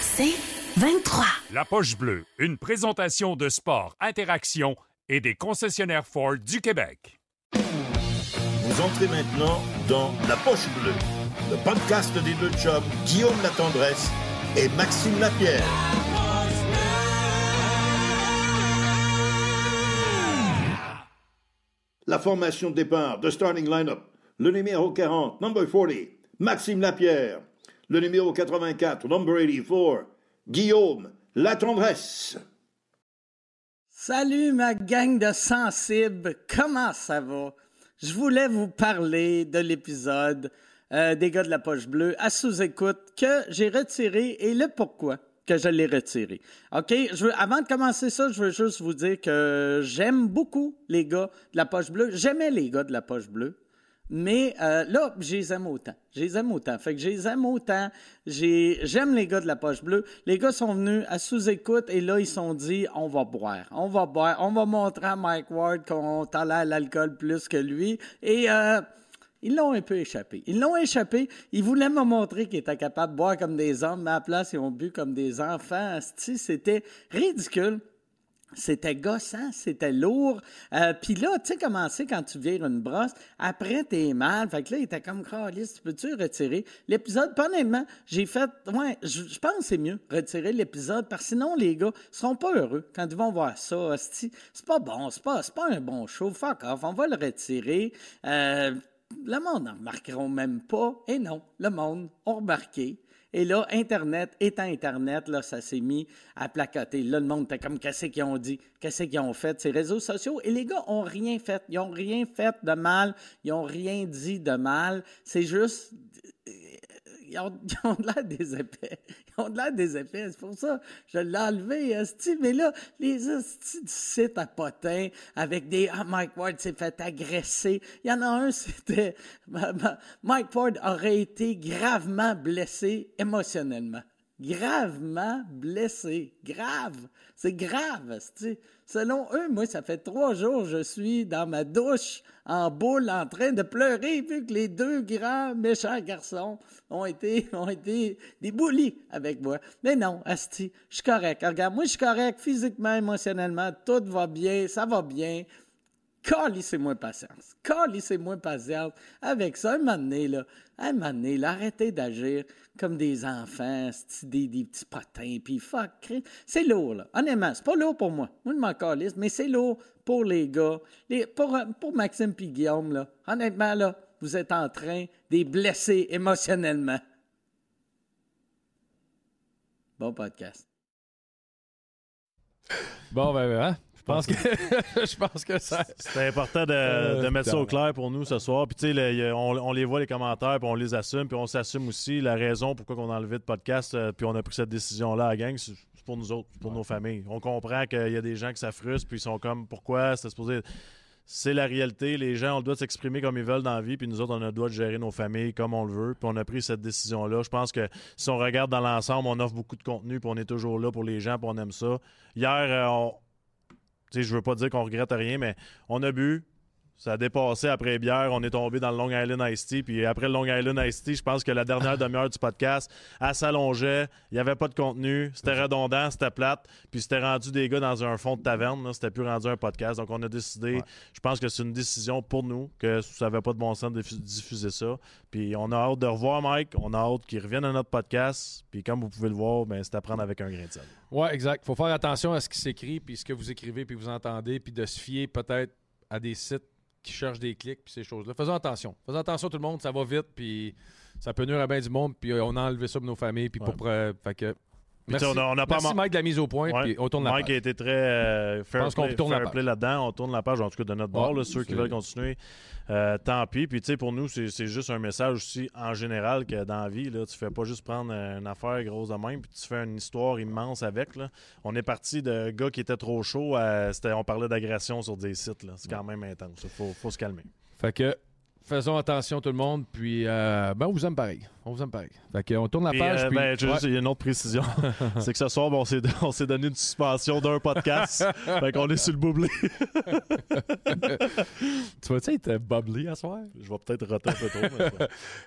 C'est 23. La poche bleue, une présentation de sport, interaction et des concessionnaires Ford du Québec. Vous entrez maintenant dans La Poche Bleue, le podcast des deux chums Guillaume Latendresse et Maxime Lapierre. La formation de départ, de starting lineup, le numéro 40, number 40, Maxime Lapierre. Le numéro 84, number 84, Guillaume Latendresse. Salut ma gang de sensibles, comment ça va? Je voulais vous parler de l'épisode euh, des gars de la poche bleue à sous-écoute que j'ai retiré et le pourquoi que je l'ai retiré. OK, avant de commencer ça, je veux juste vous dire que j'aime beaucoup les gars de la poche bleue. J'aimais les gars de la poche bleue. Mais euh, là, je les aime autant. Je les aime autant. Fait que je les aime autant. J'ai, j'aime les gars de la poche bleue. Les gars sont venus à sous-écoute et là, ils sont dit, on va boire. On va boire. On va montrer à Mike Ward qu'on tolère l'alcool plus que lui. Et euh, ils l'ont un peu échappé. Ils l'ont échappé. Ils voulaient me montrer qu'ils étaient capables de boire comme des hommes, mais à la place, ils ont bu comme des enfants. C'était ridicule. C'était gossant, c'était lourd. Euh, Puis là, tu sais comment quand tu vires une brosse, après t'es mal. Fait que là, il était comme, Carlis, tu peux-tu retirer l'épisode? Honnêtement, j'ai fait, ouais, je pense que c'est mieux retirer l'épisode parce que sinon, les gars seront pas heureux quand ils vont voir ça. C'est pas bon, c'est pas, pas un bon show. Fuck off, on va le retirer. Euh, le monde n'en remarqueront même pas. Et non, le monde a remarqué. Et là, Internet, étant Internet, là, ça s'est mis à placoter. Là, le monde était comme, qu'est-ce qu'ils ont dit? Qu'est-ce qu'ils ont fait? Ces réseaux sociaux. Et les gars ont rien fait. Ils ont rien fait de mal. Ils ont rien dit de mal. C'est juste, ils ont, de l'air des épais. Ils ont de l'air des épais. C'est pour ça que je l'ai enlevé. Mais là, les esti du site à potins avec des « Ah, Mike Ward s'est fait agresser ». Il y en a un, c'était... Mike Ward aurait été gravement blessé émotionnellement. Gravement blessé. Grave. C'est grave, esti. Selon eux, moi, ça fait trois jours je suis dans ma douche en boule en train de pleurer vu que les deux grands méchants garçons ont été, ont été des avec moi. Mais non, Asti, je suis correct. Regarde, moi, je suis correct physiquement, émotionnellement, tout va bien, ça va bien. Calissez-moi patience. Calissez-moi patience. Avec ça, un moment donné, là, un moment donné, arrêtez d'agir comme des enfants, des, des petits potins, puis c'est lourd, là. Honnêtement, c'est pas lourd pour moi. Moi, je m'en calisse, mais c'est lourd pour les gars. Pour, Maxime puis Guillaume, là. Honnêtement, là, vous êtes en train de les blesser émotionnellement. Bon podcast. Bon, ben, ben, hein? Je pense que, je pense que ça. C'est important de, Euh, de mettre ça au clair pour nous ce soir. Puis, tu sais, on, on les voit, les commentaires, puis on les assume. Puis, on s'assume aussi la raison pourquoi on a enlevé de podcast, euh, puis on a pris cette décision-là à la gang. C'est pour nous autres, pour nos familles. On comprend qu'il y a des gens qui ça frustre, puis ils sont comme, pourquoi? C'est supposé. C'est la réalité. Les gens ont le droit de s'exprimer comme ils veulent dans la vie, puis nous autres, on a le droit de gérer nos familles comme on le veut. Puis on a pris cette décision-là. Je pense que si on regarde dans l'ensemble, on offre beaucoup de contenu, puis on est toujours là pour les gens, puis on aime ça. Hier, euh, on, je veux pas dire qu'on regrette rien, mais on a bu. Ça a dépassé après bière. On est tombé dans le Long Island Iced Tea. Puis après le Long Island Iced Tea, je pense que la dernière demi-heure du podcast, elle s'allongeait. Il n'y avait pas de contenu. C'était redondant, c'était plate. Puis c'était rendu des gars dans un fond de taverne. là. C'était plus rendu un podcast. Donc on a décidé, je pense que c'est une décision pour nous, que ça n'avait pas de bon sens de diffu- diffuser ça. Puis on a hâte de revoir Mike. On a hâte qu'il revienne à notre podcast. Puis comme vous pouvez le voir, ben, c'est à prendre avec un grain de sel. Ouais, exact. faut faire attention à ce qui s'écrit, puis ce que vous écrivez, puis vous entendez, puis de se fier peut-être à des sites qui cherchent des clics, puis ces choses-là. Faisons attention. Faisons attention tout le monde, ça va vite, puis ça peut nuire à bien du monde, puis on a enlevé ça de nos familles, puis pour... fait que... Merci, on a- on a pas merci Mike de la mise au point, Ouais. puis on tourne la Mike page. a été très euh, fair, pense play, tourne la fair page. play là-dedans. On tourne la page, en tout cas, de notre bord. Ouais, là, ceux qui veulent continuer, euh, tant pis. Puis, tu sais, pour nous, c'est juste un message aussi en général que dans la vie, là, tu fais pas juste prendre euh, une affaire grosse de même, puis tu fais une histoire immense avec. Là. On est parti de gars qui étaient trop chauds. à- c'était- on parlait d'agression sur des sites. C'est quand même intense. Il faut, faut se calmer. Fait que Faisons attention tout le monde, puis euh, ben, on vous aime pareil. On vous aime pareil. Fait qu'on tourne la page. euh, puis- ben, Ouais. y a une autre précision. c'est que ce soir, ben, on s'est on donné une suspension d'un podcast. fait qu'on est sur le boublé. Tu vas-tu être bubbly à soir? Je vais peut-être roter un peu trop.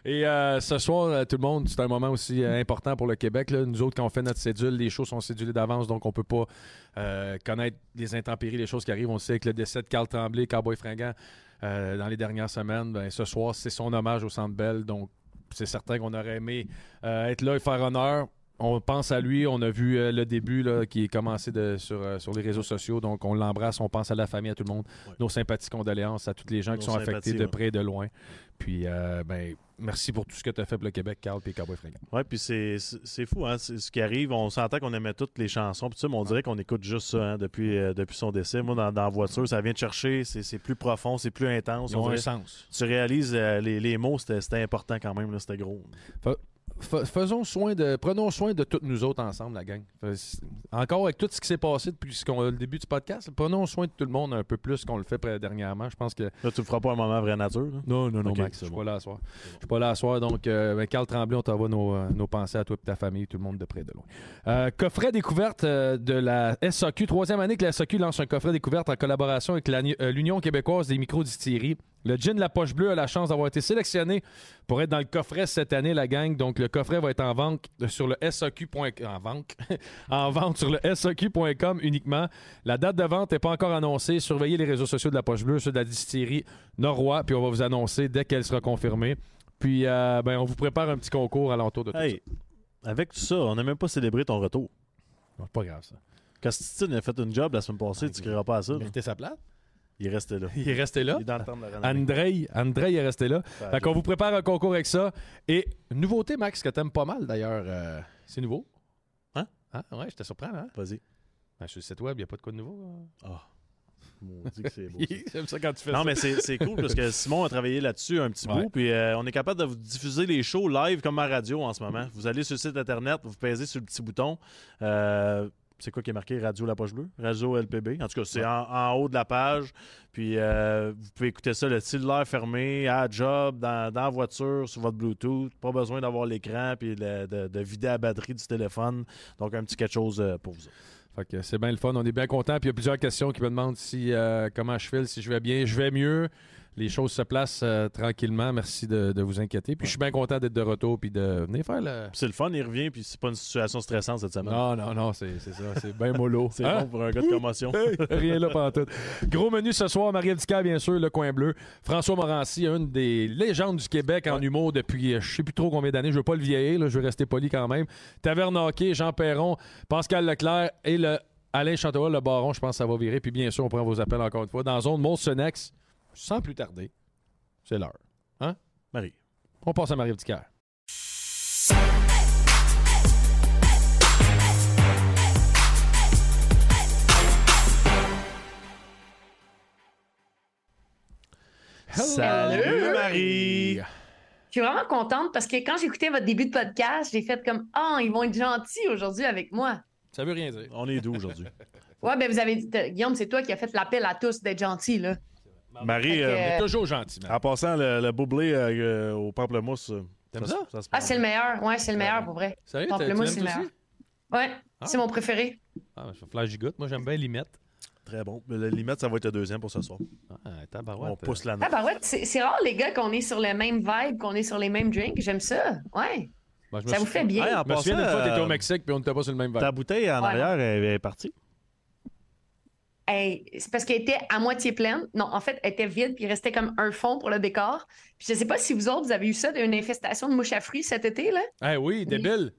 mais Et euh, ce soir, euh, tout le monde, c'est un moment aussi euh, important pour le Québec. là. Nous autres, quand on fait notre cédule, les choses sont cédulées d'avance, donc on peut pas euh, connaître les intempéries, les choses qui arrivent. On sait que le décès de Carl Tremblay, Cowboy Fringant, euh, dans les dernières semaines, ben, ce soir, c'est son hommage au Centre Bell. Donc, c'est certain qu'on aurait aimé euh, être là et faire honneur. On pense à lui. On a vu euh, le début là, qui est commencé de- sur, euh, sur les réseaux sociaux. Donc, on l'embrasse. On pense à la famille, à tout le monde. Ouais. Nos sympathies, condoléances à tous les gens qui sont affectés de près et de loin. Puis, euh, ben, merci pour tout ce que tu as fait pour le Québec, Carl et Cowboy Fringant. Ouais, puis c'est c'est- fou, hein, c'est- ce qui arrive. On s'entend qu'on aimait toutes les chansons, puis ça, mais on dirait qu'on écoute juste ça hein, depuis, euh, depuis son décès. Moi, dans, dans la voiture, ça vient te chercher, c'est c'est plus profond, c'est plus intense. Ils On ont un dirait- sens. tu réalises euh, les, les mots, c'était c'était important quand même, là, c'était gros. Faisons soin de, prenons soin de toutes nous autres ensemble, la gang. Encore avec tout ce qui s'est passé depuis ce qu'on- le début du podcast, prenons soin de tout le monde un peu plus qu'on le fait dernièrement. Je pense que. Là, tu ne feras pas un moment vraie nature. là? Non, non, non, Max. Je suis bon. pas là à soir. Je suis pas là à soir. Donc, euh, ben, Carl Tremblay, on t'envoie nos, euh, nos pensées à toi et ta famille, tout le monde de près de loin. Euh, coffret découverte de la SAQ. Troisième année que la SAQ lance un coffret découverte en collaboration avec la- l'Union québécoise des micro-distilleries. Le gin La Poche Bleue a la chance d'avoir été sélectionné pour être dans le coffret cette année, la gang. Donc, le coffret va être en vente sur le SAQ.com. En vente. en vente sur le SAQ.com uniquement. La date de vente n'est pas encore annoncée. Surveillez les réseaux sociaux de La Poche Bleue, ceux de la distillerie Norrois, puis on va vous annoncer dès qu'elle sera confirmée. Puis, euh, ben, on vous prépare un petit concours alentour de tout Hey, avec tout ça, on n'a même pas célébré ton retour. ça. Pas grave, ça. Costitine a fait une job la semaine passée, tu ne crieras pas à ça. Sa place. Il est resté là. Il est resté là? Il est dans le temps de la randonnée. Andrei, Andrei est resté là. Fait qu'on vous prépare un concours avec ça. Et nouveauté, Max, que t'aimes pas mal d'ailleurs. euh, c'est nouveau. Hein? Hein? Ouais, je te surprends, hein? Vas-y. Ben, sur le site web, il n'y a pas de quoi de nouveau. hein? Ah. Que c'est beau. ça. J'aime ça quand tu fais Non, ça. mais c'est c'est cool parce que Simon a travaillé là-dessus un petit Ouais. bout. Puis euh, on est capable de vous diffuser les shows live comme à radio en ce moment. Vous allez sur le site internet, vous pèsez sur le petit bouton. Euh, c'est quoi qui est marqué? Radio La Poche Bleue? Radio LPB. En tout cas, c'est en, en haut de la page. Puis euh, vous pouvez écouter ça le cellulaire fermé, à job, dans, dans la voiture, sur votre Bluetooth. Pas besoin d'avoir l'écran puis de vider la batterie du téléphone. Donc, un petit quelque chose euh, pour vous. Fait que c'est bien le fun. On est bien content. Puis il y a plusieurs questions qui me demandent si euh, comment je file, si je vais bien. Je vais mieux. Les choses se placent euh, tranquillement. Merci de, de vous inquiéter. Puis je suis bien content d'être de retour puis de venir faire le. C'est le fun, il revient, puis c'est pas une situation stressante cette semaine. Non, non, non, c'est c'est ça. C'est bien mollo. C'est Hein? bon pour un gars de commotion. Rien là pendant tout. Gros menu ce soir, Marie-Ève Dicker, bien sûr, le coin bleu. François Morancy, une des légendes du Québec en humour depuis euh, je sais plus trop combien d'années. Je veux pas le vieillir, là, je veux rester poli quand même. Taverne Hockey, Jean Perron, Pascal Leclerc et le Alain Chantois, le baron, je pense que ça va virer. Puis bien sûr, on prend vos appels encore une fois. Dans zone Molsonex, sans plus tarder, c'est l'heure. Marie. On passe à Marie-Ève Dicker. Salut Marie! Je suis vraiment contente parce que quand j'écoutais votre début de podcast, j'ai fait comme Ah, ils vont être gentils aujourd'hui avec moi. Ça veut rien dire. On est doux aujourd'hui. Ouais, ben vous avez dit, Guillaume, c'est toi qui as fait l'appel à tous d'être gentils, là. Marie, Fait que, euh, euh, Toujours gentil, man. en passant, le, le boublé euh, euh, au pamplemousse, euh, T'aimes ça? se Ah, c'est le meilleur. Ouais, c'est le meilleur pour vrai. Sérieux, t'as- tu Pamplemousse, c'est le toi meilleur. aussi? Ouais, Ah. c'est mon préféré. Ah, je flash gigotte. Moi, j'aime bien Limette. Très bon. Le limite, ça va être le deuxième pour ce soir. Ah, tabarouette. On pousse la Ah, note. bah ouais, c'est c'est rare, les gars, qu'on est sur le même vibe, qu'on est sur les mêmes drinks. J'aime ça. Ouais. Ben, je me Ça vous fait bien. Hey, en Je me souviens d'une passant, fois, t'étais au Mexique puis on n'était pas sur le même vibe. Ta bouteille en Ouais. arrière elle est partie. Hey, c'est parce qu'elle était à moitié pleine. Non, en fait, elle était vide, puis il restait comme un fond pour le décor. Puis je sais pas si vous autres, vous avez eu ça d'une infestation de mouches à fruits cet été, là. Eh oui, débile.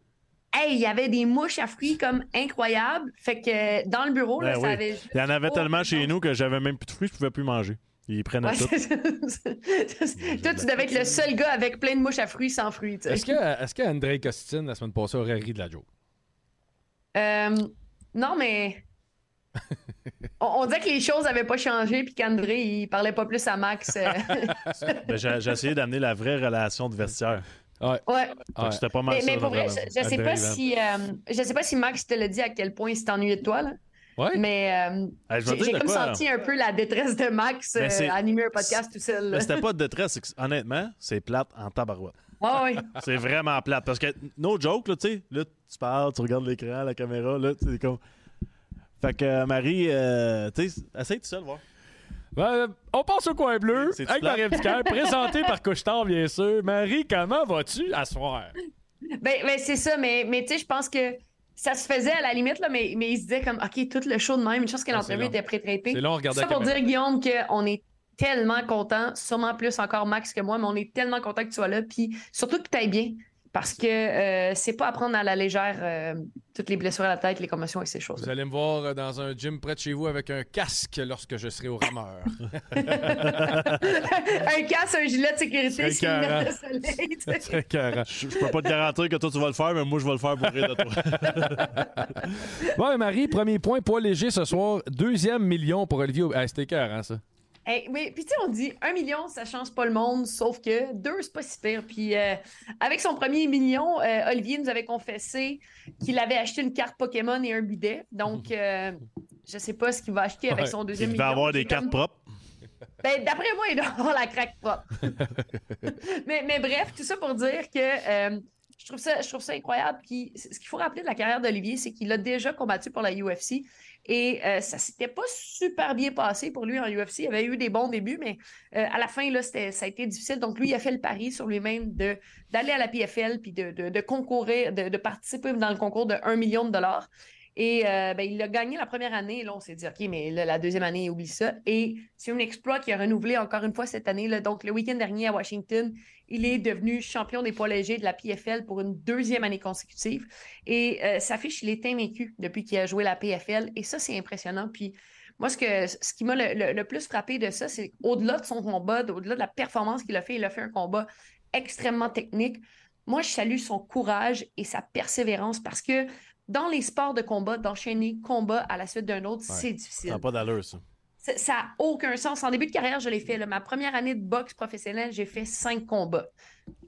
Hey, il y avait des mouches à fruits comme incroyables. Fait que dans le bureau, là, Ben ça avait. Il y en avait Oh, tellement non. chez nous que j'avais même plus de fruits, je pouvais plus manger. Ils prenaient Ouais, tout. Toi, tu devais être le seul gars avec plein de mouches à fruits sans fruits. Est-ce que, est-ce que André Costine, la semaine passée, aurait ri de la joke? Euh, non, mais. on, on dirait que les choses n'avaient pas changé, puis qu'André, il parlait pas plus à Max. euh. Ben, j'ai j'ai essayé d'amener la vraie relation de vestiaire. Ouais. ouais. C'était pas mal Mais, ça. mais pour vrai, je, je sais pas Van. si euh, je sais pas si Max te l'a dit à quel point il s'est ennuyé de toi là. Ouais. Mais euh, Hey, j'ai comme quoi, senti un peu la détresse de Max Mais euh, animer un podcast tout seul. Mais c'était pas de détresse, honnêtement, c'est plate en tabarouette. Ouais, ouais. C'est vraiment plate. Parce que, no joke, là, tu sais, là, tu parles, tu regardes l'écran, la caméra, là, tu sais, comme. Fait que, euh, Marie, euh, tu sais, essaye tout seul, voir. Ben, on passe au coin bleu avec? Marie Ducaire, présenté par Couchetard, bien sûr. Marie, comment vas-tu à soir? Ben, ben, c'est ça, mais, mais tu sais, je pense que ça se faisait à la limite, là, mais, mais il se disait comme, OK, tout le show de même, une chose que Ah, l'entrevue était pré-traitée. C'est long, regardez ça pour dire, Guillaume, qu'on est tellement content, sûrement plus encore Max que moi, mais on est tellement content que tu sois là, puis surtout que tu ailles bien, parce que euh, c'est pas à prendre à la légère euh, toutes les blessures à la tête, les commotions et ces Vous choses. allez me voir euh, dans un gym près de chez vous avec un casque lorsque je serai au rameur. un casque, un gilet de sécurité, écœurant. le soleil. Très carré. Je, je peux pas te garantir que toi, tu vas le faire, mais moi, je vais le faire pour rire de toi. Bon, Marie, premier point, poids léger ce soir. Deuxième million pour Olivier. Ah, C'était écœurant, ça. Hey, oui, puis tu sais, on dit un million, ça change pas le monde, sauf que deux, c'est pas si pire. Puis euh, avec son premier million, euh, Olivier nous avait confessé qu'il avait acheté une carte Pokémon et un bidet. Donc, euh, je sais pas ce qu'il va acheter avec Ouais, son Il deuxième million. avoir des cartes comme- propres. Ben, d'après moi, il doit avoir la craque propre. mais, mais bref, tout ça pour dire que euh, je, trouve ça, incroyable. Ce qu'il faut rappeler de la carrière d'Olivier, c'est qu'il a déjà combattu pour la UFC et euh, ça s'était pas super bien passé pour lui en UFC. Il avait eu des bons débuts, mais euh, à la fin, ça a été difficile. Donc, lui, il a fait le pari sur lui-même d'aller à la PFL puis de concourir, de, de participer dans le concours de 1 million de dollars. Et euh, ben, il a gagné la première année. Là, on s'est dit, OK, mais la deuxième année, oublie ça. Et c'est un exploit qui a renouvelé encore une fois cette année. Donc, le week-end dernier à Washington, il est devenu champion des poids légers de la PFL pour une deuxième année consécutive. Et euh, sa fiche, il est invaincu depuis qu'il a joué la PFL. Et ça, c'est impressionnant. Puis, moi, ce, que, ce qui m'a le, le- le plus frappé de ça, c'est au-delà de son combat, au-delà de la performance qu'il a fait, il a fait un combat extrêmement technique. Moi, je salue son courage et sa persévérance parce que dans les sports de combat, d'enchaîner combat à la suite d'un autre, c'est difficile. Ça n'a pas d'allure, ça. Ça- n'a aucun sens. En début de carrière, je l'ai fait. là. Ma première année de boxe professionnelle, j'ai fait cinq combats.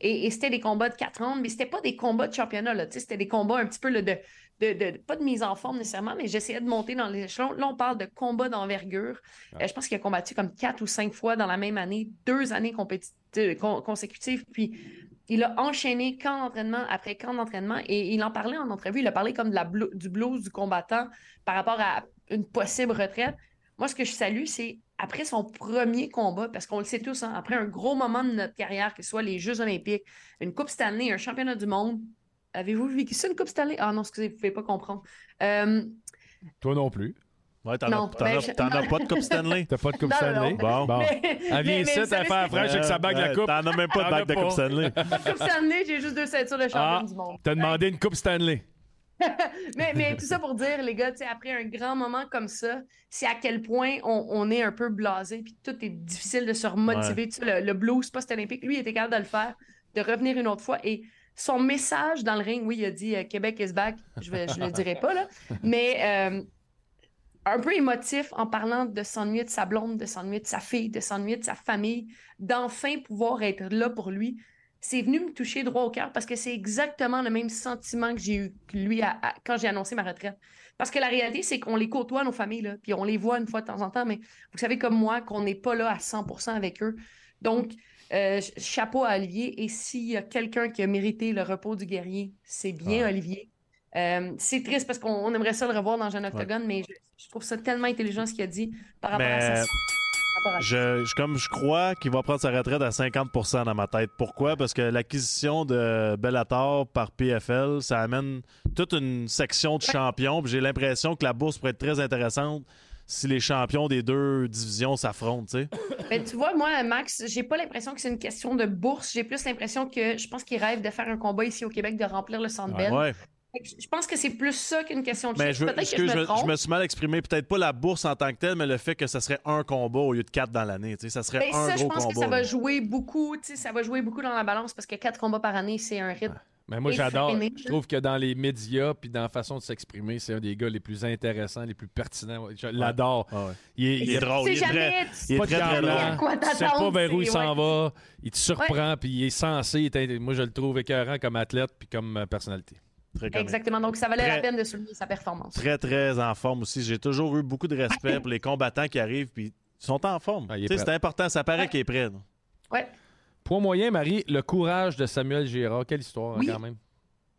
Et, et c'était des combats de quatre ans, mais c'était pas des combats de championnat. là. C'était des combats un petit peu là, de, de, de- pas de mise en forme nécessairement, mais j'essayais de monter dans les échelons. Là, on parle de combats d'envergure. Euh, je pense qu'il a combattu comme quatre ou cinq fois dans la même année, deux années euh, con- consécutives. Puis il a enchaîné camp d'entraînement après camp d'entraînement et il en parlait en entrevue. Il a parlé comme du blues du combattant par rapport à une possible retraite. Moi, ce que je salue, c'est après son premier combat, parce qu'on le sait tous, hein, après un gros moment de notre carrière, que ce soit les Jeux olympiques, une Coupe Stanley, un championnat du monde. Avez-vous vécu ça, une Coupe Stanley? Ah non, excusez, vous ne pouvez pas comprendre. Euh, Toi non plus. Ouais, t'en Non, as, t'en as- je- t'en as pas de Coupe Stanley? T'as pas de Coupe Stanley? non. Bon. Bon. mais- Elle vient ici, elle fait la fraîche avec sa bague de la Euh, coupe. T'en as même pas de bague de. Coupe Stanley. Coupe Stanley, j'ai juste deux ceintures de champion Ah, du monde. t'as demandé une Coupe Stanley. mais, mais tout ça pour dire, les gars, tu sais, après un grand moment comme ça, c'est à quel point on, on est un peu blasé, puis tout est difficile de se remotiver. Tu sais, le, le blues post-olympique, lui, il était capable de le faire, de revenir une autre fois. Et son message dans le ring, oui, il a dit euh, Québec is back. Je ne le dirai pas, là. Mais euh, un peu émotif en parlant de s'ennuyer de sa blonde, de s'ennuyer de sa fille, de s'ennuyer de sa famille, d'enfin pouvoir être là pour lui. C'est venu me toucher droit au cœur parce que c'est exactement le même sentiment que j'ai eu que lui à- à- quand j'ai annoncé ma retraite. Parce que la réalité, c'est qu'on les côtoie, nos familles, là, puis on les voit une fois de temps en temps, mais vous savez comme moi qu'on n'est pas là à 100% avec eux. Donc, euh, ch- chapeau à Olivier. Et s'il y a quelqu'un qui a mérité le repos du guerrier, c'est bien Ouais. Olivier. Euh, c'est triste parce qu'on on aimerait ça le revoir dans un octogone, mais je, je trouve ça tellement intelligent ce qu'il a dit par rapport à ça. je, je- comme je crois qu'il va prendre sa retraite à 50 dans ma tête. Pourquoi? Parce que l'acquisition de Bellator par PFL, ça amène toute une section de champions. J'ai l'impression que la bourse pourrait être très intéressante si les champions des deux divisions s'affrontent. Ben, tu vois, moi, Max, j'ai pas l'impression que c'est une question de bourse. J'ai plus l'impression que je pense qu'il rêve de faire un combat ici au Québec, de remplir le Centre Bell. Ouais. Je pense que c'est plus ça qu'une question de Mais chiffres. je, veux- Peut-être que je je, me trompe. je me suis mal exprimé. Peut-être pas la bourse en tant que telle, mais le fait que ça serait un combat au lieu de quatre dans l'année. tu sais, Ça serait Ben, un ça, je gros pense combat. que ça va jouer beaucoup, tu sais, ça va jouer beaucoup dans la balance parce que quatre combats par année, c'est un rythme. Mais moi, j'adore. Je trouve que dans les médias puis dans la façon de s'exprimer, c'est un des gars les plus intéressants, les plus pertinents. Je l'adore. Ah ouais. Il est, il est drôle. Il est jamais, très- il est pas très, très drôle. Tu sais pas vers où il c'est- s'en va. Il te surprend, puis il est censé. Moi, je le trouve écœurant comme athlète puis comme personnalité. Très. Exactement. Donc, ça valait la peine de souligner sa performance. Très, très en forme aussi. J'ai toujours eu beaucoup de respect pour les combattants qui arrivent, puis ils sont en forme. Ah, c'est important, ça paraît Ouais. qu'il est prêt. là. Ouais. Point moyen, Marie, le courage de Samuel Girard. Quelle histoire, hein, quand même.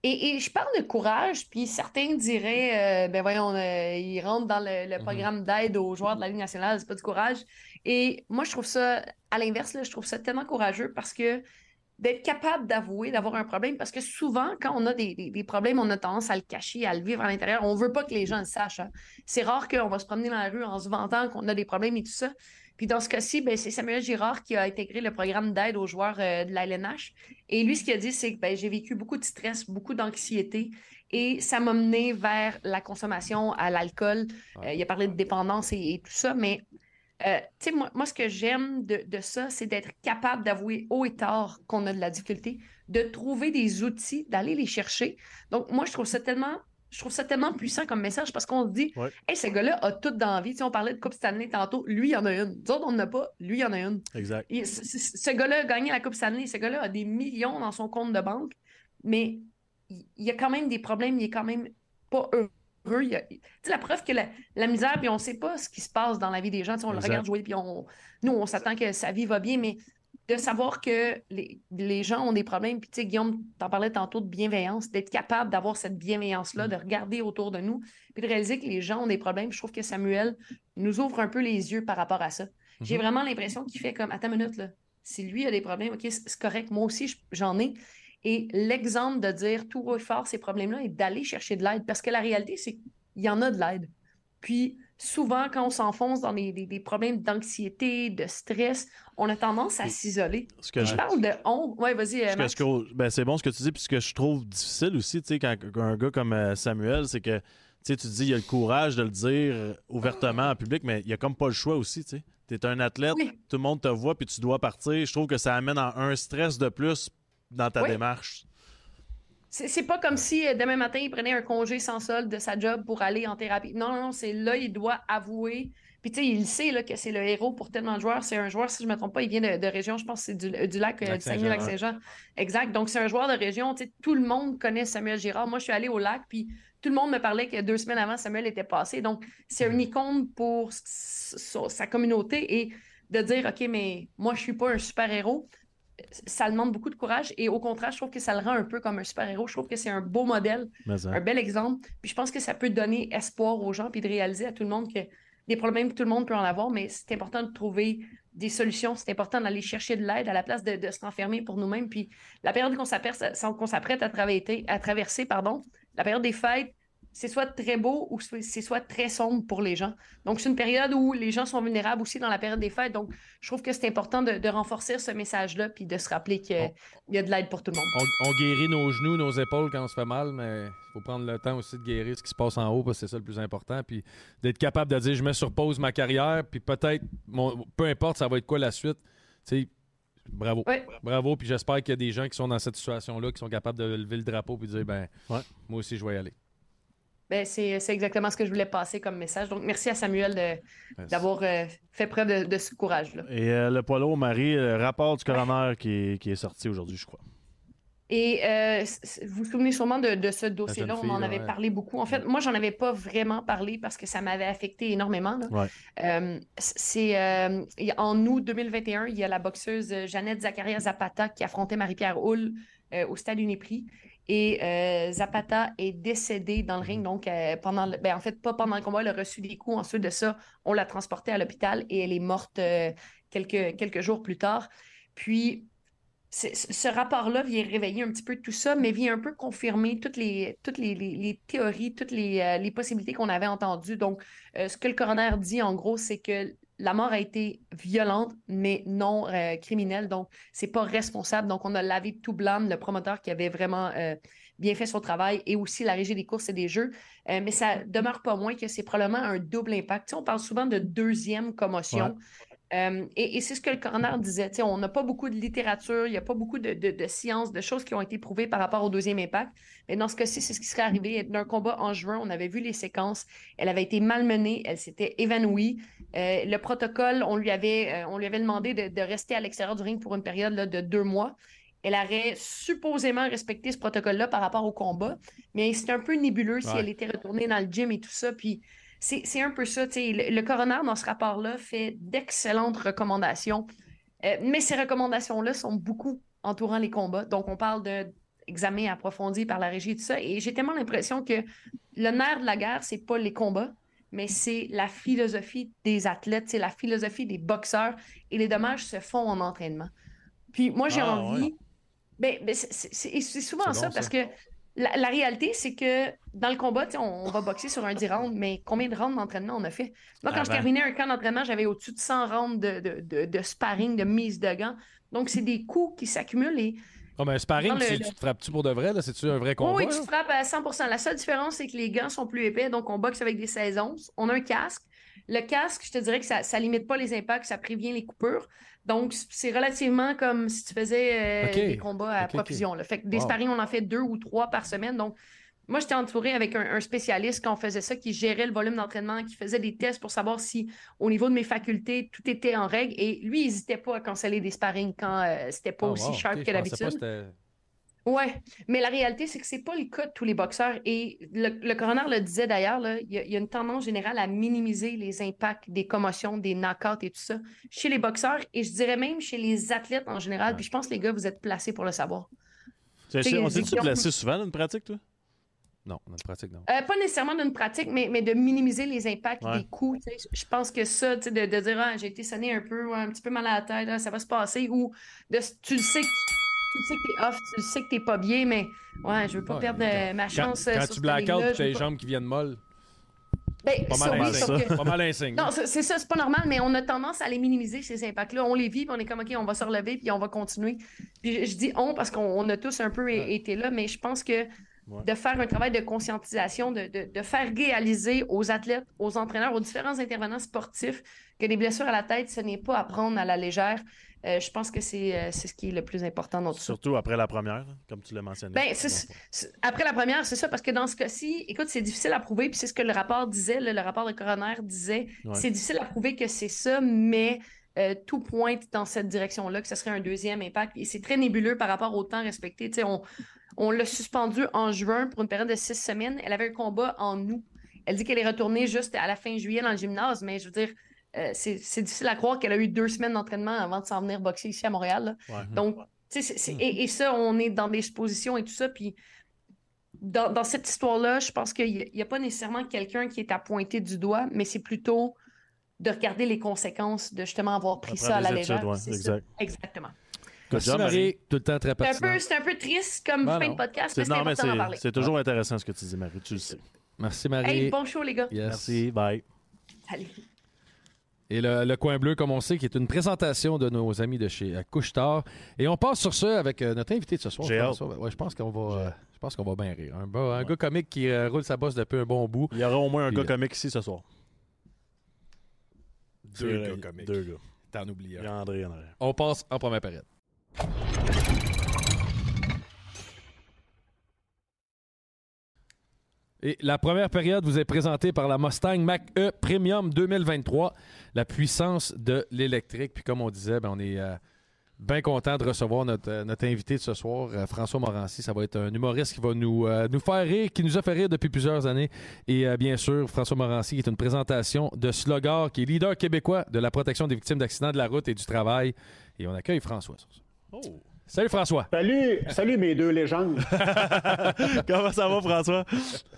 Et, et je parle de courage, puis certains diraient, euh, ben voyons, euh, ils rentrent dans le, le Mhm. programme d'aide aux joueurs de la Ligue nationale, c'est pas du courage. Et moi, je trouve ça, à l'inverse, je trouve ça tellement courageux parce que d'être capable d'avouer, d'avoir un problème, parce que souvent, quand on a des, des- des problèmes, on a tendance à le cacher, à le vivre à l'intérieur. On veut pas que les gens le sachent. hein. C'est rare qu'on va se promener dans la rue en se vantant qu'on a des problèmes et tout ça. Puis dans ce cas-ci, ben, c'est Samuel Girard qui a intégré le programme d'aide aux joueurs euh, de la LNH. Et lui, ce qu'il a dit, c'est que ben, j'ai vécu beaucoup de stress, beaucoup d'anxiété. Et ça m'a mené vers la consommation à l'alcool. Euh, il a parlé de dépendance et, et tout ça. Mais, euh, tu sais, moi, moi, ce que j'aime de, de ça, c'est d'être capable d'avouer haut et tard qu'on a de la difficulté, de trouver des outils, d'aller les chercher. Donc, moi, je trouve ça tellement. Je trouve ça tellement puissant comme message parce qu'on se dit, Ouais. hey, ce gars-là a tout dans la vie. Tu sais, on parlait de Coupe Stanley tantôt, lui, il y en a une. Nous autres, on n'en a pas, lui, il y en a une. Exact. Ce, ce- ce gars-là a gagné la Coupe Stanley. Ce gars-là a des millions dans son compte de banque, mais il, il y a quand même des problèmes. Il est quand même pas heureux. Il y a- tu sais, la preuve que la, la misère, puis on ne sait pas ce qui se passe dans la vie des gens. On Exact. le regarde jouer, puis on, nous, on s'attend que sa vie va bien, mais de savoir que les, les gens ont des problèmes. Puis, tu sais, Guillaume, t'en parlais tantôt de bienveillance, d'être capable d'avoir cette bienveillance-là, de regarder autour de nous, puis de réaliser que les gens ont des problèmes. Je trouve que Samuel nous ouvre un peu les yeux par rapport à ça. J'ai Mhm. vraiment l'impression qu'il fait comme, attends une minute, là. Si lui a des problèmes, OK, c'est correct. Moi aussi, je- j'en ai. Et l'exemple de dire tout haut et fort ces problèmes-là et d'aller chercher de l'aide. Parce que la réalité, c'est qu'il y en a de l'aide. Puis souvent, quand on s'enfonce dans des, des- des problèmes d'anxiété, de stress, on a tendance à s'isoler. Je je- parle de honte. Ouais, vas-y, Ce que- Max. ce ben, c'est bon ce que tu dis, puis ce que je trouve difficile aussi, tu sais, quand un gars comme euh, Samuel, c'est que tu sais, tu dis, il a le courage de le dire ouvertement en public, mais il a comme pas le choix aussi, tu sais. T'es un athlète, Oui. tout le monde te voit, puis tu dois partir. Je trouve que ça amène à un stress de plus dans ta Oui. démarche? C'est c'est pas comme si euh, demain matin, il prenait un congé sans solde de sa job pour aller en thérapie. Non, non, non, c'est là, il doit avouer. Puis, tu sais, il sait là, que c'est le héros pour tellement de joueurs. C'est un joueur, si je ne me trompe pas, il vient de, de région, je pense que c'est du, du lac, euh, Lac du Saguenay-Lac-Saint-Jean. Exact. Donc, c'est un joueur de région. Tu sais, tout le monde connaît Samuel Girard. Moi, je suis allée au lac, puis tout le monde me parlait que deux semaines avant, Samuel était passé. Donc, c'est une icône pour sa communauté et de dire, OK, mais moi, je ne suis pas un super-héros ça demande beaucoup de courage et au contraire, je trouve que ça le rend un peu comme un super-héros. Je trouve que c'est un beau modèle, un bel exemple. Puis je pense que ça peut donner espoir aux gens puis de réaliser à tout le monde que des problèmes, tout le monde peut en avoir, mais c'est important de trouver des solutions. C'est important d'aller chercher de l'aide à la place de, de se renfermer pour nous-mêmes. Puis la période qu'on s'apprête qu'on s'apprête à, traverser, à traverser, pardon, la période des fêtes, c'est soit très beau ou c'est soit très sombre pour les gens. Donc, c'est une période où les gens sont vulnérables aussi dans la période des fêtes. Donc, je trouve que c'est important de, de renforcer ce message-là puis de se rappeler qu'il y a de l'aide pour tout le monde. On, on guérit nos genoux, nos épaules quand on se fait mal, mais il faut prendre le temps aussi de guérir ce qui se passe en haut, parce que c'est ça le plus important. Puis d'être capable de dire je mets sur pause ma carrière, puis peut-être, mon- peu importe, ça va être quoi la suite. Tu sais, bravo. Ouais. Bravo, puis j'espère qu'il y a des gens qui sont dans cette situation-là, qui sont capables de lever le drapeau puis de dire ben, Ouais. moi aussi, je vais y aller. Ben, c'est c'est exactement ce que je voulais passer comme message. Donc, merci à Samuel de- d'avoir euh, fait preuve de, de ce courage-là. Et euh, le poids lourd, Marie, le rapport du coroner qui est, qui est sorti aujourd'hui, je crois. Et euh, vous vous souvenez sûrement de, de ce dossier-là, on en fille, avait ouais. parlé beaucoup. En fait, moi, j'en avais pas vraiment parlé parce que ça m'avait affecté énormément. là. Ouais. Euh, c'est euh, en août 2021, il y a la boxeuse Jeannette Zakaria Zapata qui affrontait Marie-Pierre Houle au stade Uniprix. Et euh, Zapata est décédée dans le ring. Donc, euh, pendant le- ben, en fait, pas pendant le combat, elle a reçu des coups. Ensuite de ça, on l'a transportée à l'hôpital et elle est morte euh, quelques, quelques jours plus tard. Puis, ce rapport-là vient réveiller un petit peu tout ça, mais vient un peu confirmer toutes les, toutes les, les- les théories, toutes les, les possibilités qu'on avait entendues. Donc, ce que le coroner dit, en gros, c'est que la mort a été violente, mais non euh, criminelle. Donc, c'est pas responsable. Donc, on a lavé tout blâme le promoteur qui avait vraiment euh, bien fait son travail et aussi la régie des courses et des jeux. Euh, mais ça demeure pas moins que c'est probablement un double impact. On parle souvent de deuxième commotion. Euh, et et c'est ce que le coroner disait. On n'a pas beaucoup de littérature, il n'y a pas beaucoup de, de, de sciences, de choses qui ont été prouvées par rapport au deuxième impact. Mais dans ce cas-ci, c'est ce qui serait arrivé. D'un combat en juin, on avait vu les séquences. Elle avait été malmenée, elle s'était évanouie. Euh, le protocole, on lui avait, euh, on lui avait demandé de, de rester à l'extérieur du ring pour une période là, de deux mois. elle aurait supposément respecté ce protocole-là par rapport au combat, mais c'est un peu nébuleux si elle était retournée dans le gym et tout ça. Puis c'est un peu ça. Le, le coroner, dans ce rapport-là, fait d'excellentes recommandations. Euh, mais ces recommandations-là sont beaucoup entourant les combats. Donc, on parle de examen approfondi par la régie et tout ça. Et j'ai tellement l'impression que le nerf de la guerre, c'est pas les combats, mais c'est la philosophie des athlètes, c'est la philosophie des boxeurs. Et les dommages se font en entraînement. Puis moi, j'ai Ah, envie. Ben, ben, c'est- souvent ça, bon, parce ça. que la, la réalité, c'est que dans le combat, on, on va boxer sur un 10 rounds, mais combien de rounds d'entraînement on a fait? Moi, quand je terminais un camp d'entraînement, j'avais au-dessus de 100 rounds de, de, de- de sparring, de mise de gants. Donc, c'est des coups qui s'accumulent et Ah, mais un sparring, le- tu, le- tu te frappes-tu pour de vrai? là? C'est-tu un vrai combat? oui, tu te frappes à 100% La seule différence, c'est que les gants sont plus épais, donc on boxe avec des 16 onces. On a un casque. Le casque, je te dirais que ça ne limite pas les impacts, ça prévient les coupures. Donc, c'est relativement comme si tu faisais euh, des combats à Ok, ok. profusion. là. Fait que des Wow. sparring, on en fait deux ou trois par semaine. Donc, moi, j'étais entouré avec un, un spécialiste quand on faisait ça, qui gérait le volume d'entraînement, qui faisait des tests pour savoir si, au niveau de mes facultés, tout était en règle. Et lui, il n'hésitait pas à canceller des sparring quand euh, c'était pas Ah, aussi wow, sharp que d'habitude. Ouais, mais la réalité, c'est que c'est pas le cas de tous les boxeurs. Et le, le coroner le disait d'ailleurs, là, il y, a- il y a une tendance générale à minimiser les impacts des commotions, des knockouts et tout ça chez les boxeurs et je dirais même chez les athlètes en général. Puis je pense que les gars, vous êtes placés pour le savoir. C'est- Tu sais, On s'est-tu blessé souvent dans une pratique, toi? Non, dans la pratique, non. Euh, pas nécessairement d'une pratique, mais, mais de minimiser les impacts Ouais. des coups. Je pense que ça, tu sais, de, de dire ah, j'ai été sonné un peu, un petit peu mal à la tête, là, ça va se passer, ou de, tu le sais que tu sais que t'es off, tu sais que t'es pas bien, mais ouais, je veux pas Ouais, perdre euh, ma Quand, chance. euh, quand sur tu blackout t'as les pas- jambes qui viennent molles, Ben, pas ça, mal oui, que- Pas mal insigne. Non, c'est ça, c'est pas normal, mais on a tendance à les minimiser, ces impacts-là. On les vit, puis on est comme, OK, on va se relever, puis on va continuer. Puis je, je dis on parce qu'on on a tous un peu été là, mais je pense que Ouais. de faire un travail de conscientisation, de, de- de faire réaliser aux athlètes, aux entraîneurs, aux différents intervenants sportifs que les blessures à la tête, ce n'est pas à prendre à la légère. Euh, je pense que c'est euh, c'est ce qui est le plus important dans tout ça. Surtout après la première, comme tu l'as mentionné. Ben, Après la première, c'est ça, parce que dans ce cas-ci, écoute, c'est difficile à prouver, puis c'est ce que le rapport disait, le rapport de coroner disait. Ouais. C'est difficile à prouver que c'est ça, mais euh, tout pointe dans cette direction-là, que ce serait un deuxième impact. Et c'est très nébuleux par rapport au temps respecté. On on l'a suspendu en juin pour une période de six semaines. Elle avait un combat en août. Elle dit qu'elle est retournée juste à la fin juillet dans le gymnase, mais je veux dire, euh, c'est difficile à croire qu'elle a eu deux semaines d'entraînement avant de s'en venir boxer ici à Montréal. Ouais. Donc, et, et ça, on est dans des expositions et tout ça. Puis, dans, dans cette histoire-là, je pense qu'il n'y a, pas nécessairement quelqu'un qui est à pointer du doigt, mais c'est plutôt de regarder les conséquences de justement avoir pris Après ça à la légère. ouais, exact. Exactement. Merci Marie, tout le temps très C'est un, peu, c'est un peu triste comme Ben fin non. de podcast, C'est mais c'est important d'en c'est- parler. c'est toujours intéressant ce que tu dis, Marie. Tu le sais. Merci Marie. Hey, bon show, les gars. Yes. Merci. Bye. Salut. Et le, le coin bleu, comme on sait, qui est une présentation de nos amis de chez euh, Couche-Tard. Et on passe sur ça avec euh, notre invité de ce soir. François. Ouais, je pense qu'on va, euh, je pense qu'on va bien rire. Un, gars comique qui euh, roule sa bosse depuis un bon bout. Il y aura au moins un Puis, gars comique ici ce soir. Deux gars comiques. Deux gars. T'en oublies un. André arrière. On passe en première période. Et la première période vous est présentée par la Mustang Mach-E Premium 2023, la puissance de l'électrique. Puis comme on disait, ben, on est euh, bien content de recevoir notre, euh, notre invité de ce soir, euh, François Morancy. Ça va être un humoriste qui va nous, nous faire rire, qui nous a fait rire depuis plusieurs années. Et bien sûr, François Morancy est une présentation de Slogar, qui est leader québécois de la protection des victimes d'accidents de la route et du travail. Et on accueille François. Salut François. Salut, salut mes deux légendes. Comment ça va, François?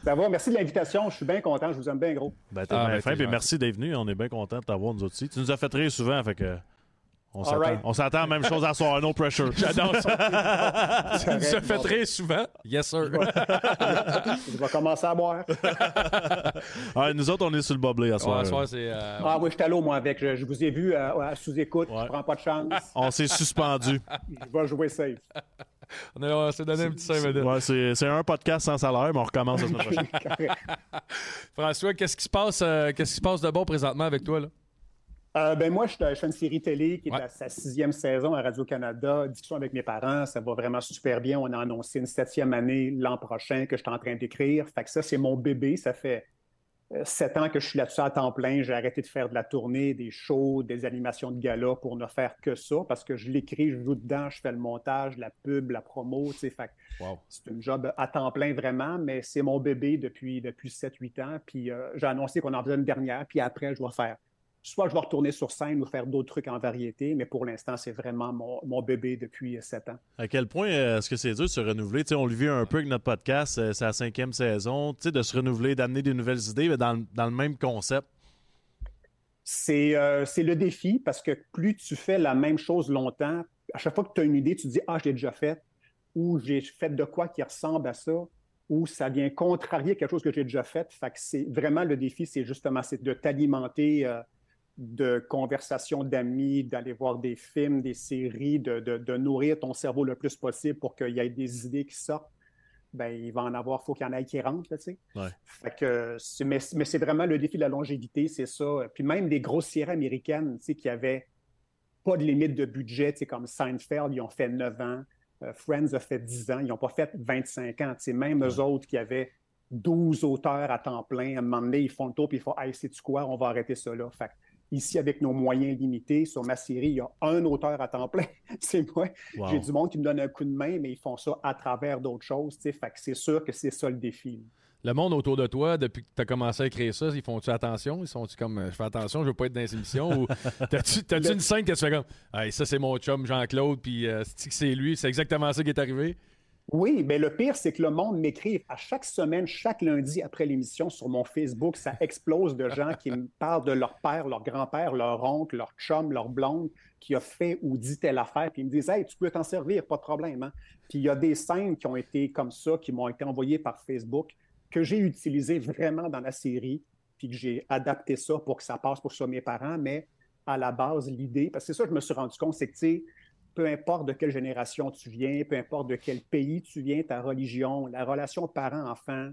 Ça va, merci de l'invitation. Je suis bien content, je vous aime bien gros. Ben, t'es Ah, bien ben, fin, puis merci d'être venu. On est bien content de t'avoir, nous aussi. Tu nous as fait rire souvent, fait que. On s'attend, right. on s'attend à la même chose à soir, no pressure. J'adore ça. correct, fait rire souvent. Yes, sir. Je vais commencer à boire. Nous autres, on est sur le boblé à Ouais, soir. ce soir, c'est. euh, Ah oui, je suis allé moi avec. Je, je vous ai vu euh, à sous-écoute. Ouais. Je prends pas de chance. On s'est suspendu. Je vais jouer safe. on, a- on s'est donné un petit 5 minutes. Ouais, c'est, c'est un podcast sans salaire, mais on recommence la semaine prochaine. François, qu'est-ce qui se passe, euh, qu'est-ce qui se passe de bon présentement avec toi là? Euh, ben moi, je, je fais une série télé qui est Ouais. à sa sixième saison à Radio-Canada. Discussion avec mes parents, ça va vraiment super bien. On a annoncé une septième année l'an prochain que je suis en train d'écrire. Fait que ça, c'est mon bébé. Ça fait sept ans que je suis là-dessus à temps plein. J'ai arrêté de faire de la tournée, des shows, des animations de gala pour ne faire que ça parce que je l'écris, je joue dedans, je fais le montage, la pub, la promo. C'est un job à temps plein vraiment, mais c'est mon bébé depuis, depuis 7-8 ans. Puis euh, j'ai annoncé qu'on en faisait une dernière, puis après, je vais faire soit je vais retourner sur scène ou faire d'autres trucs en variété, mais pour l'instant, c'est vraiment mon, bébé depuis sept ans. À quel point euh, est-ce que c'est dur de se renouveler? on le vit un peu avec notre podcast, euh, c'est la cinquième saison, de se renouveler, d'amener des nouvelles idées mais dans, le même concept. Euh, c'est le défi parce que plus tu fais la même chose longtemps, à chaque fois que tu as une idée, tu te dis Ah, je l'ai déjà fait, ou j'ai fait de quoi qui ressemble à ça, ou ça vient contrarier quelque chose que j'ai déjà fait. Fait que c'est vraiment le défi, c'est justement de t'alimenter de conversations d'amis, d'aller voir des films, des séries, de, nourrir ton cerveau le plus possible pour qu'il y ait des idées qui sortent, ben, il va en avoir, il faut qu'il y en ait qui rentrent, tu sais. Fait que, mais, c'est vraiment le défi de la longévité, c'est ça. Puis même des grosses séries américaines, tu sais, qui avaient pas de limite de budget, tu sais, comme Seinfeld, ils ont fait 9 ans, euh, Friends a fait 10 ans, ils n'ont pas fait 25 ans, tu sais, même eux autres qui avaient 12 auteurs à temps plein, à un moment donné, ils font le tour, puis ils font « Hey, sais-tu quoi, on va arrêter ça là. » Fait Ici, avec nos moyens limités, sur ma série, il y a un auteur à temps plein. c'est moi. J'ai du monde qui me donne un coup de main, mais ils font ça à travers d'autres choses. Fait que c'est sûr que c'est ça le défi. Le monde autour de toi, depuis que tu as commencé à écrire ça, ils font-tu attention? Ils sont-tu comme je fais attention, je veux pas être dans les émissions? ou t'as-tu une scène que tu fais comme hey, ça c'est mon chum Jean-Claude, puis euh, c'est lui, c'est exactement ça qui est arrivé? Oui, mais le pire, c'est que le monde m'écrit à chaque semaine, chaque lundi après l'émission sur mon Facebook, ça explose de gens qui me parlent de leur père, leur grand-père, leur oncle, leur chum, leur blonde qui a fait ou dit telle affaire, puis ils me disent Hey, tu peux t'en servir, pas de problème. Hein? Puis il y a des scènes qui ont été comme ça, qui m'ont été envoyées par Facebook, que j'ai utilisées vraiment dans la série, puis que j'ai adapté ça pour que ça passe pour ça mes parents, mais à la base, l'idée, parce que c'est ça que je me suis rendu compte, c'est que, tu sais, peu importe de quelle génération tu viens, peu importe de quel pays tu viens, ta religion, la relation parent-enfant,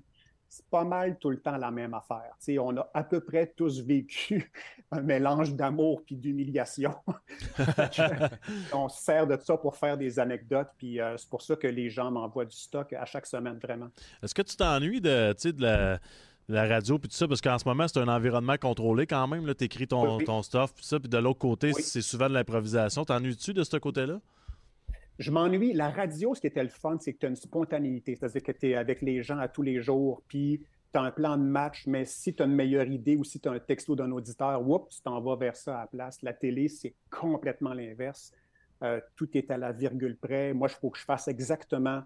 c'est pas mal tout le temps la même affaire. on a à peu près tous vécu un mélange d'amour puis d'humiliation. on se sert de ça pour faire des anecdotes, puis euh, c'est pour ça que les gens m'envoient du stock à chaque semaine, vraiment. Est-ce que tu t'ennuies de, de la la radio puis tout ça, parce qu'en ce moment, c'est un environnement contrôlé quand même. Tu écris ton, ton stuff, puis ça, puis de l'autre côté, c'est souvent de l'improvisation. T'ennuies-tu de ce côté-là? Je m'ennuie. La radio, ce qui était le fun, c'est que tu as une spontanéité. C'est-à-dire que tu es avec les gens à tous les jours, puis tu as un plan de match, mais si tu as une meilleure idée ou si tu as un texto d'un auditeur, oups, tu t'en vas vers ça à la place. La télé, c'est complètement l'inverse. Euh, tout est à la virgule près. Moi, il faut que je fasse exactement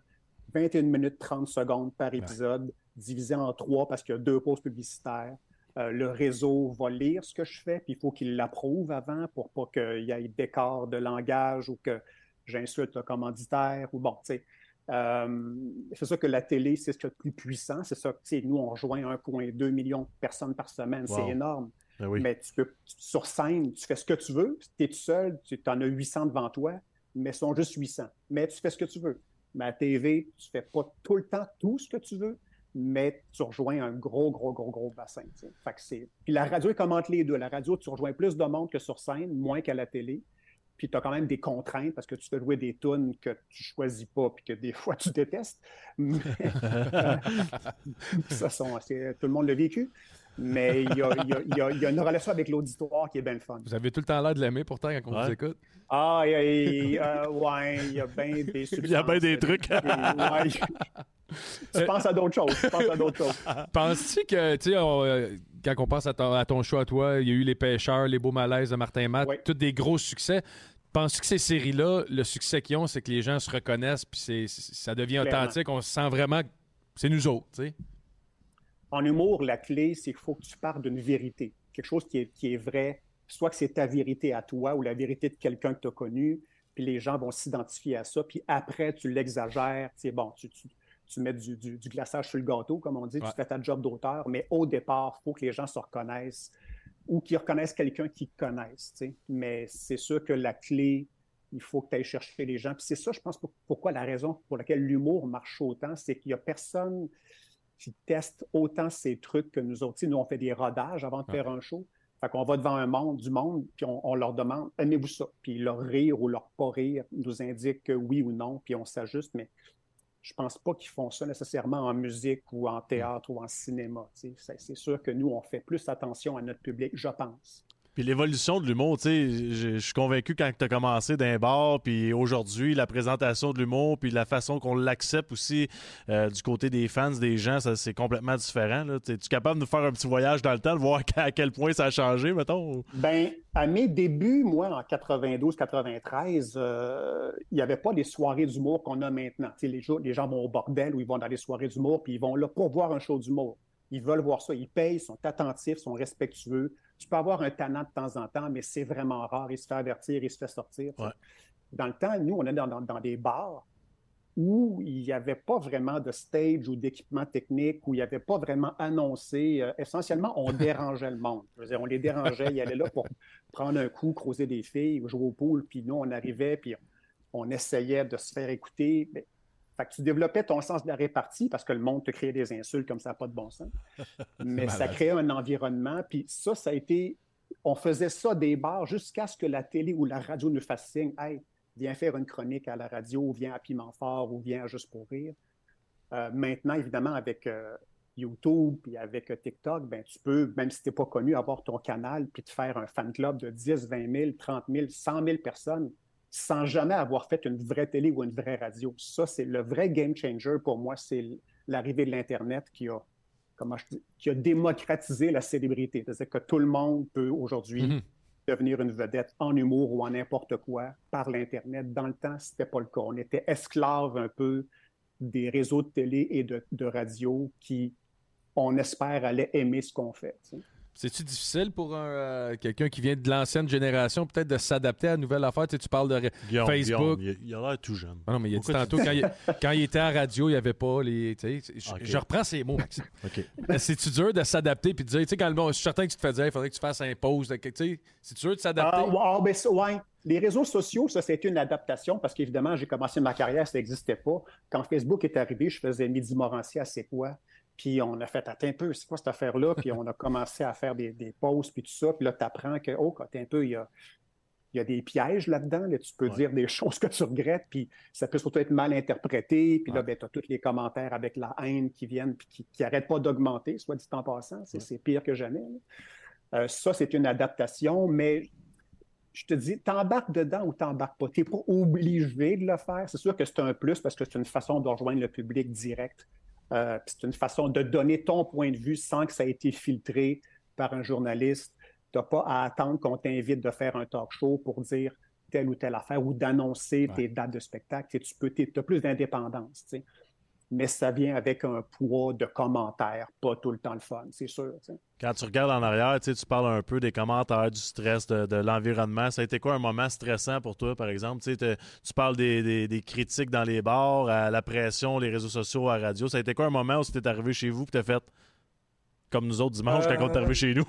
21 minutes 30 secondes par épisode divisé en trois parce qu'il y a deux pauses publicitaires. Euh, le réseau va lire ce que je fais, puis il faut qu'il l'approuve avant pour pas qu'il y ait d'écart de langage ou que j'insulte le commanditaire. Ou bon, tu sais. Euh, c'est ça que la télé, c'est ce qui est le plus puissant. C'est ça que nous, on rejoint 1,2 million de personnes par semaine. C'est énorme. Ben mais tu peux, sur scène, tu fais ce que tu veux. Tu es tout seul, tu en as 800 devant toi, mais sont juste 800. Mais tu fais ce que tu veux. Mais à TV, tu fais pas tout le temps tout ce que tu veux mais tu rejoins un gros, gros, gros, gros bassin. Fait Puis la radio, elle commente les deux. La radio, tu rejoins plus de monde que sur scène, moins qu'à la télé. Puis tu as quand même des contraintes parce que tu fais jouer des tunes que tu choisis pas puis que des fois tu détestes. ça, sont, tout le monde l'a vécu. Mais il y, a, une relation avec l'auditoire qui est bien fun. Vous avez tout le temps l'air de l'aimer pourtant quand on vous écoute. Ah, il y a, euh, ouais, il y a bien des Il y a bien des trucs. Tu penses à d'autres choses. Tu penses à d'autres choses. Penses-tu que, tu sais, euh, quand on pense à ton, choix à toi, il y a eu Les Pêcheurs, Les Beaux Malaises de Martin Matt, tous des gros succès. Penses-tu que ces séries-là, le succès qu'ils ont, c'est que les gens se reconnaissent puis ça devient authentique, on se sent vraiment que c'est nous autres, tu sais? En humour, la clé, c'est qu'il faut que tu parles d'une vérité, quelque chose qui est, qui est vrai, soit que c'est ta vérité à toi ou la vérité de quelqu'un que tu as connu, puis les gens vont s'identifier à ça, puis après, tu l'exagères, tu bon, tu, tu mets du, glaçage sur le gâteau, comme on dit, tu fais ta job d'auteur, mais au départ, il faut que les gens se reconnaissent ou qu'ils reconnaissent quelqu'un qu'ils connaissent. Mais c'est sûr que la clé, il faut que tu ailles chercher les gens. Puis c'est ça, je pense, pourquoi la raison pour laquelle l'humour marche autant, c'est qu'il n'y a personne qui teste autant ces trucs que nous autres. nous, on fait des rodages avant de faire un show. Fait qu'on va devant un monde, du monde, puis on, leur demande aimez-vous ça Puis leur rire ou leur pas rire nous indique que oui ou non, puis on s'ajuste. Mais je pense pas qu'ils font ça nécessairement en musique ou en théâtre ou en cinéma. C'est sûr que nous, on fait plus attention à notre public, je pense. Puis l'évolution de l'humour, tu sais, je suis convaincu quand tu as commencé d'un bar, puis aujourd'hui, la présentation de l'humour, puis la façon qu'on l'accepte aussi euh, du côté des fans, des gens, ça c'est complètement différent. Tu es capable de nous faire un petit voyage dans le temps, de voir à quel point ça a changé, mettons? Ben, à mes débuts, moi, en 92-93, euh, il n'y avait pas les soirées d'humour qu'on a maintenant. Les, les gens vont au bordel ou ils vont dans les soirées d'humour, puis ils vont là pour voir un show d'humour. Ils veulent voir ça, ils payent, sont attentifs, sont respectueux tu peux avoir un tannant de temps en temps, mais c'est vraiment rare. Il se fait avertir, il se fait sortir. Dans le temps, nous, on est dans, des bars où il n'y avait pas vraiment de stage ou d'équipement technique, où il n'y avait pas vraiment annoncé. Euh, essentiellement, on dérangeait le monde. on les dérangeait. Ils allaient là pour prendre un coup, creuser des filles, jouer au pool, puis nous, on arrivait, puis on, essayait de se faire écouter. Fait que tu développais ton sens de la répartie parce que le monde te créait des insultes comme ça, pas de bon sens. Mais ça créait un environnement. Puis ça, ça a été. On faisait ça des bars jusqu'à ce que la télé ou la radio nous fasse signe Hey, viens faire une chronique à la radio, viens à Piment Fort ou viens à Juste pour rire. Euh, maintenant, évidemment, avec euh, YouTube et avec euh, TikTok, ben, tu peux, même si tu n'es pas connu, avoir ton canal puis te faire un fan club de 10, 20 000, 30 000, 100 000 personnes sans jamais avoir fait une vraie télé ou une vraie radio. Ça, c'est le vrai game changer pour moi, c'est l'arrivée de l'Internet qui a, comment je dis, qui a démocratisé la célébrité. C'est-à-dire que tout le monde peut aujourd'hui mhm. devenir une vedette en humour ou en n'importe quoi par l'Internet. Dans le temps, ce n'était pas le cas. On était esclave un peu des réseaux de télé et de, radio qui, on espère, allaient aimer ce qu'on fait. C'est-tu difficile pour euh, quelqu'un qui vient de l'ancienne génération, peut-être de s'adapter à la nouvelle affaire? Tu, parles de Facebook. il, a l'air tout jeune. Ah non, mais il a dit tantôt, quand il, quand il, était à radio, il n'y avait pas les. Je, reprends ces mots, Maxime. C'est-tu dur de s'adapter puis de dire, tu sais, quand le bon, je suis certain que tu te fais dire, il faudrait que tu fasses un pause. C'est dur de s'adapter? Ah, ben, ouais. Les réseaux sociaux, ça, c'est une adaptation parce qu'évidemment, j'ai commencé ma carrière, ça n'existait pas. Quand Facebook est arrivé, je faisais Midi Morancier à C'est quoi? Puis on a fait, attends un peu, c'est quoi cette affaire-là? Puis on a commencé à faire des, des pauses, puis tout ça. Puis là, tu apprends que, oh, attends un peu, il y a, il y a des pièges là-dedans. Là, tu peux dire des choses que tu regrettes, puis ça peut surtout être mal interprété. Puis là, ben, tu as tous les commentaires avec la haine qui viennent, puis qui n'arrêtent pas d'augmenter, soit dit en passant. C'est pire que jamais. Euh, ça, c'est une adaptation, mais je te dis, t'embarques dedans ou t'embarques pas. Tu n'es pas obligé de le faire. C'est sûr que c'est un plus parce que c'est une façon de rejoindre le public direct. Euh, c'est une façon de donner ton point de vue sans que ça ait été filtré par un journaliste. Tu n'as pas à attendre qu'on t'invite de faire un talk show pour dire telle ou telle affaire ou d'annoncer tes dates de spectacle. Tu peux, as plus d'indépendance mais ça vient avec un poids de commentaires, pas tout le temps le fun, c'est sûr. Quand tu regardes en arrière, tu parles un peu des commentaires, du stress, de, l'environnement. Ça a été quoi un moment stressant pour toi, par exemple? Tu parles des, critiques dans les bars, à la pression, les réseaux sociaux, à la radio. Ça a été quoi un moment où tu es arrivé chez vous et tu as fait comme nous autres dimanche quand on est arrivé chez nous?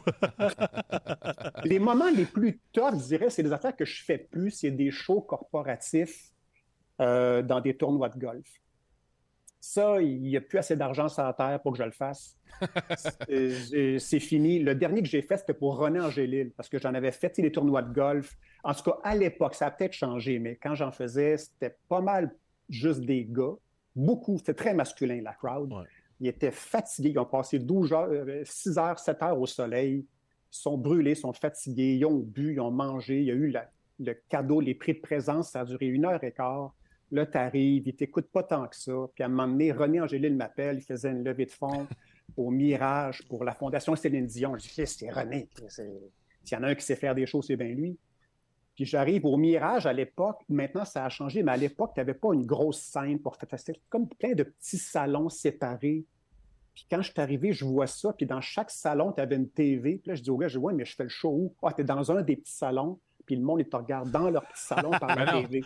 les moments les plus tough, je dirais, c'est des affaires que je fais plus. C'est des shows corporatifs euh, dans des tournois de golf. Ça, il n'y a plus assez d'argent sur la terre pour que je le fasse. c'est fini. Le dernier que j'ai fait, c'était pour René Angélil, parce que j'en avais fait les tournois de golf. En tout cas, à l'époque, ça a peut-être changé, mais quand j'en faisais, c'était pas mal juste des gars. Beaucoup, c'était très masculin, la crowd. Ils étaient fatigués. Ils ont passé 12 heures, 6 heures, 7 heures au soleil. Ils sont brûlés, sont fatigués. Ils ont bu, ils ont mangé. Il y a eu le cadeau, les prix de présence. Ça a duré une heure et quart. Là, tu arrives, il t'écoute pas tant que ça. Puis à un moment donné, René Angélil m'appelle, il faisait une levée de fonds au Mirage pour la Fondation Céline Dion. Je dis, c'est René. S'il y en a un qui sait faire des choses, c'est bien lui. Puis j'arrive au Mirage à l'époque. Maintenant, ça a changé, mais à l'époque, tu n'avais pas une grosse scène pour faire comme plein de petits salons séparés. Puis quand je suis arrivé, je vois ça. Puis dans chaque salon, tu avais une TV. Puis là, je dis au gars, je mais je fais le show où? Ah, tu es dans un des petits salons. Puis le monde, il te regarde dans leur petit salon par la TV.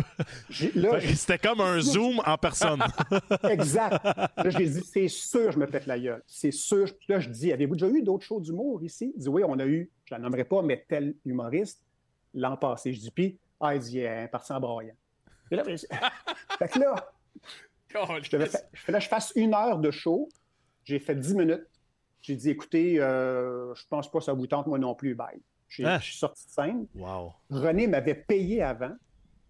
C'était comme un Zoom en personne. exact. Là, j'ai dit, c'est sûr, je me pète la gueule. C'est sûr. là, je dis, avez-vous déjà eu d'autres shows d'humour ici? Il dit, oui, on a eu, je ne la nommerai pas, mais tel humoriste l'an passé. Je dis, puis, ah, il dit, un parti en broyant. Et là, fait que là, je, là, je fasse une heure de show. J'ai fait dix minutes. J'ai dit, écoutez, euh, je pense pas que ça vous tente, moi non plus, bye. Ah. Je suis sorti de scène. Wow. René m'avait payé avant.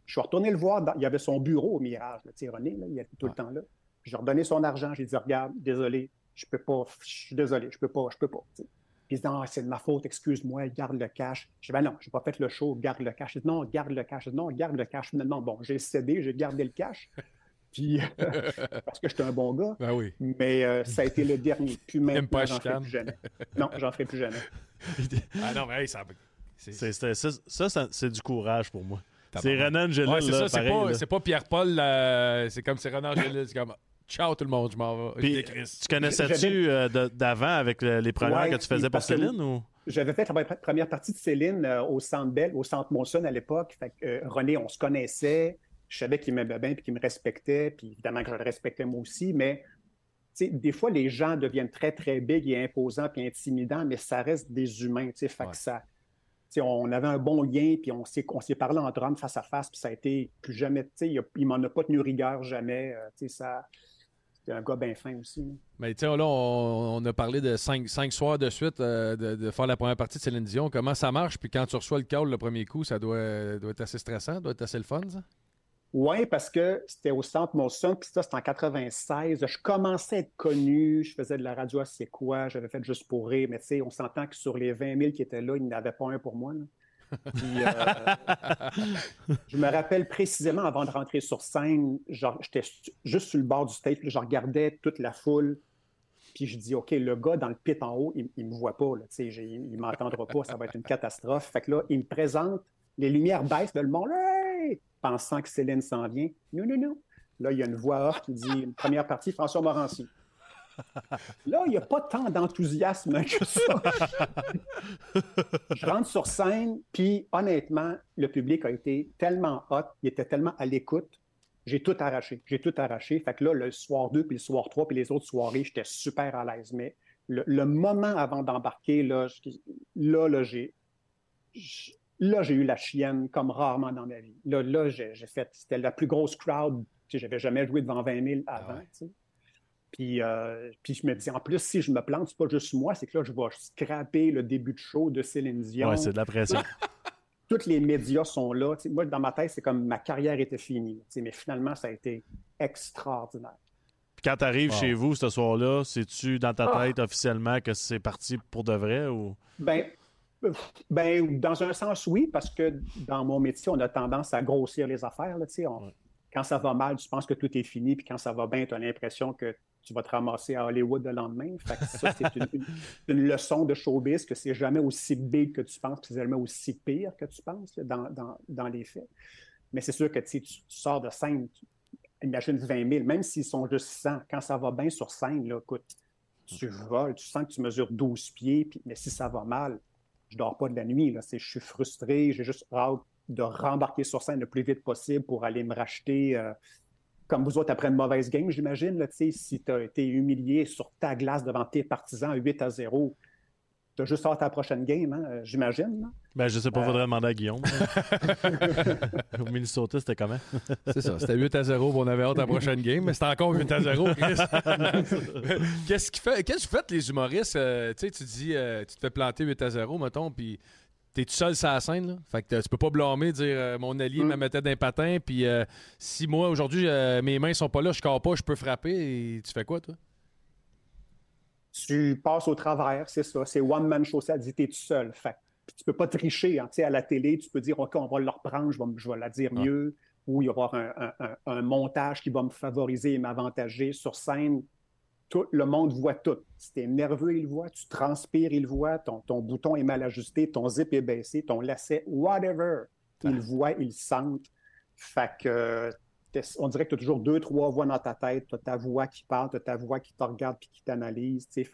Je suis retourné le voir. il y avait son bureau au Mirage, le René, là, il était tout le temps là. J'ai redonné son argent. J'ai dit Regarde, désolé, je peux pas, je suis désolé, je peux pas, je peux pas. Puis il dit Non, c'est de ma faute, excuse-moi, garde le cash. Je dis Ben non, je n'ai pas fait le show, garde le cash. Il dit Non, garde le cash. Je dis Non, garde le cash. Finalement, bon, j'ai cédé, j'ai gardé le cash. Puis, parce que j'étais un bon gars. Ben oui. Mais euh, ça a été le dernier. Puis maintenant, j'en ferai plus jamais. Non, j'en ferai plus jamais. ah non, mais ça. C'est, ça, c'est du courage pour moi. C'est Renan Angelil. Ouais, c'est ça, c'est pas, c'est pas Pierre-Paul. c'est comme c'est Renan Angelil. C'est comme ciao tout le monde, je m'en vais. Puis, tu connaissais-tu euh, d'avant avec les premières que tu faisais pour Céline ou? J'avais fait la première partie de Céline euh, au Centre Bell, au Centre Monson à l'époque. René, on se connaissait je savais qu'il m'aimait bien puis qu'il me respectait, puis évidemment que je le respectais moi aussi, mais des fois, les gens deviennent très, très big et imposants puis intimidants, mais ça reste des humains. Fait que ça, on avait un bon lien, puis on s'est, parlé entre hommes face à face, puis ça a été plus jamais. Il, il m'en a pas tenu rigueur jamais. Euh, ça, c'était un gars bien fin aussi. Mais tu là, on, a parlé de cinq, soirs de suite euh, de, faire la première partie de Céline Dion. Comment ça marche? Puis quand tu reçois le call le premier coup, ça doit, doit être assez stressant, doit être assez le fun, ça? Oui, parce que c'était au centre Molson, puis ça, c'était en 96. Je commençais à être connu, je faisais de la radio à C'est quoi, j'avais fait juste pour rire, mais tu sais, on s'entend que sur les 20 000 qui étaient là, il n'y en avait pas un pour moi. Puis, euh, je me rappelle précisément avant de rentrer sur scène, j'étais juste sur le bord du stage, je regardais toute la foule, puis je dis, OK, le gay dans le pit en haut, il ne me voit pas, là, il ne m'entendra pas, ça va être une catastrophe. Fait que là, il me présente, les lumières baissent, le monde, pensant que Céline s'en vient. Non, non, non. Là, il y a une voix off qui dit première partie, François Morancy. Là, il n'y a pas tant d'enthousiasme que ça. je rentre sur scène, puis honnêtement, le public a été tellement hot, il était tellement à l'écoute. J'ai tout arraché. J'ai tout arraché. Fait que là, le soir 2, puis le soir 3, puis les autres soirées, j'étais super à l'aise. Mais le, moment avant d'embarquer, là, là, là j'ai Là, j'ai eu la chienne comme rarement dans ma vie. Là, là j'ai fait, c'était la plus grosse crowd. Je n'avais jamais joué devant 20 000 ah avant. Puis, euh, puis je me dis, en plus, si je me plante, c'est pas juste moi, c'est que là, je vais scraper le début de show de Céline Dion. Oui, c'est de la pression. Tous les médias sont là. moi, dans ma tête, c'est comme ma carrière était finie. Mais finalement, ça a été extraordinaire. Puis quand tu arrives chez vous ce soir-là, c'est-tu dans ta ah! tête officiellement que c'est parti pour de vrai? ou? Ben, ben, dans un sens, oui, parce que dans mon métier, on a tendance à grossir les affaires. Là, Quand ça va mal, tu penses que tout est fini, puis quand ça va bien, tu as l'impression que tu vas te ramasser à Hollywood le lendemain. ça, c'est une, leçon de showbiz que c'est jamais aussi big que tu penses, puis c'est jamais aussi pire que tu penses dans, les faits. Mais c'est sûr que tu, tu sors de scène, imagine 20 000, même s'ils sont juste 100, quand ça va bien sur scène, là, écoute, tu voles, tu sens que tu mesures 12 pieds, puis, mais si ça va mal, je dors pas de la nuit. Je suis frustré, j'ai juste hâte de rembarquer sur scène le plus vite possible pour aller me racheter, euh, comme vous autres, après une mauvaise game, j'imagine. Si tu as été humilié sur ta glace devant tes partisans 8 à 0, tu as juste hâte à la prochaine game, hein, j'imagine. Ben, je sais pas, il faudrait euh. demander à Guillaume. Au Minnesota, c'était comment? C'est ça, c'était 8 à 0, on avait hâte à la prochaine game, mais c'était encore 8 à 0, Qu'est-ce qui fait, qu'est-ce que vous faites, les humoristes? Euh, tu sais, tu dis, euh, tu te fais planter 8 à 0, mettons, puis t'es tout seul sur la scène, là. Fait que tu peux pas blâmer, dire mon allié me mm. mettait d'un patin, puis si moi, aujourd'hui, mes mains sont pas là, je ne pas, je peux frapper, et tu fais quoi, toi? Tu passes au travers, c'est ça. C'est one man show, ça dit t'es tout seul. Fait puis tu peux pas tricher. Hein, à la télé, tu peux dire OK, on va le reprendre, je vais, je vais la dire mieux, ou il y aura un, un, montage qui va me favoriser et m'avantager. Sur scène, tout le monde voit tout. Si tu es nerveux, il voit, tu transpires, il voit, ton, ton bouton est mal ajusté, ton zip est baissé, ton lacet, whatever. Il voit, il sent. Fait que on dirait que tu as toujours deux, trois voix dans ta tête. Tu as ta voix qui parle, tu as ta voix qui te regarde puis qui t'analyse. tu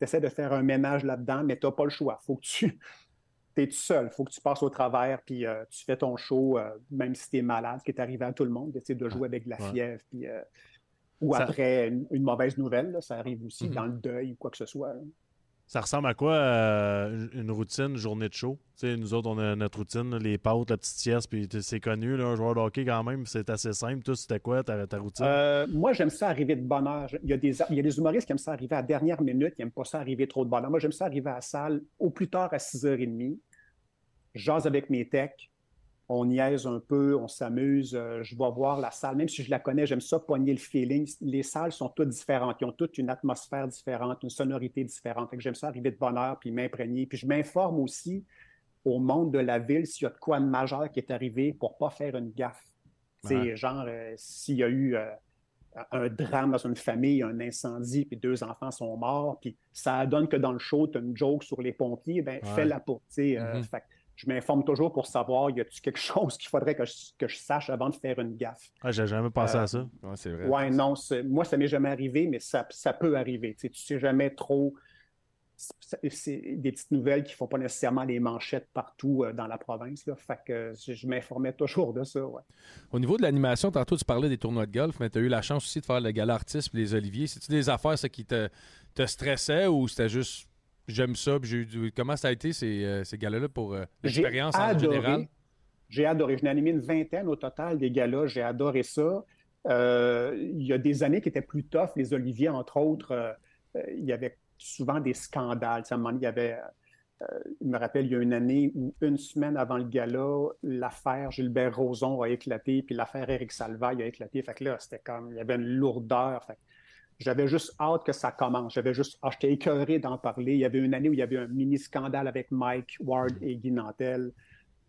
essaies de faire un ménage là-dedans, mais tu n'as pas le choix. faut que tu. es tout seul. faut que tu passes au travers puis euh, tu fais ton show, euh, même si tu es malade, ce qui est arrivé à tout le monde, d'essayer de jouer avec de la fièvre. Puis, euh, ou après une, mauvaise nouvelle, ça arrive aussi mm-hmm. dans le deuil ou quoi que ce soit. Ça ressemble à quoi euh, une routine, journée de show? nous autres, on a notre routine, les pâtes, la petite sieste, puis c'est connu, là, un joueur de hockey quand même, c'est assez simple. Toi, c'était quoi ta, routine? Euh, moi, j'aime ça arriver de bonne heure. Il y, a des, il y a des humoristes qui aiment ça arriver à la dernière minute, qui n'aiment pas ça arriver trop de bonne heure. Moi, j'aime ça arriver à la salle au plus tard à 6h30. J'ose avec mes techs. On niaise un peu, on s'amuse. euh, je vais voir la salle, même si je la connais, j'aime ça, pogner le feeling. Les salles sont toutes différentes. Ils ont toutes une atmosphère différente, une sonorité différente. Fait que j'aime ça arriver de bonne heure puis m'imprégner. Puis je m'informe aussi au monde de la ville s'il y a de quoi de majeur qui est arrivé pour pas faire une gaffe. Ouais. genre, euh, s'il y a eu euh, un drame dans une famille, un incendie, puis deux enfants sont morts, puis ça donne que dans le show, tu as une joke sur les pompiers, ben Ouais. fais-la fait que je m'informe toujours pour savoir, y a-t-il quelque chose qu'il faudrait que je, que je sache avant de faire une gaffe. Ouais, J'ai jamais pensé Euh, à ça. Ouais, c'est vrai. Ouais, non, c'est- moi, ça m'est jamais arrivé, mais ça, ça peut arriver. Tu sais, tu sais jamais trop. c'est- C'est des petites nouvelles qui font pas nécessairement les manchettes partout euh, dans la province. Là. Fait que je, je m'informais toujours de ça. Ouais. Au niveau de l'animation, tantôt tu parlais des tournois de golf, mais tu as eu la chance aussi de faire le gala artiste et les oliviers. C'est-tu des affaires ça, qui te, te stressaient ou c'était juste j'aime ça? puis j'ai eu du- Comment ça a été ces, euh, ces galas-là pour euh, l'expérience en adoré. général? J'ai adoré. Ai animé une vingtaine au total des galas. J'ai adoré ça. Euh, il y a des années qui étaient plus tough. Les Oliviers, entre autres, euh, il y avait souvent des scandales. Donné, il y avait, euh, il me rappelle, il y a une année où une semaine avant le gala, l'affaire Gilbert Rozon a éclaté, puis l'affaire Éric Salvaille a éclaté. Fait que là, c'était comme, il y avait une lourdeur. Fait que j'avais juste hâte que ça commence. J'avais juste, ah, j'étais écœuré d'en parler. Il y avait une année où il y avait un mini scandale avec Mike Ward et Guy Nantel.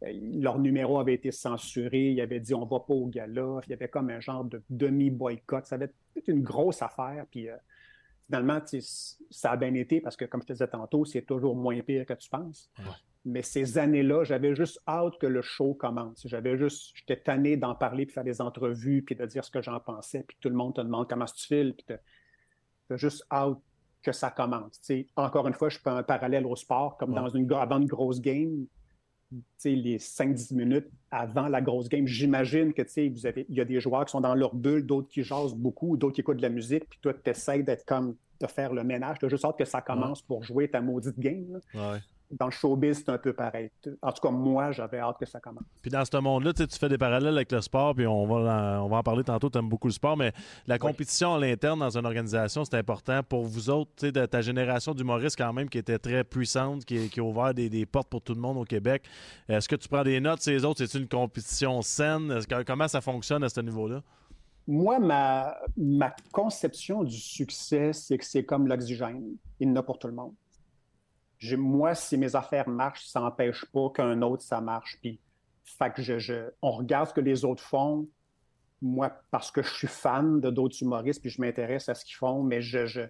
Euh, Leur numéro avait été censuré. Ils avaient dit on va pas au gala. Il y avait comme un genre de demi-boycott. Ça avait été une grosse affaire. Puis euh, finalement, ça a bien été parce que, comme je te disais tantôt, c'est toujours moins pire que tu penses. Mais ces années-là, j'avais juste hâte que le show commence. J'avais juste, j'étais tanné d'en parler, puis faire des entrevues, puis de dire ce que j'en pensais, puis tout le monde te demande comment tu files, puis t'as juste hâte que ça commence. Encore une fois, je fais un parallèle au sport, comme Ouais. dans une, avant une grosse game, les 5-10 minutes avant la grosse game, j'imagine que vous avez, il y a des joueurs qui sont dans leur bulle, d'autres qui jasent beaucoup, d'autres qui écoutent de la musique, puis toi, tu essaies d'être comme de faire le ménage. Tu as juste hâte que ça commence pour jouer ta maudite game. Ouais. Dans le showbiz, c'est un peu pareil. En tout cas, moi, j'avais hâte que ça commence. Puis dans ce monde-là, tu fais des parallèles avec le sport, puis on va en, on va en parler tantôt, tu aimes beaucoup le sport, mais la compétition à l'interne dans une organisation, c'est important pour vous autres, de ta génération d'humoristes quand même qui était très puissante, qui, qui a ouvert des, des portes pour tout le monde au Québec. Est-ce que tu prends des notes, ces autres, c'est une compétition saine? Que- comment ça fonctionne à ce niveau-là? Moi, ma, ma conception du succès, c'est que c'est comme l'oxygène. Il y en a pour tout le monde. Moi, si mes affaires marchent, ça n'empêche pas qu'un autre, ça marche. Puis, fait que je, je- on regarde ce que les autres font. Moi, parce que je suis fan de d'autres humoristes, puis je m'intéresse à ce qu'ils font, mais je, je-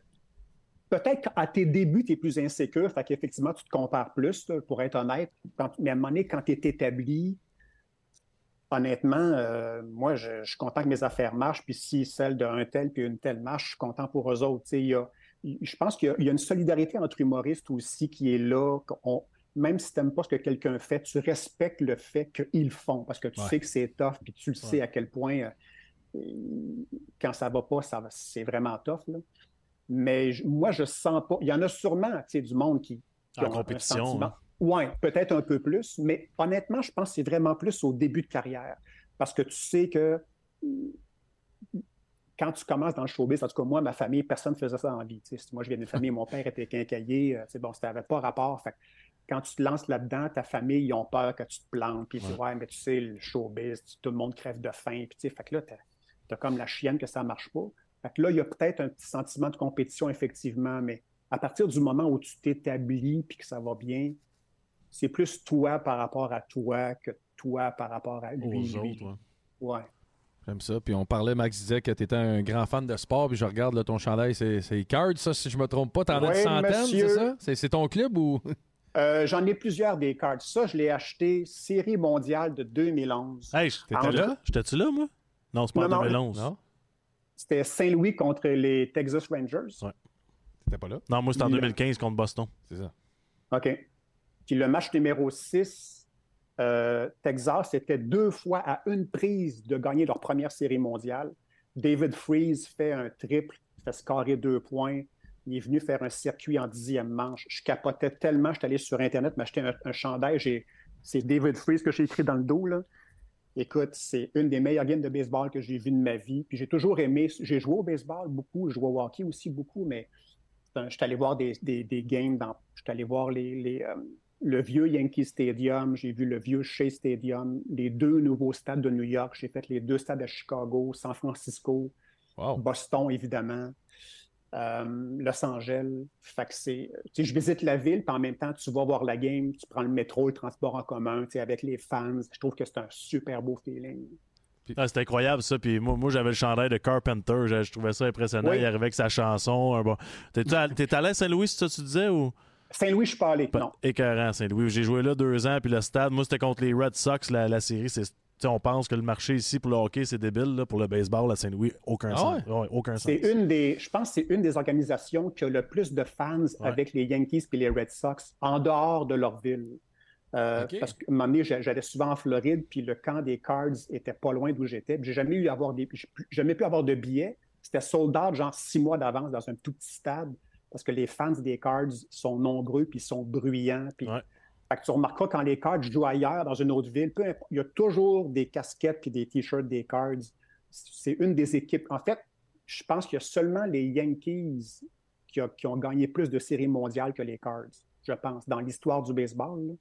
peut-être qu'à tes débuts, tu es plus insécure, fait tu te compares plus, pour être honnête. Mais à un moment donné, quand tu es établi, honnêtement, euh, moi, je, suis content que mes affaires marchent, puis si celle d'un tel puis une telle marche, je suis content pour eux autres. Je pense qu'il y a, il y a une solidarité entre humoristes aussi qui est là. même si tu n'aimes pas ce que quelqu'un fait, tu respectes le fait qu'ils font, parce que tu Ouais. sais que c'est tough, puis tu le sais à quel point, euh, quand ça va pas, ça c'est vraiment tough. là. Mais je- moi, je sens pas. Il y en a sûrement du monde qui, qui En ont un compétition, sentiment- hein. Oui, peut-être un peu plus, mais honnêtement, je pense que c'est vraiment plus au début de carrière. Parce que tu sais que quand tu commences dans le showbiz, en tout cas, moi, ma famille, personne ne faisait ça en vie. Moi, je viens d'une famille, mon père était quincailler. euh, bon, ça n'avait pas rapport. Fait quand tu te lances là-dedans, ta famille, ils ont peur que tu te plantes. Puis, tu dis, ouais, mais tu sais, le showbiz, tout le monde crève de faim. Puis, tu sais, fait que là, tu as, comme la chienne que ça ne marche pas. Fait que là, il y a peut-être un petit sentiment de compétition, effectivement, mais à partir du moment où tu t'établis puis que ça va bien, c'est plus toi par rapport à toi que toi par rapport à lui. Aux autres, ouais. Ouais. J'aime ça. Puis on parlait, Max disait que tu étais un grand fan de sport, puis je regarde là, ton chandail, c'est c'est Cards, ça, si je me trompe pas. T'en as une centaine, c'est ça? C'est c'est ton club ou? Euh, J'en ai plusieurs des cartes. Ça, je l'ai acheté série mondiale de 2011. Hey, T'étais là? j'étais-tu là, moi? Non, c'est pas Non, en non. 2011. Non? C'était Saint-Louis contre les Texas Rangers. Ouais. T'étais pas là? Non, moi, c'était en Le- 2015 contre Boston. C'est ça. OK. Puis le match numéro 6, euh, Texas, c'était deux fois à une prise de gagner leur première série mondiale. David Freeze fait un triple, fait scorer deux points. Il est venu faire un circuit en dixième manche. Je capotais tellement, je allé sur Internet m'acheter un, chandail. C'est David Freeze que j'ai écrit dans le dos. Là. Écoute, c'est une des meilleures games de baseball que j'ai vues de ma vie. J'ai toujours aimé, j'ai joué au baseball beaucoup, je joué au hockey aussi beaucoup, mais un- je suis allé voir des, games, dans, je suis allé voir les, les, euh, le vieux Yankee Stadium, j'ai vu le vieux Shea Stadium, les deux nouveaux stades de New York. J'ai fait les deux stades à Chicago, San Francisco, Wow. Boston, évidemment, euh, Los Angeles. Fait que je visite la ville, puis en même temps, tu vas voir la game, tu prends le métro, le transport en commun, avec les fans. Je trouve que c'est un super beau feeling. Ah, c'était incroyable ça. Puis moi, moi j'avais le chandail de Carpenter. Je, je trouvais ça impressionnant. Oui. Il arrivait avec sa chanson. bon... T'es allé à Saint-Louis, c'est ça que tu disais? Ou... Saint-Louis, je suis pas allé. Non. Écœurant, Saint-Louis. J'ai joué là deux ans. Puis le stade, moi, c'était contre les Red Sox, la, la série. C'est, on pense que le marché ici pour le hockey, c'est débile. Là, pour le baseball à Saint-Louis, aucun Ah sens. ouais? Aucun C'est sens. une des, je pense que c'est une des organisations qui a le plus de fans Ouais. avec les Yankees et les Red Sox en dehors de leur ville. Euh. Parce qu'à un moment j'allais souvent en Floride, puis le camp des Cards était pas loin d'où j'étais. J'ai jamais eu à avoir des, jamais pu avoir de billets. C'était sold out genre six mois d'avance dans un tout petit stade parce que les fans des Cards sont nombreux puis sont bruyants. Puis Ouais. fait que tu remarqueras quand les Cards jouent ailleurs dans une autre ville, peu importe, il y a toujours des casquettes et des t-shirts des Cards. C'est une des équipes. En fait, je pense qu'il y a seulement les Yankees qui, a- qui ont gagné plus de séries mondiales que les Cards, je pense, dans l'histoire du baseball. là.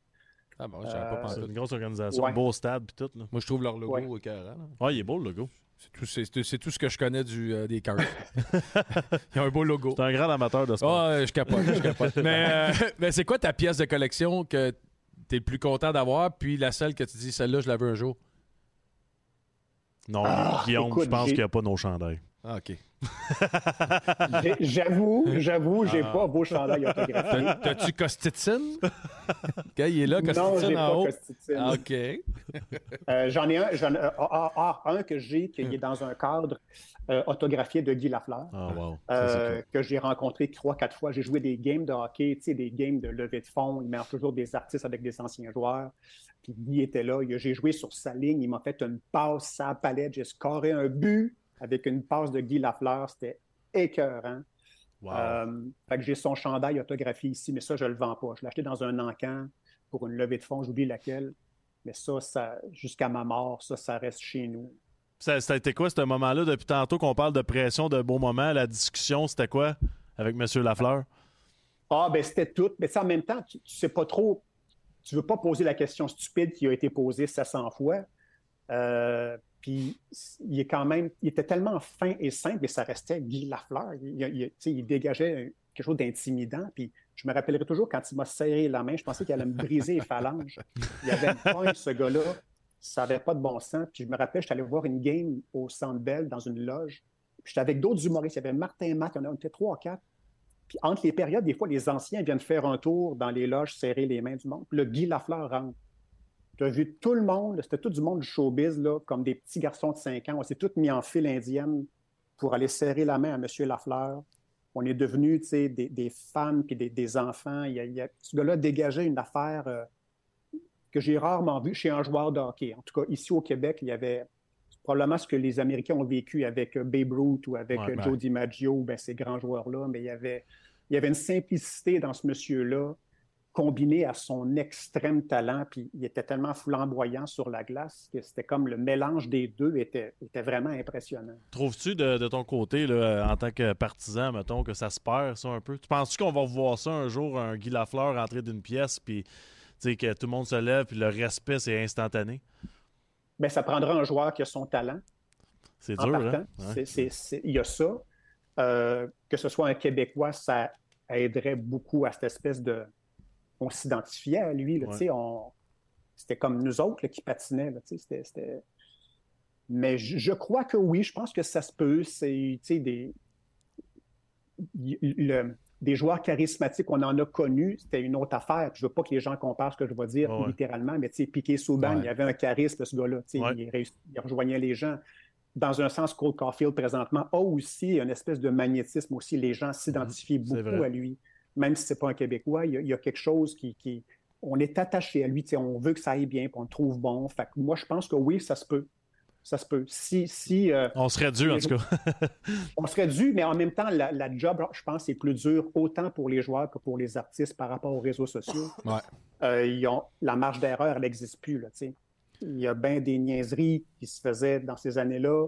Ah bon, j'avais pas Euh, pensé. C'est une grosse organisation. Ouais. Beau stade, puis tout. Là. Moi, je trouve leur logo Ouais. écœurant, là. Ouais, il est beau le logo. C'est tout, c'est- c'est- c'est tout ce que je connais du, euh, des Cards. Ils ont un beau logo. T'es un grand amateur de sport. Ah, je capote, je capote. mais euh, mais c'est quoi ta pièce de collection que t'es le plus content d'avoir, puis la seule que tu dis, celle-là, je la veux un jour? Non, Ah, Guillaume, écoute, je pense j'ai- qu'il n'y a pas nos chandails. Ah, OK. J'avoue, j'avoue, j'ai Ah. pas beau chandail autographié. T'as- T'as-tu Costitine? OK, il est là, Non, Costitine j'ai en pas haut. Costitine. Ah, OK. Euh, j'en ai un, j'en- euh, ah, ah, ah, un que j'ai qui est dans un cadre euh, autographié de Guy Lafleur. Wow. Ça, c'est euh, cool. que j'ai rencontré trois, quatre fois. J'ai joué des games de hockey, tu sais, des games de levée de fonds. Il met toujours des artistes avec des anciens joueurs. Puis Guy était là. J'ai joué sur sa ligne. Il m'a fait une passe à la palette. J'ai scoré un but avec une passe de Guy Lafleur. C'était écœurant. Wow. Euh, fait que j'ai son chandail autographié ici, mais ça, je le vends pas. Je l'ai acheté dans un encan pour une levée de fonds, j'oublie laquelle. Mais ça, ça jusqu'à ma mort, ça, ça reste chez nous. Ça, ça a été quoi ce moment-là? Depuis tantôt qu'on parle de pression, de beaux moments, la discussion, c'était quoi avec M. Lafleur? Ah, ben c'était tout. Mais sais, en même temps, tu, tu sais pas trop. Tu veux pas poser la question stupide qui a été posée 700 fois. Euh, puis il est quand même, il était tellement fin et simple, mais ça restait Guy Lafleur. Il, il- dégageait quelque chose d'intimidant. Puis je me rappellerai toujours quand il m'a serré la main, je pensais qu'il allait me briser les phalanges. Il avait une pointe, ce gars-là. Ça n'avait pas de bon sens. Puis je me rappelle, j'étais allé voir une game au Centre Bell dans une loge. Puis j'étais avec d'autres humoristes. Il y avait Martin Matt, on était trois, quatre. Puis entre les périodes, des fois, les anciens viennent faire un tour dans les loges, serrer les mains du monde. Puis le Guy Lafleur rentre. Tu as vu tout le monde, c'était tout du monde du showbiz, là, comme des petits garçons de 5 ans. On s'est tous mis en file indienne pour aller serrer la main à M. Lafleur. On est devenus des, des femmes puis des, des enfants. Il y a, il y a- ce gars-là dégageait une affaire euh, que j'ai rarement vue chez un joueur de hockey. En tout cas, ici au Québec, il y avait probablement ce que les Américains ont vécu avec euh, Babe Ruth ou avec Ouais, euh, ben. Joe DiMaggio, ben, ces grands joueurs-là, mais il y avait, il y avait une simplicité dans ce monsieur-là combiné à son extrême talent, puis il était tellement flamboyant sur la glace que c'était comme le mélange des deux était, était vraiment impressionnant. Trouves-tu de, de ton côté, là, en tant que partisan, mettons, que ça se perd, ça, un peu? Tu penses-tu qu'on va voir ça un jour, un Guy Lafleur entrer d'une pièce, puis que tout le monde se lève, puis le respect, c'est instantané? Ben, ça prendra un joueur qui a son talent. C'est dur, hein? Ouais. C'est- c'est- c'est- il y a ça. Euh, que ce soit un Québécois, ça aiderait beaucoup à cette espèce de. On s'identifiait à lui. là, Ouais. on... C'était comme nous autres là, qui patinaient. là, tu sais, c'était- c'était- Mais je, je crois que oui, je pense que ça se peut. C'est des... le- des joueurs charismatiques, on en a connus, c'était une autre affaire. Je ne veux pas que les gens comparent ce que je vais dire Ouais, littéralement, mais Piqué Souban, Ouais. il avait un charisme, ce gars-là. Il, réussi- il rejoignait les gens dans un sens, Cole Caulfield, présentement, a aussi une espèce de magnétisme aussi. Les gens s'identifient Mhm. Beaucoup à lui. Même si ce n'est pas un Québécois, il y a, il y a quelque chose qui, qui- On est attaché à lui, tu sais, on veut que ça aille bien, puis on le trouve bon. Fait que moi, je pense que oui, ça se peut. Ça se peut. Si, si euh, On serait dû, en tout cas. on serait dû, mais en même temps, la, la job, je pense, est plus dure autant pour les joueurs que pour les artistes par rapport aux réseaux sociaux. Ouais. Euh, ils ont, la marge d'erreur, elle n'existe plus. Là. Il y a bien des niaiseries qui se faisaient dans ces années-là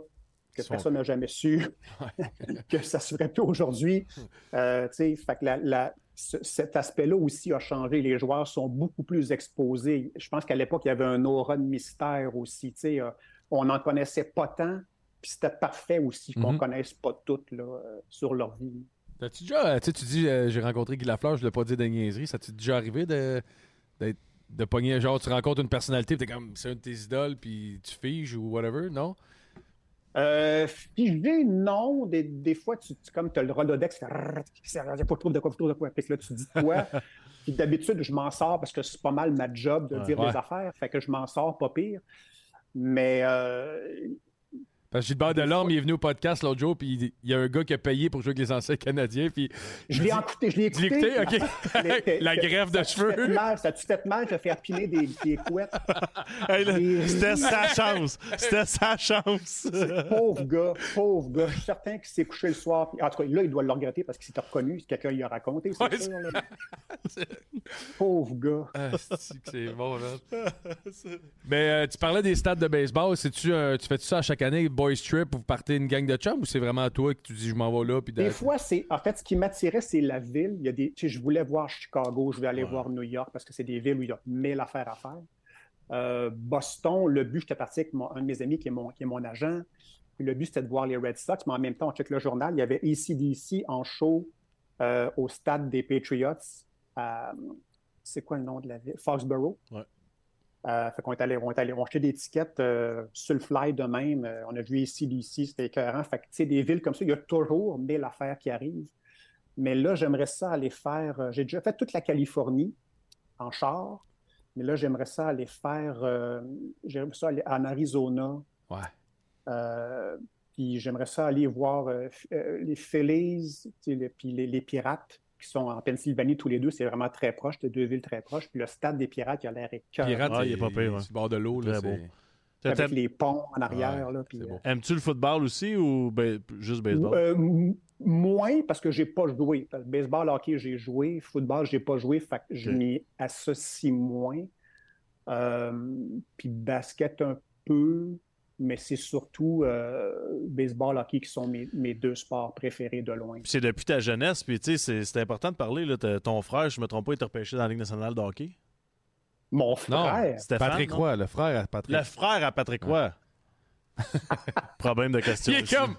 que personne n'a jamais su, que ça se ferait plus aujourd'hui. Euh, fait que la, la- ce- cet aspect-là aussi a changé. Les joueurs sont beaucoup plus exposés. Je pense qu'à l'époque, il y avait un aura de mystère aussi. euh, on n'en connaissait pas tant, puis c'était parfait aussi qu'on ne Mhm. connaisse pas toutes là, euh, sur leur vie. T'as-tu déjà, euh, tu dis, euh, j'ai rencontré Guy Lafleur, je l'ai pas dit de niaiserie. Ça t'est déjà arrivé de, d'être- de pogner, genre, tu rencontres une personnalité, t'es comme, c'est un de tes idoles, puis tu figes ou whatever, non? Euh, figé, non. Des, des fois, tu, tu- comme tu as le Rolodex, il n'y a pas trop de quoi, trop de quoi. Puis là, tu dis quoi? Puis d'habitude, je m'en sors parce que c'est pas mal ma job de Ouais. dire Ouais. des affaires. Fait que je m'en sors pas pire. Mais euh, Gilbert Delorme, il est venu au podcast l'autre jour, puis il- il y a un gars qui a payé pour jouer avec les anciens Canadiens, puis je l'ai écouté. Je l'ai Tu écouté. écouté? OK. La greffe de Ça te fait cheveux. mal, Ça tu fait mal? De faire piler des, des couettes. Hey, C'était sa chance. C'était sa chance. Pauvre gars, pauvre gars. Je suis certain qu'il s'est couché le soir. En tout cas, là, il doit le regretter parce qu'il s'est reconnu. Quelqu'un lui a raconté, c'est Ouais, sûr. là. pauvre gars. Ah, c'est bon, là? Mais euh, tu parlais des stades de baseball. Euh, tu fais-tu ça à chaque année, boys trip, vous partez une gang de chums, ou c'est vraiment toi que tu dis je m'en vais là, puis Des de- fois, c'est en fait ce qui m'attirait, c'est la ville. Il y a des, je voulais voir Chicago, je vais aller Ouais. voir New York parce que c'est des villes où il y a mille affaires à faire. Euh, Boston, le but, j'étais parti avec mon- un de mes amis qui est mon, qui est mon agent. Puis le but, c'était de voir les Red Sox, mais en même temps, on check le journal. Il y avait ACDC en show euh, au stade des Patriots. à- c'est quoi le nom de la ville? Foxborough. Ouais. Euh, fait qu'on est allé, on est allé, on achetait des tickets euh, sur le fly de même. Euh, on a vu ACDC, c'était écœurant. Fait que, tu sais, des villes comme ça, il y a toujours mille affaires qui arrivent. Mais là, j'aimerais ça aller faire. J'ai déjà fait toute la Californie en char, mais là, j'aimerais ça aller faire. j'aimerais ça aller en Arizona. Ouais. Puis j'aimerais ça aller voir les Phillies, les- puis les, les Pirates, qui sont en Pennsylvanie tous les deux. C'est vraiment très proche, c'est deux villes très proches. Puis le stade des Pirates, il a l'air écœurant. Pirate, Ah, il est pas pire, le bord de l'eau, là. Beau. Avec T'aimes- les ponts en arrière. Ouais, là, puis, beau. Aimes-tu le football aussi ou ba- juste baseball? Euh, m- moins parce que j'ai pas joué. Baseball, hockey, j'ai joué. Football, j'ai pas joué. Fait que je m'y associe moins. Euh, puis basket un peu, mais c'est surtout euh, baseball, hockey qui sont mes, mes deux sports préférés de loin. Puis c'est depuis ta jeunesse, puis tu sais, c'est- important de parler. Là, ton frère, je me trompe pas, il était repêché dans la Ligue nationale de hockey? Mon Non, frère, Stéphane, Patrick non? Roy, le frère à Patrick. Le frère à Patrick Roy. Problème de question. Il est aussi. comme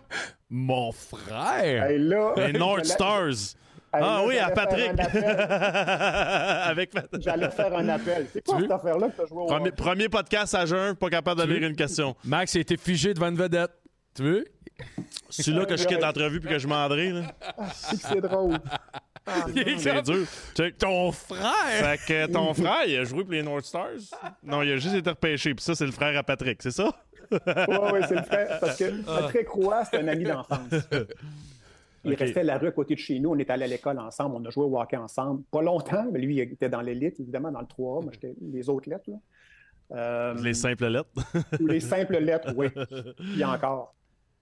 mon frère? hey, là, Les North Stars. Ah là, oui, à Patrick. Avec Patrick. J'allais faire un appel. C'est quoi Tu cette affaire-là que tu as joué au Premier, premier podcast à jeun, pas capable de Tu lire une question. Max a été figé devant une vedette. Tu veux? C'est là que je quitte l'entrevue puis que je m'endrai. là. C'est drôle. Ah, Il est C'est dur. Check. Ton frère! Fait que ton frère, il a joué pour les North Stars? Non, il a juste été repêché. Puis ça, c'est le frère à Patrick, c'est ça? Oui, oui, c'est le frère. Parce que Patrick Roy, c'est un ami d'enfance. Il Ok. restait à la rue à côté de chez nous. On est allé à l'école ensemble. On a joué au hockey ensemble. Pas longtemps, mais lui, il était dans l'élite, évidemment, dans le 3A. Moi, j'étais les autres lettres. Là. Euh, Les simples lettres. ou les simples lettres, oui. Il y a encore.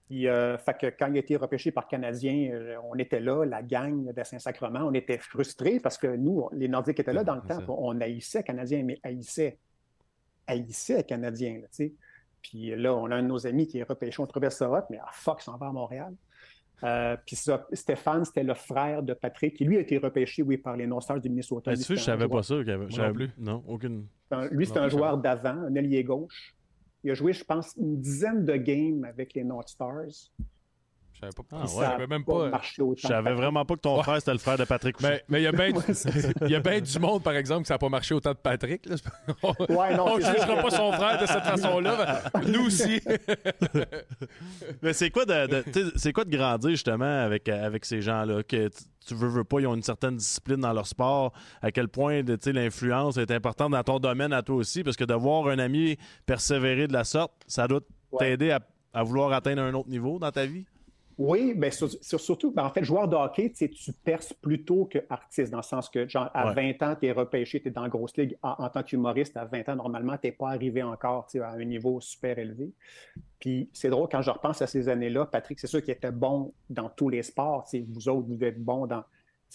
Puis, euh, fait que quand il a été repêché par Canadiens, euh, on était là, la gang de Saint-Sacrement, on était frustrés parce que nous, les Nordiques étaient là dans le temps, puis on haïssait Canadiens, mais haïssait, haïssait Canadiens, tu sais. Puis là, on a un de nos amis qui est repêché, on trouvait ça hot, mais ah, fuck, s'en va à Montréal. Euh, puis ça, Stéphane, c'était le frère de Patrick, qui lui a été repêché, oui, par les North Stars du Minnesota. Ben, sais, je savais pas ça. j'avais- plus. Non, aucune. Lui, c'est un joueur d'avant, un ailier gauche. Il a joué, je pense, une dizaine de games avec les North Stars. Je savais pas. Ah, savais même pas pas. marché autant. Je savais vraiment pas que ton Ouais. frère, c'était le frère de Patrick. Mais mais il y a bien il y a bien du monde, par exemple, que ça n'a pas marché autant de Patrick. Là. On c'est jugera pas son frère de cette façon-là. mais Nous aussi. Mais c'est quoi de, c'est quoi de grandir justement avec, avec ces gens-là? Que tu- veux, veux pas, ils ont une certaine discipline dans leur sport. À quel point de, tu sais, l'influence est importante dans ton domaine à toi aussi, parce que de voir un ami persévérer de la sorte, ça doit Ouais. t'aider à, à vouloir atteindre un autre niveau dans ta vie? Oui, mais sur- sur- surtout, ben, en fait, joueur de hockey, tu perces plutôt que artiste, dans le sens que, genre, à Ouais. 20 ans, tu es repêché, tu es dans la grosse ligue. En, en tant qu'humoriste, à 20 ans, normalement, tu n'es pas arrivé encore tu sais, à un niveau super élevé. Puis c'est drôle, quand je repense à ces années-là, Patrick, c'est sûr qu'il était bon dans tous les sports. Vous autres, vous êtes bons dans.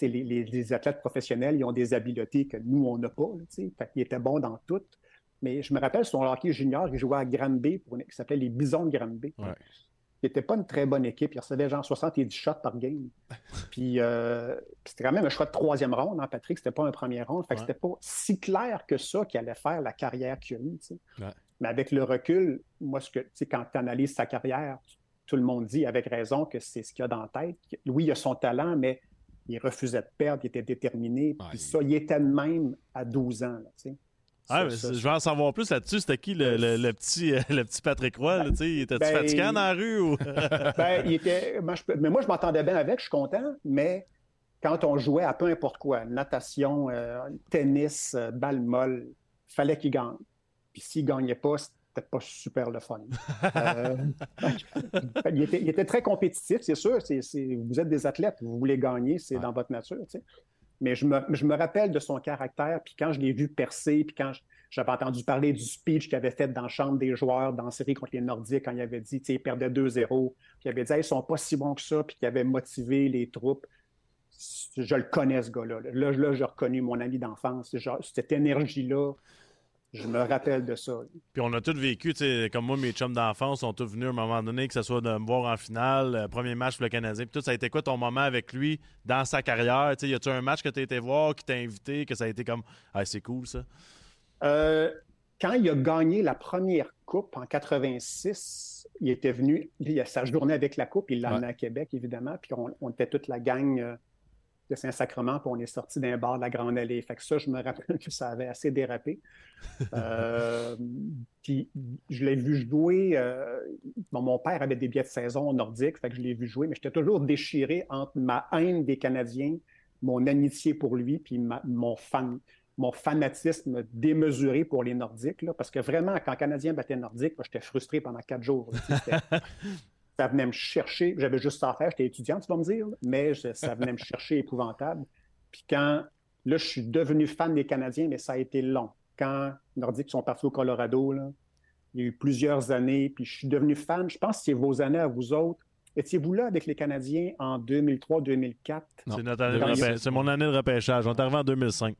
Les, les- les athlètes professionnels, ils ont des habiletés que nous, on n'a pas. Fait qu'il était bon dans toutes. Mais je me rappelle, son hockey junior, il jouait à Granby, pour une- qui s'appelait les Bisons de Granby. Ouais. Il n'était pas une très bonne équipe. Il recevait genre 70 shots par game. Puis, euh, puis c'était quand même un choix de troisième ronde, hein, Patrick. C'était pas un premier ronde. Fait que Ouais. c'était pas si clair que ça qu'il allait faire la carrière qu'il a. Ouais. Mais avec le recul, moi, ce que, tu sais, quand tu analyses sa carrière, tout le monde dit avec raison que c'est ce qu'il a dans la tête. Oui, il a son talent, mais il refusait de perdre, il était déterminé. Puis ça, il était de même à 12 ans. là. Ah, mais je veux en savoir plus là-dessus. C'était qui le, le- le petit, euh, le petit Patrick Roy? là? Il était-tu Ben, fatigant dans la rue? Ou... Ben, il était. moi, je mais moi, je m'entendais bien avec, je suis content, mais quand on jouait à peu importe quoi, natation, euh, tennis, euh, balle molle, fallait qu'il gagne. Puis s'il ne gagnait pas, c'était pas super le fun. Euh, il, était, il était très compétitif, c'est sûr. vous êtes des athlètes, vous voulez gagner, c'est Ouais. dans votre nature. tu sais. Mais je me, je me rappelle de son caractère, puis quand je l'ai vu percer, puis quand j'avais entendu parler du speech qu'il avait fait dans la chambre des joueurs dans la série contre les Nordiques, quand il avait dit, tu sais, il perdait 2-0, puis il avait dit, ils sont pas si bons que ça, puis qu'il avait motivé les troupes. Je le connais, ce gars-là. Là, là, j'ai reconnu mon ami d'enfance. Cette énergie-là, je me rappelle de ça. Puis on a tous vécu, comme moi, mes chums d'enfance sont tous venus à un moment donné, que ce soit de me voir en finale, euh, premier match pour le Canadien. Puis tout, ça a été quoi ton moment avec lui dans sa carrière? Tu sais, y a-tu un match que tu as été voir, qui t'a invité, que ça a été comme, ah, c'est cool ça? Euh, quand il a gagné la première coupe en 86, il était venu, il a sa journée avec la coupe, il l'a amené à Québec, évidemment, puis on, on était toute la gang euh, de Saint-Sacrement, puis on est sorti d'un bar de la Grande Allée. Fait que ça, je me rappelle que ça avait assez dérapé. Euh, puis je l'ai vu jouer. euh, bon, mon père avait des billets de saison au nordique, fait que je l'ai vu jouer, mais j'étais toujours déchiré entre ma haine des Canadiens, mon amitié pour lui, puis ma- mon fan mon fanatisme démesuré pour les Nordiques, là, parce que vraiment, quand le Canadien battait Nordique, moi, j'étais frustré pendant quatre jours. ça venait me chercher. J'avais juste ça à faire. J'étais étudiant, tu vas me dire, mais je- ça venait me chercher épouvantable. Puis quand, là, je suis devenu fan des Canadiens, mais ça a été long. Quand les Nordiques sont partis au Colorado, là, il y a eu plusieurs années, puis je suis devenu fan. Je pense que c'est vos années à vous autres. Étiez-vous là avec les Canadiens en 2003-2004? Non. C'est c'est mon année de repêchage. On est arrivé en 2005.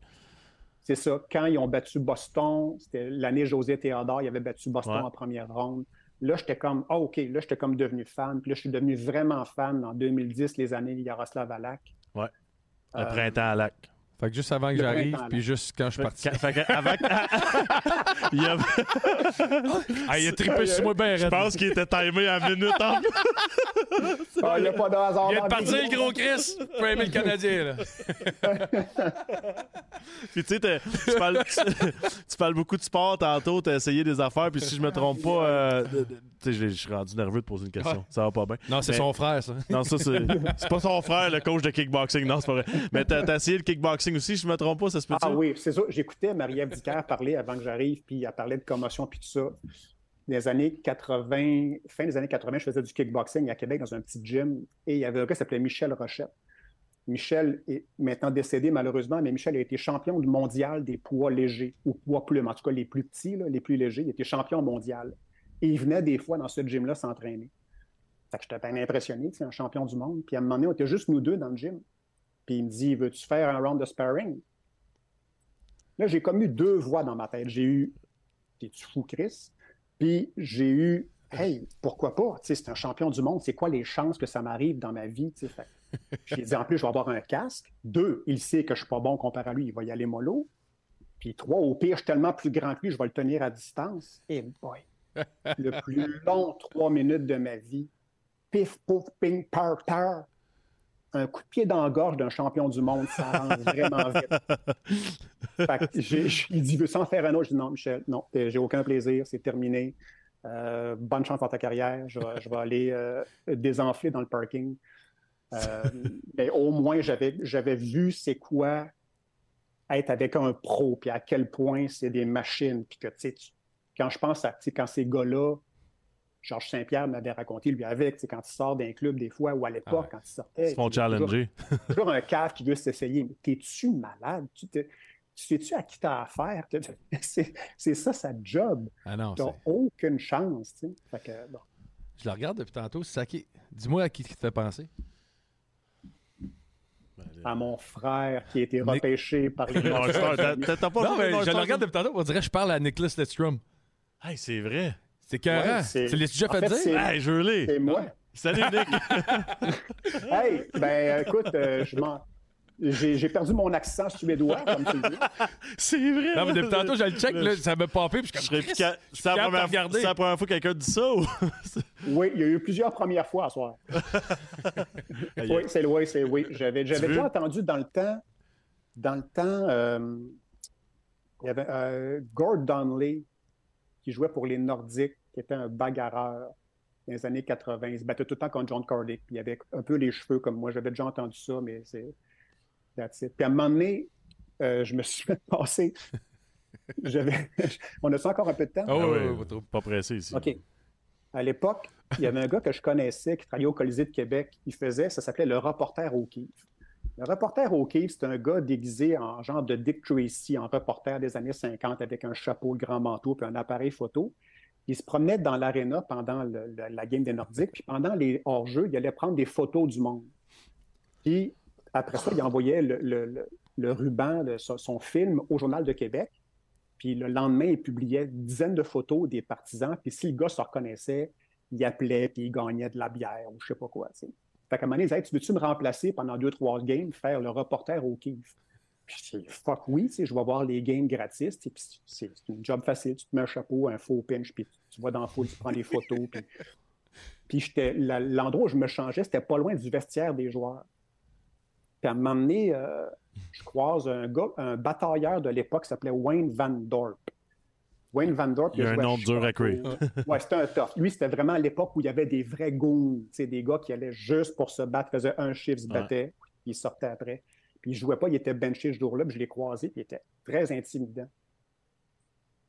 C'est ça. Quand ils ont battu Boston, c'était l'année José Théodore, il avait battu Boston Ouais. en première ronde. Là, j'étais comme, ah, OK, là, j'étais comme devenu fan. Puis là, je suis devenu vraiment fan en 2010, les années Yaroslav Alak. Ouais. Le Euh, printemps à lac. Fait que juste avant que j'arrive, puis juste quand je suis parti. Fait- que avant que- il, a- Ah, il a trippé sur moi bien Je pense qu'il était timé à minute en. Ah, il n'y a pas de hasard. Il partir, vie. le gros Chris. Tu peux aimer le Canadien, là. Puis tu sais, t'as- tu parles, tu, tu parles beaucoup de sport tantôt, tu as essayé des affaires, puis si je me trompe pas, euh, tu sais, je suis rendu nerveux de poser une question. Ouais. Ça va pas bien. Non, c'est Mais- son frère, ça. Non, ça, c'est c'est pas son frère, le coach de kickboxing. Non, c'est pas vrai. Mais t'as as essayé le kickboxing aussi, si je me trompe pas, ça se peut-tu? Ah oui, c'est ça. J'écoutais Marie-Ève Dicker parler avant que j'arrive, puis elle parlait de commotion, puis tout ça. Des années 80, fin des années 80, je faisais du kickboxing à Québec dans un petit gym, et il y avait un gars qui s'appelait Michel Rochette. Michel est maintenant décédé malheureusement, mais Michel a été champion mondial des poids légers, ou poids plumes, en tout cas les plus petits, les plus légers. Il était champion mondial. Et il venait des fois dans ce gym-là s'entraîner. Fait que j'étais bien impressionné, c'est un champion du monde. Puis à un moment donné, on était juste nous deux dans le gym. Puis il me dit Veux-tu faire un round de sparring? Là, j'ai comme eu deux voix dans ma tête. J'ai eu T'es-tu fou, Chris? Puis j'ai eu Hey, pourquoi pas? C'est un champion du monde. C'est quoi les chances que ça m'arrive dans ma vie? J'ai dit En plus, je vais avoir un casque. Deux, il sait que je suis pas bon comparé à lui. Il va y aller mollo. Puis trois, au pire, je suis tellement plus grand que lui, je vais le tenir à distance. Et boy, le plus long trois minutes de ma vie. Pif, pouf, ping, par, tar. Un coup de pied dans la gorge d'un champion du monde, ça avance vraiment vite. Fait que j'ai- j'ai- il dit, veux-tu en faire un autre? Je dis, non, Michel, non, j'ai aucun plaisir, c'est terminé. Euh, bonne chance dans ta carrière. Je vais, je vais aller euh, désenfler dans le parking. Euh, mais au moins, j'avais j'avais vu c'est quoi être avec un pro, puis à quel point c'est des machines, puis que, tu sais, tu- quand je pense à, quand ces gars-là, Georges Saint-Pierre m'avait raconté, lui, avec, tu sais, quand il sort d'un club, des fois, ou à l'époque, Ah ouais. quand il sortait. Ils se font a toujours- challenger. toujours un cave qui veut s'essayer. Mais t'es-tu malade? Tu, te- sais-tu à qui t'as affaire? C'est c'est ça, sa job. Ah non, T'as c'est- aucune chance, tu sais. Fait que, bon. je le regarde depuis tantôt. Saki, dis-moi à qui tu te fait penser. À mon frère qui a été Nick- repêché par les t'as- pas Non, mais je le regarde toi? depuis tantôt. On dirait que je parle à Nicholas Lidstrom. Hey, c'est vrai. C'est carré. Ouais, c'est- tu l'as déjà en fait, fait, dire? c'est- Hey, je l'ai. C'est moi. Salut, Nick. Hey, ben écoute, euh, je m'en- J'ai perdu mon accent suédois, comme tu le dis. c'est vrai. Non, mais depuis tantôt, je le check, là, ça m'a popé, puis je suis C'est la, la première fois que quelqu'un dit ça ou? Oui, il y a eu plusieurs premières fois à soir. Oui, c'est oui, c'est oui. J'avais déjà veux? entendu dans le temps, dans le temps, euh, il y avait euh, Gord Donnelly qui jouait pour les Nordiques, qui était un bagarreur dans les années 80. Il se battait tout le temps contre John Cardick. Il avait un peu les cheveux comme moi. J'avais déjà entendu ça, mais c'est. that's it. Puis à un moment donné, euh, je me suis fait passer. J'avais. On a ça encore un peu de temps? Oh, Ah ouais, ouais, pas trop. Pas pressé ici. OK. À l'époque, il y avait un gars que je connaissais qui travaillait au Colisée de Québec. Il faisait, ça s'appelait le reporter au Kief. Le reporter au Kief, c'est un gars déguisé en genre de Dick Tracy, en reporter des années 50 avec un chapeau, le grand manteau puis un appareil photo. Il se promenait dans l'aréna pendant la game des Nordiques, puis pendant les hors-jeux, il allait prendre des photos du monde. Puis après ça, il envoyait le, le- ruban son, film au Journal de Québec. Puis le lendemain, il publiait une dizaine de photos des partisans. Puis si le gars se reconnaissait, il appelait, puis il gagnait de la bière ou je sais pas quoi. tu sais. Fait qu'à un moment donné, il disait Tu veux-tu me remplacer pendant deux, trois games, faire le reporter au Kief? Puis je dis Fuck oui, tu sais, je vais voir les games gratis. Puis c'est une job facile. Tu te mets un chapeau, un faux pinch, puis tu vas dans la foule, tu prends des photos. Puis, l'endroit où je me changeais, c'était pas loin du vestiaire des joueurs. Puis à un moment donné, euh, je croise un gars, un batailleur de l'époque qui s'appelait Wayne Van Dorp. Wayne Van Dorp, Il y a un nom dur à Chicago. Ouais, c'était un tough. Lui, c'était vraiment à l'époque où il y avait des vrais goons, des gars qui allaient juste pour se battre, faisaient un chiffre, se battaient, puis ils sortaient après. Puis il jouait pas, il était benché ce jour-là, puis je l'ai croisé, puis il était très intimidant.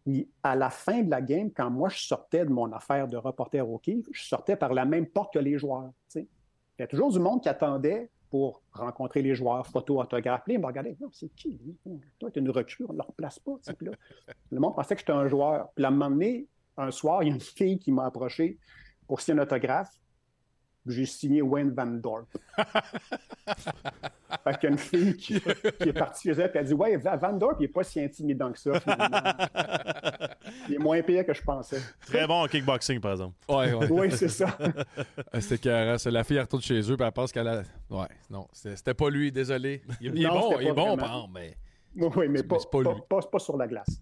Puis à la fin de la game, quand moi je sortais de mon affaire de reporter au je sortais par la même porte que les joueurs. Il y a toujours du monde qui attendait pour rencontrer les joueurs, photo, autographe. Puis ils me regardaient, non, c'est qui? lui? Toi, tu es une recrue, on ne le replace pas. le monde pensait que j'étais un joueur. Puis à un moment donné, un soir, il y a une fille qui m'a approché pour signer un autographe. J'ai signé Wayne Van Dorp. fait qu'il y a une fille qui, qui est partie chez elle et elle a dit Ouais, Van Dorp, il n'est pas si intimidant que ça, finalement. Il est moins pire que je pensais. Très bon en kickboxing, par exemple. Ouais, ouais. Oui, c'est ça. C'était carré. ça. La fille elle retourne chez eux, puis elle pense qu'elle a. Ouais, non, c'était pas lui, désolé. Il, il est bon, il est bon, vraiment. par exemple, mais. Oui, mais pas, c'est pas pas, lui. pas- pas sur la glace.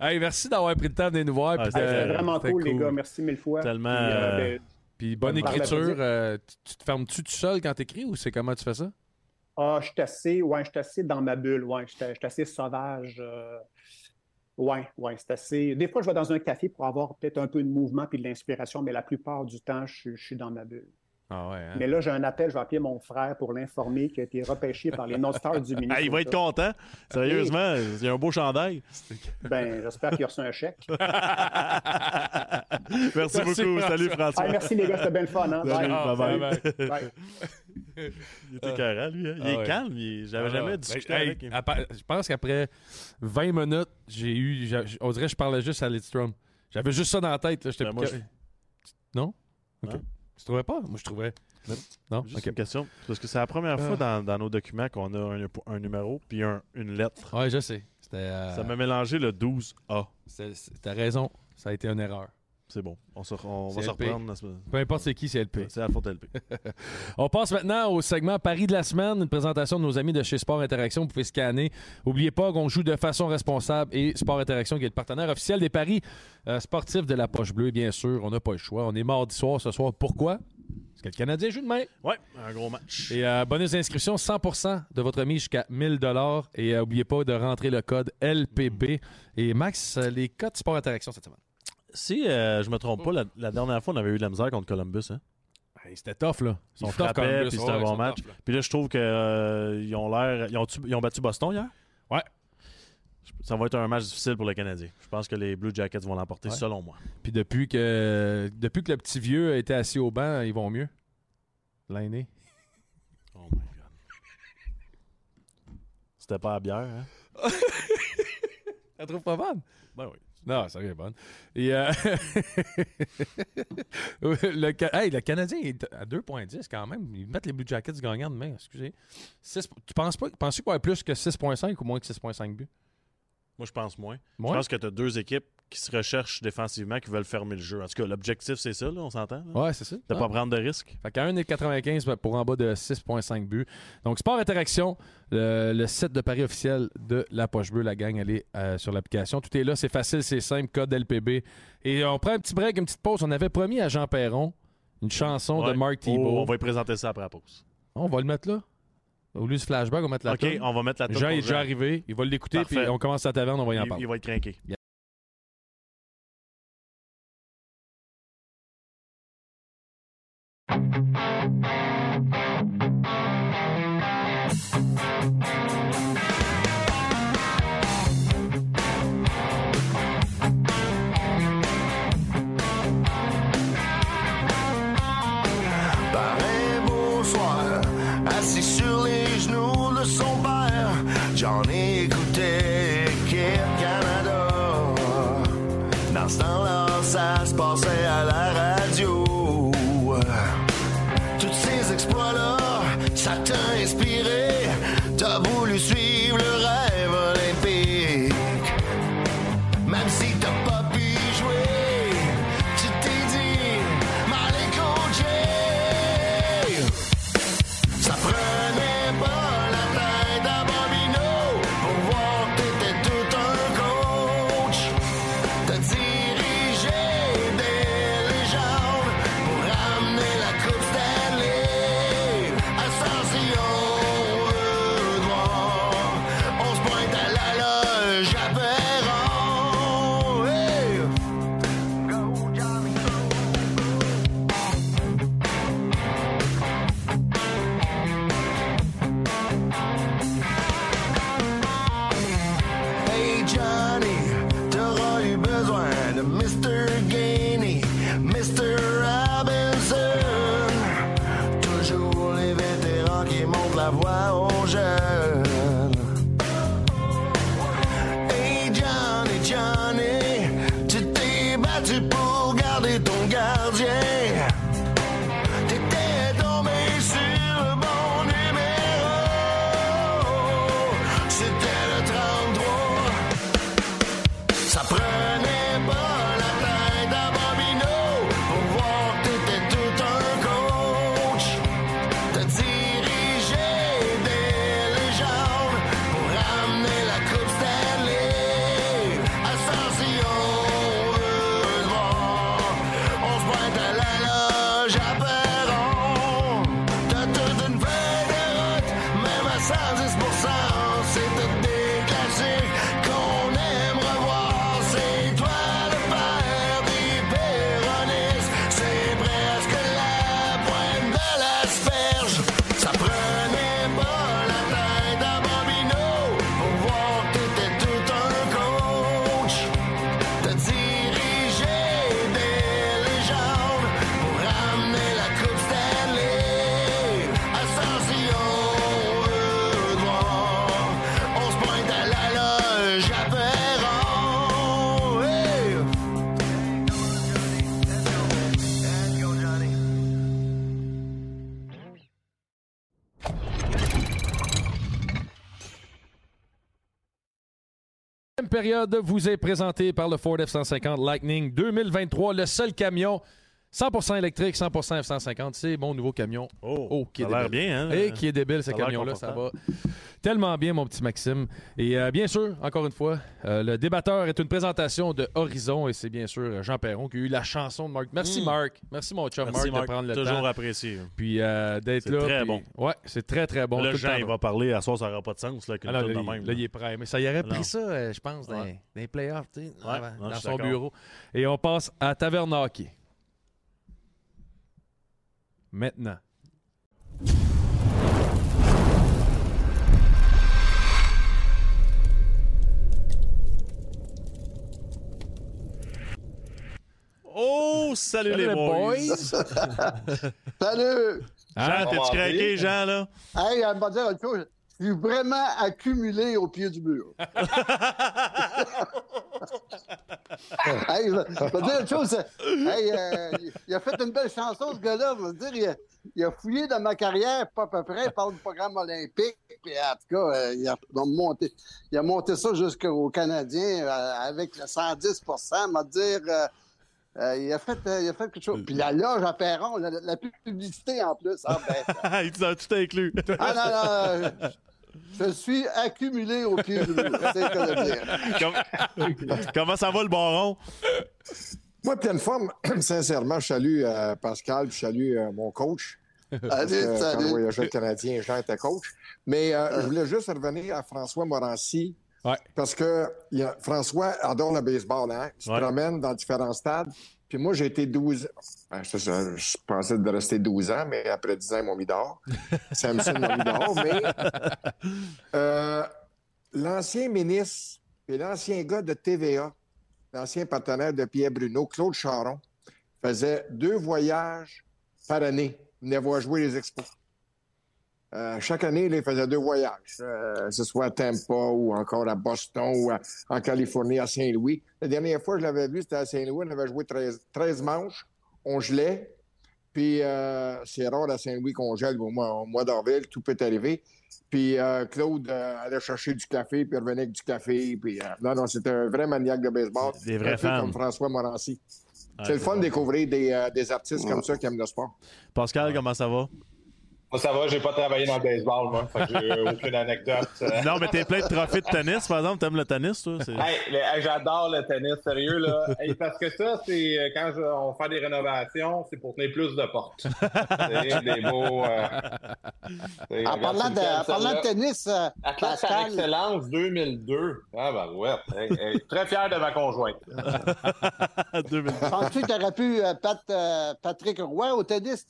Hey, merci d'avoir pris le temps de nous voir. Ah, puis c'était C'est vraiment cool, les gars. Merci mille fois. Tellement, Puis, euh, ben, Puis bonne écriture. euh, tu, tu te fermes-tu tout seul quand t'écris ou c'est comment tu fais ça? Ah, je suis assez, ouais, je assez dans ma bulle, ouais, je suis assez sauvage. euh, ouais, ouais, c'est assez. Des fois, je vais dans un café pour avoir peut-être un peu de mouvement puis de l'inspiration, mais la plupart du temps, je suis dans ma bulle. Ah ouais, hein? Mais là, j'ai un appel, je vais appeler mon frère pour l'informer qu'il a été repêché par les North Stars du Ah, Minnesota. il va être content. Sérieusement, il y a un beau chandail. Ben, j'espère qu'il a reçu un chèque. Merci, Merci, beaucoup. François. Salut, François. Ah, merci les gars, c'était bien le fun. Hein? Salut, Bye. bye-bye. Salut. Bye. Il était carré, lui. hein. Il Ah est ouais. calme. il- J'avais Ah, jamais discuté Hey, avec Je pense qu'après 20 minutes, j'ai eu. On dirait que je parlais juste à Lidstrom. J'avais juste ça dans la tête. Là. Ben, moi, Non? Ok. Non. Tu trouvais pas? Moi, je trouvais. Non? Juste Ok. une question. Parce que c'est la première fois dans, dans nos documents qu'on a un, un numéro puis un- une lettre. Ouais, je sais. C'était. euh, Ça m'a mélangé le 12A. c'est- c'est- T'as raison. Ça a été une erreur. C'est bon. On, se, on va se reprendre. la semaine- Peu importe c'est qui, c'est LP. C'est Alpha LP. On passe maintenant au segment Paris de la semaine, une présentation de nos amis de chez Sport Interaction. Vous pouvez scanner. N'oubliez pas qu'on joue de façon responsable et Sport Interaction qui est le partenaire officiel des paris euh, sportifs de la Poche Bleue, bien sûr. On n'a pas le choix. On est mardi soir ce soir. Pourquoi? Parce que le Canadien joue demain. Ouais, un gros match. Et euh, bonus d'inscription, 100% de votre mise jusqu'à 1000 Et euh, n'oubliez pas de rentrer le code LPB. Et Max, euh, les codes Sport Interaction cette semaine. Si euh, je me trompe pas, la, la dernière fois, on avait eu de la misère contre Columbus. Hein? Hey, C'était tough, là. Ils sont tough frappaient, Columbus. puis c'était Ouais, un bon match. Puis là, je trouve qu'ils ont l'air. Ils ont, ils ont battu Boston hier? Ouais. Ça va être un match difficile pour le Canadien. Je pense que les Blue Jackets vont l'emporter, Ouais. selon moi. Puis depuis que, depuis que le petit vieux a été assis au banc, ils vont mieux. L'année. Oh my God. C'était pas à bière, hein? Elle trouve pas bonne? Ben oui. Non, ça bonne. Et euh, le, hey, le Canadien est à 2.10 quand même. Ils mettent les Blue Jackets gagnants demain, excusez. Tu penses pas, penses-tu qu'il y avoir plus que 6.5 ou moins que 6.5 buts? Moi, je pense moins. Moins? Je pense que tu as deux équipes qui se recherchent défensivement, qui veulent fermer le jeu. En tout cas, l'objectif, c'est ça, là, on s'entend? Ouais, c'est ça. De Ah. pas prendre de risques. Fait qu'à 1,95 pour en bas de 6,5 buts. Donc, Sport Interaction, le, le site de Paris officiel de la Poche Bleue, la gang, elle est euh, sur l'application. Tout est là, c'est facile, c'est simple, code LPB. Et on prend un petit break, une petite pause. On avait promis à Jean Perron une chanson Ouais. de Mark Oh, Thibault. on va y présenter ça après la pause. On va le mettre là? Au lieu du flashback, on va mettre la OK, on va mettre la Jean est déjà arrivé, il va l'écouter, puis on commence la taverne, on va y en parler. il va être craqué. Période vous est présentée par le Ford F-150 Lightning 2023, le seul camion 100% électrique, 100% F-150. C'est mon nouveau camion. Oh, qui est ça a l'air bien, hein? Et qui est débile, ce camion-là. Ça va. Tellement bien, mon petit Maxime. Et euh, bien sûr, encore une fois, euh, le débatteur est une présentation de Horizon et c'est bien sûr Jean Perron qui a eu la chanson de Marc. Merci, Mm. Marc. Merci, mon chum Merci, Marc, Marc. de prendre le Toujours temps. apprécié. Puis euh, d'être C'est là. très puis- bon. Ouais, c'est très, très bon. là, le Jean, il va parler. À soir, ça n'aura pas de sens. Là, qu'une Ah là, il- même, là, il est prêt. Mais ça y aurait pris ça, euh, je pense, dans, Ouais. dans les playoffs, tu sais, dans- Ouais, dans son bureau. Et on passe à Taverne Hockey. Maintenant. Oh, salut, les boys! Salut! Jean, t'es-tu craqué, Jean, là? Hey, elle m'a dit autre chose. Je suis vraiment accumulé au pied du mur. hey, je vais dire autre chose. Hey, euh, il a fait une belle chanson, ce gars-là. Je veux dire, il a, il a fouillé dans ma carrière, pas à peu près. Il parle du programme olympique. puis en tout cas, euh, il, a monté, il a monté ça jusqu'aux Canadiens euh, avec le 110% m'a dire. Euh, il, a fait, euh, il a fait quelque chose. Puis la loge à Perron, la, la publicité en plus. Ah, ben, Il t'a tout inclus. ah non, non, euh, je suis accumulé au pied du mur. C'est Comment ça va le baron? Moi, pleine forme, sincèrement, je salue euh, Pascal, je salue euh, mon coach. Salut, que salut. le Canadien, Jean était coach. Mais euh, je voulais juste revenir à François Morancy. Ouais. Parce que il y a- François adore le baseball, hein? Il se Ouais. promène dans différents stades. Puis moi, j'ai été 12 ben, je pensais de rester 12 ans, mais après 10 ans, ils m'ont mis dehors. Samson m'a mis dehors. Mais euh, l'ancien ministre et l'ancien gars de TVA, l'ancien partenaire de Pierre Bruno, Claude Charon, faisait deux voyages par année. Il venait voir jouer les expos. Euh, chaque année, là, il faisait deux voyages, euh, que ce soit à Tampa ou encore à Boston ou à- en Californie, à Saint-Louis. La dernière fois que je l'avais vu, c'était à Saint-Louis. On avait joué 13, 13 manches. On gelait. Puis euh, c'est rare à Saint-Louis qu'on gèle au mois, au mois d'avril. Tout peut arriver. Puis euh, Claude euh, allait chercher du café, puis revenait avec du café. Puis, euh, non, non, c'était un vrai maniaque de baseball. Des vrais un peu fans. comme François Morancy. Ouais, c'est le fun de découvrir des, euh, des artistes comme ça qui aiment le sport. Pascal, comment ça va? Moi, ça va, j'ai pas travaillé dans le baseball, moi. Fait que j'ai aucune anecdote. Euh, Non, mais t'es plein de trophées de tennis, par exemple. T'aimes le tennis, toi? C'est- Hey, le- hey, j'adore le tennis, sérieux, là. Hey, parce que ça, c'est euh, quand je- on fait des rénovations, c'est pour tenir plus de portes. C'est des beaux. euh, En parlant de, en parlant de tennis, euh, Pascal, excellence 2002. Ah, ben ouais. Hey, hey, très fier de ma conjointe. 2000. penses-tu que tu aurais pu euh, Pat- euh, Patrick Roy au tennis?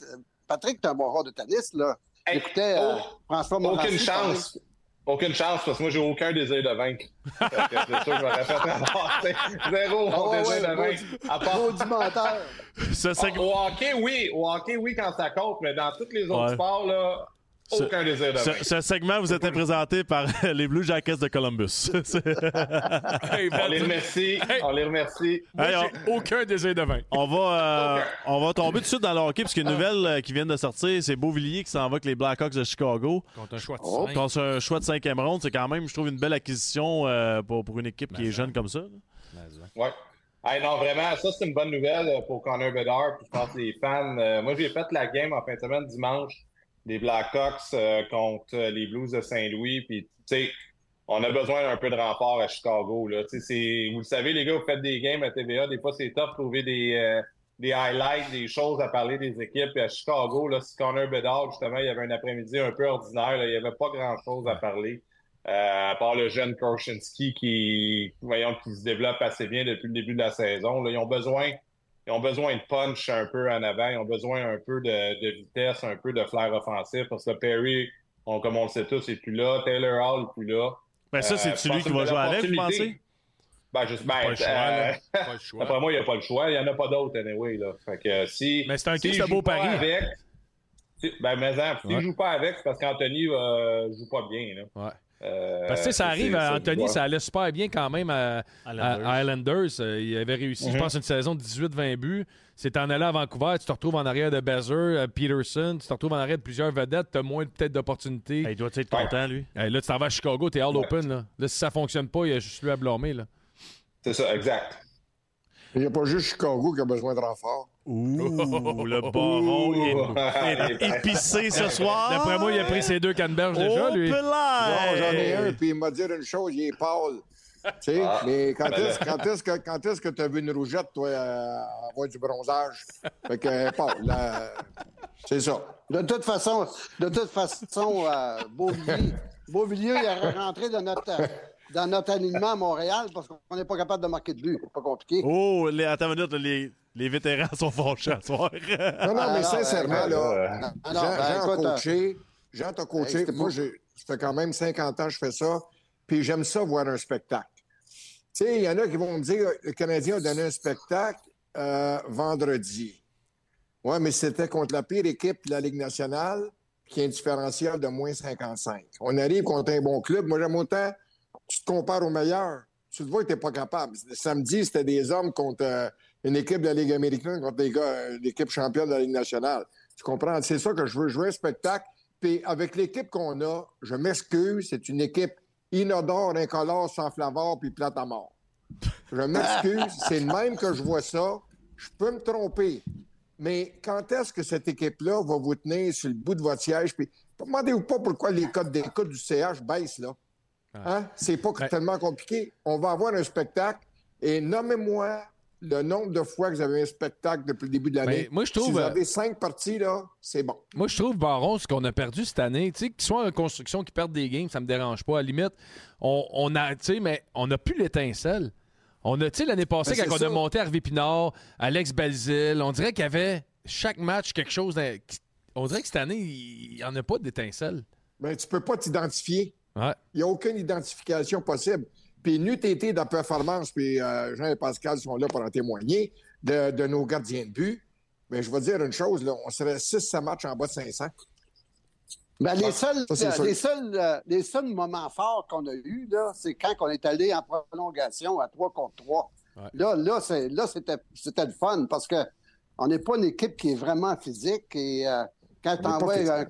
Patrick, t'es un bon joueur de tennis, là. Hey, J'écoutais euh, oh, François Morancy Aucune chance. Aucune chance, parce que moi, j'ai aucun désir de vaincre. C'est sûr que je m'aurais fait ramasser. Zéro mon ouais, désir ouais, de maudit- vaincre. À part Maudit menteur. Ah, segment- Au hockey, oui. Au hockey, oui, quand ça compte, mais dans tous les autres Ouais. sports, là, Ce- aucun désir de Ce, ce segment vous était présenté par les Blue Jackets de Columbus. Hey, On les remercie. Hey. On les remercie. Hey, aucun désir de vaincre. on, va, euh, on va tomber tout de suite dans le hockey, parce qu'il y a une nouvelle euh, qui vient de sortir. C'est Beauvillier qui s'en va avec les Blackhawks de Chicago. Contre un choix de Oh. Contre un choix de cinquième ronde, c'est quand même, je trouve, une belle acquisition euh, pour, pour une équipe qui est jeune comme ça. Ouais. Hey, non, vraiment, ça, c'est une bonne nouvelle pour Connor Bedard. Puis je pense que les fans. euh, moi, j'ai fait la game en fin de semaine dimanche des Blackhawks euh, contre euh, les Blues de Saint-Louis. Puis, tu sais, on a besoin d'un peu de renfort à Chicago. Là. Tu sais, c'est- Vous le savez, les gars, vous faites des games à TVA. Des fois, c'est tough de trouver des, euh, des highlights, des choses à parler des équipes. Puis à Chicago, là, si Connor Bedard, justement, il y avait un après-midi un peu ordinaire. là, il n'y avait pas grand-chose à parler. Euh, à part le jeune Korchinski qui, voyons, qui se développe assez bien depuis le début de la saison. Là, ils ont besoin, ils ont besoin de punch un peu en avant. Ils ont besoin un peu de, de vitesse, un peu de flair offensif parce que Perry, on- comme on le sait tous, n'est plus là. Taylor Hall n'est plus là. Ben, ça, Euh, c'est-tu je lui pense qui va c'est jouer avec, vous pensez? Ben, juste, ben, Pas le choix, euh, là. Pas le choix. D'après moi, il n'y a pas le choix. Il n'y en a pas d'autres, anyway. Là. Fait que, euh, si, Mais c'est un joue beau pas pari. Avec, si- ben, mais en, s'il Ouais. joue pas avec, c'est parce qu'Anthony euh, joue pas bien. Là. Ouais. Euh, Parce que tu ça arrive à Anthony, ça allait super bien quand même à, Islanders. à Islanders. Euh, Il avait réussi, je Mhm. pense, une saison de 18-20 buts. C'est en allant à Vancouver, tu te retrouves en arrière de Bezer, euh, Peterson, tu te retrouves en arrière de plusieurs vedettes, tu as moins peut-être d'opportunités. Hey, il doit être content, lui? Hey, là, tu t'en vas à Chicago, t'es all Ouais. open. Là. là, si ça fonctionne pas, il y a juste lui à blâmer. Là. C'est ça, exact. Il n'y a pas juste Chicago qui a besoin de renfort. Ouh, le baron est, est épicé ce soir. D'après moi, il a pris ses deux canneberges déjà, Oh, lui. Non, j'en ai un, puis il m'a dit une chose, il est pâle. Tu sais, Ah. mais quand Ben est-ce quand est-ce que quand est-ce que tu as vu une rougette, toi, euh, avoir du bronzage? Fait que est là. C'est ça. De toute façon, de toute façon, euh, Beauvillier, Beauvillier il est rentré dans notre, dans notre alignement à Montréal parce qu'on n'est pas capable de marquer de but. C'est pas compliqué. Oh, les, attends une minute, les, les vétérans sont fâchés à soir. Non, non, Ah, mais non, sincèrement, euh, là, non, Jean, ben, Jean a écoute, coaché. Jean t'a coaché. Hey, Moi, j'ai- ça fait quand même 50 ans que je fais ça. Puis j'aime ça voir un spectacle. Tu sais, il y en a qui vont me dire le Canadien a donné un spectacle euh, vendredi. Oui, mais c'était contre la pire équipe de la Ligue nationale, qui a un différentiel de moins 55. On arrive contre un bon club. Moi, j'aime autant, tu te compares aux meilleurs. Tu te vois que tu n'es pas capable. Samedi, c'était des hommes contre euh, une équipe de la Ligue américaine, contre des gars, euh, l'équipe championne de la Ligue nationale. Tu comprends? C'est ça que je veux jouer un spectacle. Puis avec l'équipe qu'on a, je m'excuse, c'est une équipe inodore, incolore, sans flavor, puis plate à mort. Je m'excuse, c'est le même que je vois ça. Je peux me tromper. Mais quand est-ce que cette équipe-là va vous tenir sur le bout de votre siège? Puis demandez-vous pas pourquoi les codes d'écoute du CH baissent, là. Hein? C'est pas Ben- tellement compliqué. On va avoir un spectacle et nommez-moi le nombre de fois que vous avez un spectacle depuis le début de l'année. Ben, moi, je trouve, Si vous euh, avez cinq parties, là, c'est bon. Moi, je trouve, Baron, ce qu'on a perdu cette année, tu sais, qu'ils soient en construction, qu'ils perdent des games, ça me dérange pas. À la limite, on, on a, tu sais, mais on n'a plus l'étincelle. On a, tu sais, l'année passée, Ben, quand on a monté Hervé Pinard, Alex Belzil, on dirait qu'il y avait chaque match quelque chose. On dirait que cette année, il n'y en a pas d'étincelle. Mais tu peux pas t'identifier. Ouais. Il n'y a aucune identification possible. Puis n'eût été de la performance, puis euh, Jean et Pascal sont là pour en témoigner, de, de nos gardiens de but. Mais je vais dire une chose, là, on serait 6-7 matchs en bas de 500. Ben, les, seuls, ça, euh, les, seuls, euh, les seuls moments forts qu'on a eus, là, c'est quand on est allé en prolongation à 3 contre 3. Ouais. Là, là, c'est, là c'était, c'était le fun parce que on n'est pas une équipe qui est vraiment physique. Et euh, quand tu On est pas envoies physique.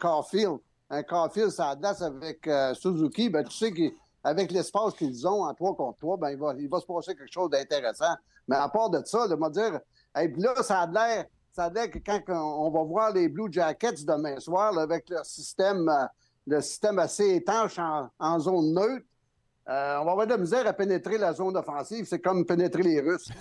Un un Carfield, ça glace avec euh, Suzuki, ben, tu sais qu'avec l'espace qu'ils ont en 3 contre 3, ben, il, va, il va se passer quelque chose d'intéressant. Mais à part de ça, de me dire, hey, là, ça a l'air, ça a l'air que quand on va voir les Blue Jackets demain soir, avec leur système, euh, le système assez étanche en zone neutre, euh, on va avoir de la misère à pénétrer la zone offensive. C'est comme pénétrer les Russes.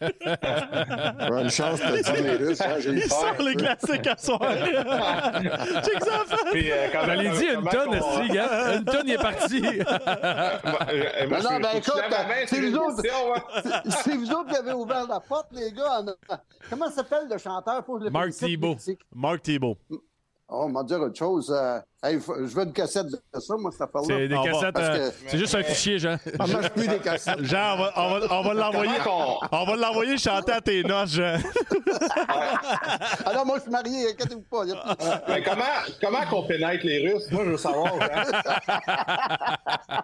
Une chance de dire les Russes. hein, j'ai eu Il peur. sort les classiques à soir. Check ça, Fred. Puis, euh, quand même, dit, une tonne, esti, gars. Une tonne, il est parti. Moi, moi, Non, ben, écoute, une vous autres. ouais. C'est vous autres qui avez ouvert la porte, les gars. en- Comment s'appelle le chanteur? Faut que je le Mark Thibault. Mark Thibault. Oh, on va dire autre chose. Euh, hey, je veux une cassette de ça, moi, cette affaire-là. C'est des cassettes. euh, que- C'est juste un fichier, Jean. On mange plus des cassettes. Jean, on va, on va, on va l'envoyer. On va l'envoyer chanter à tes noces, Jean. Ah non, moi, je suis marié, inquiétez-vous pas. Mais comment, comment qu'on pénètre les Russes? Moi, je veux savoir. Hein?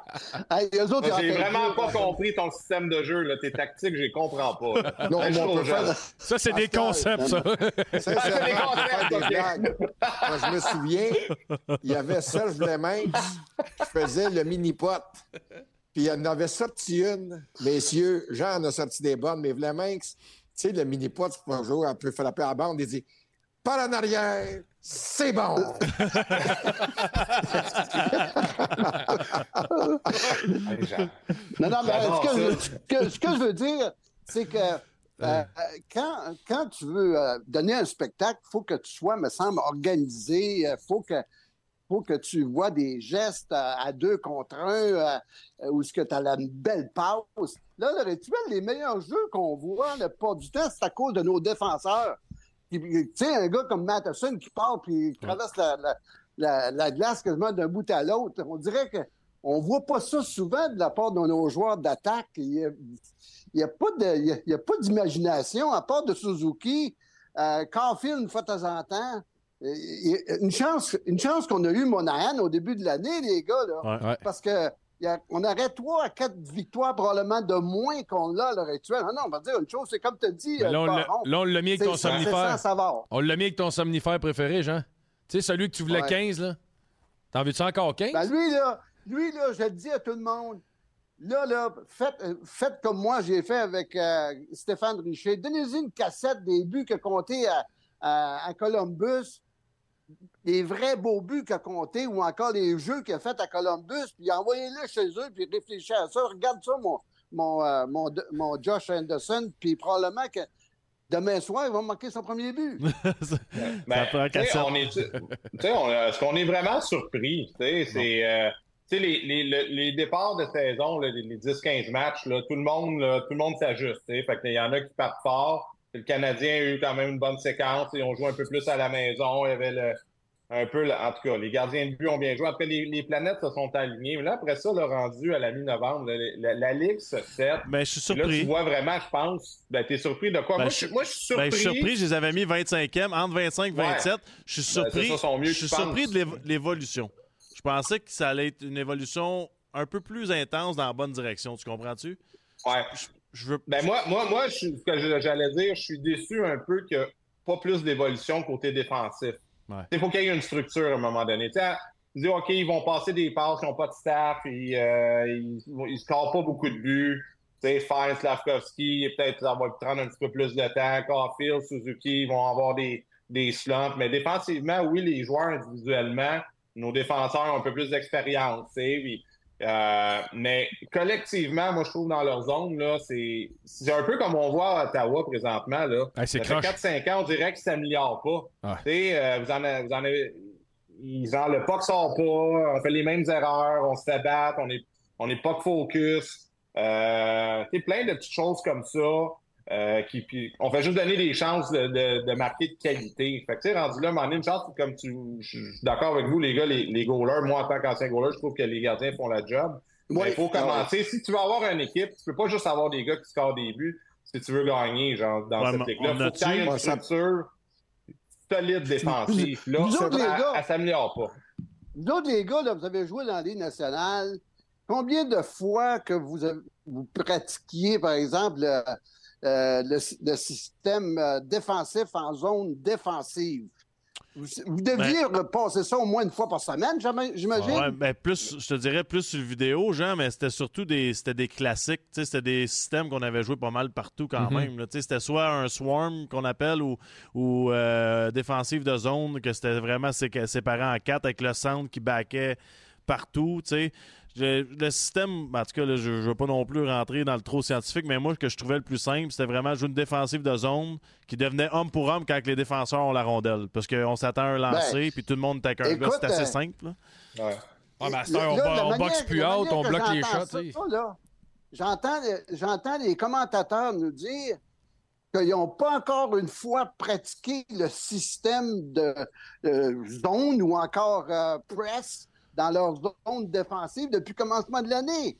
Hey, J'ai vraiment pas là. compris ton système de jeu. Là. Tes tactiques, je les comprends pas. là. Non, on peut faire... Ça, c'est des concepts, ça. Sincèrement, Ah, c'est des des concepts, ok. blagues. Moi, je me souviens, il y avait Serge Leminx qui faisait le mini-pot. Puis il en avait sorti une. Messieurs, Jean en a sorti des bonnes, mais Leminx, tu sais, le mini-pot, c'est pas un jour, on peut frapper à la bande. Il dit Par en arrière, c'est bon. Non, non, mais J'adore ce que, je, ça. ce que- ce que je veux dire, c'est que euh, quand, quand tu veux euh, donner un spectacle, il faut que tu sois, me semble, organisé. Il faut que, faut que tu vois des gestes à, à deux contre un, euh, où ce que tu as la belle passe. Là, le rituel, les meilleurs jeux qu'on voit, le pas du temps, c'est à cause de nos défenseurs. Tu sais, un gars comme Matheson qui part puis qui traverse la, la, la, la glace quasiment d'un bout à l'autre. On dirait que on voit pas ça souvent de la part de nos joueurs d'attaque. Il y a, pas a d'imagination à part de Suzuki, euh, Caulfield une fois de temps en temps. Une chance, une chance qu'on a eu Monahan au début de l'année, les gars, là, Ouais. parce que il y a- on aurait trois à quatre victoires probablement de moins qu'on l'a à l'heure actuelle. Ah non, on va dire une chose, c'est comme tu as dit, Mais euh, Là, on l'a- mis avec ton somnifère. On l'a mis avec ton somnifère préféré, Jean. Tu sais, celui que tu voulais Ouais. 15, là. T'en veux-tu encore 15? Ben lui, là, lui, là, je le dis à tout le monde, là, là, faites, euh, faites comme moi, j'ai fait avec euh, Stéphane Richer. Donnez-y une cassette des buts compté à, à- à Columbus, des vrais beaux buts qu'il a comptés, ou encore les jeux qu'il a fait à Columbus, puis envoyez-les chez eux, puis réfléchissez à ça. Regarde ça, mon, mon, euh, mon, mon Josh Anderson, puis probablement que demain soir, il va marquer son premier but. Ben, on est, tu sais, on- est-ce qu'on est vraiment surpris? Tu sais, c'est, euh, tu sais, les, les, le- les départs de saison, là, les, les 10-15 matchs, là, tout le monde, là, tout le monde s'ajuste. tu sais. Fait qu'il y en a qui partent fort. Le Canadien a eu quand même une bonne séquence. Ils ont joué un peu plus à la maison. Il y avait le, un peu, en tout cas, les gardiens de but ont bien joué. Après, les, les planètes se sont alignées. Mais là, après ça, le rendu à la mi-novembre, la, la Ligue se set. Mais je suis Puis Là, tu surpris. vois vraiment, je pense, ben, t'es surpris de quoi? Ben, moi, je- je, moi, je suis surpris. Ben, je suis surpris, je les avais mis 25e, entre 25 et 27. Je suis Ben, surpris, c'est ça, sont mieux je suis surpris de l'évo- l'évolution. Je pensais que ça allait être une évolution un peu plus intense dans la bonne direction. Tu comprends-tu? Ouais. Je veux. Ben moi, moi, moi, je suis- ce que j'allais dire, je suis déçu un peu a pas plus d'évolution côté défensif. Ouais. Il faut qu'il y ait une structure à un moment donné. Tu OK, ils vont passer des passes, ils n'ont pas de staff, ils ne scorent pas beaucoup de buts. Tu Fine, Slavkovski, peut-être ça va prendre un petit peu plus de temps. Caulfield, Suzuki, ils vont avoir des, des slumps. Mais défensivement, oui, les joueurs individuellement, nos défenseurs ont un peu plus d'expérience. Euh, mais collectivement, moi, je trouve dans leur zone, là, c'est c'est un peu comme on voit à Ottawa présentement. Là. Hey, c'est ça fait croche. 4-5 ans, on dirait qu'ils ne s'améliorent pas. Sais, euh, vous, en avez, vous en avez. Ils en, le puck sort pas, on fait les mêmes erreurs, on se fait battre, on est, on est pas focus. Euh, plein de petites choses comme ça. Euh, qui, puis on fait juste donner des chances de, de, de marquer de qualité. Fait que, tu sais, rendu là, à un moment donné, une chance, comme tu. Je suis d'accord avec vous, les gars, les, les goalers. Moi, en tant qu'ancien goaler, je trouve que les gardiens font la job. Mais il faut commencer. Si tu veux avoir une équipe, tu peux pas juste avoir des gars qui scorent des buts si tu veux gagner, genre, dans Ouais, cette on Faut que une ça- structure solide défensive. Là, Nous autres, gars- elle s'améliore pas. Vous autres, les gars, là, vous avez joué dans la Ligue nationale. Combien de fois que vous, avez- vous pratiquiez, par exemple, le, euh, le, le système euh, défensif en zone défensive? Vous, vous deviez repasser ça au moins une fois par semaine, j'imagine? Ouais, ben plus, je te dirais plus sur le vidéo, Jean, mais c'était surtout des, c'était des classiques. tu sais, C'était des systèmes qu'on avait joué pas mal partout quand Mhm. même. là. Tu sais, C'était soit un swarm qu'on appelle ou, ou euh, défensive de zone, que c'était vraiment sé- séparé en quatre avec le centre qui baquait partout. tu sais. Je- le système, en tout cas, là, je ne veux pas non plus rentrer dans le trop scientifique, mais moi, ce que je trouvais le plus simple, c'était vraiment jouer une défensive de zone qui devenait homme pour homme quand les défenseurs ont la rondelle. Parce qu'on s'attend à un lancer, puis tout le monde est un gars. C'est assez euh, simple. là. Ouais. Cette heure, on, Là, on manière- boxe plus haut, on que bloque les shots. J'entends, j'entends les commentateurs nous dire qu'ils n'ont pas encore une fois pratiqué le système de, de zone ou encore euh, press dans leur zone défensive depuis le commencement de l'année.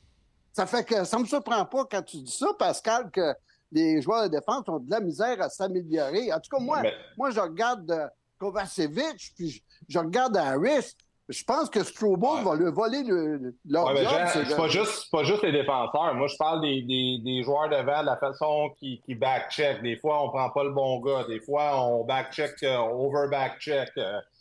Ça fait que ça me surprend pas quand tu dis ça, Pascal, que les joueurs de défense ont de la misère à s'améliorer. En tout cas, moi, Mais- moi je regarde euh, Kovacevic, puis je, je regarde Harris. Je pense que Strobel va le voler le, le- leur Ouais, job. Jean, pas juste, pas juste les défenseurs. Moi, je parle des, des, des joueurs devant, de la façon qui, qui back-check. Des fois, on prend pas le bon gars. Des fois, on back-check, euh, over-back-check.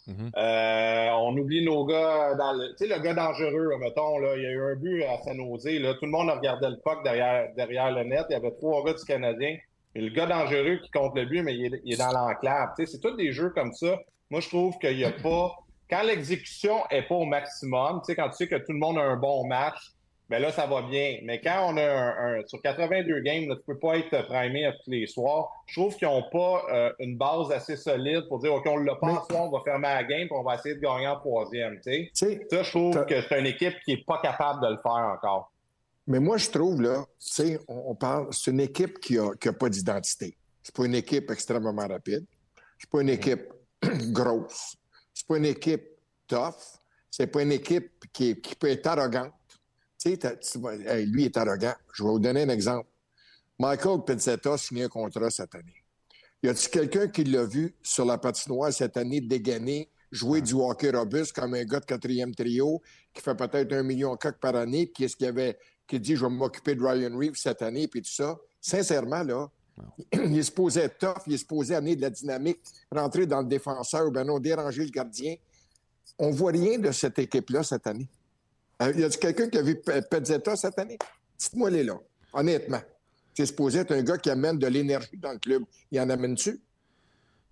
Mhm. euh, on oublie nos gars dans le. Tu sais, le gars dangereux, mettons, là, il y a eu un but à San Jose. Là, tout le monde regardait le puck derrière, derrière le net. Il y avait trois gars du Canadien. Et le gars dangereux qui compte le but, mais il est, il est dans l'enclave. C'est tous des jeux comme ça. Moi, je trouve qu'il n'y a pas. Quand l'exécution est pas au maximum, quand tu sais que tout le monde a un bon match, ben là, ça va bien. Mais quand on a un, un- sur 82 games, là, tu peux pas être primé à tous les soirs. Je trouve qu'ils n'ont pas euh, une base assez solide pour dire, OK, on l'a pas en soir, on va fermer la game, puis on va essayer de gagner en troisième. tu sais. Ça, je trouve que c'est une équipe qui est pas capable de le faire encore. Mais moi, je trouve, là, tu sais, on, on parle, c'est une équipe qui n'a qui a pas d'identité. C'est pas une équipe extrêmement rapide. C'est pas une équipe grosse. C'est pas une équipe tough. C'est pas une équipe qui, qui peut être arrogante. Lui est arrogant. Je vais vous donner un exemple. Michael Pizzetta a signé un contrat cette année. Y a-t-il quelqu'un qui l'a vu sur la patinoire cette année dégainer, jouer du hockey robuste comme un gars de quatrième trio qui fait peut-être un million coq par année, puis est-ce qu'il avait qui dit je vais m'occuper de Ryan Reeves cette année, puis tout ça? Sincèrement, là, il est supposé être tough, il est supposé amener de la dynamique, rentrer dans le défenseur, ben non, déranger le gardien. On voit rien de cette équipe-là cette année. Euh, y a-t-il quelqu'un qui a vu Pe- Pezzetta cette année? Dites-moi les là, honnêtement. C'est supposé être un gars qui amène de l'énergie dans le club. Il en amène-tu?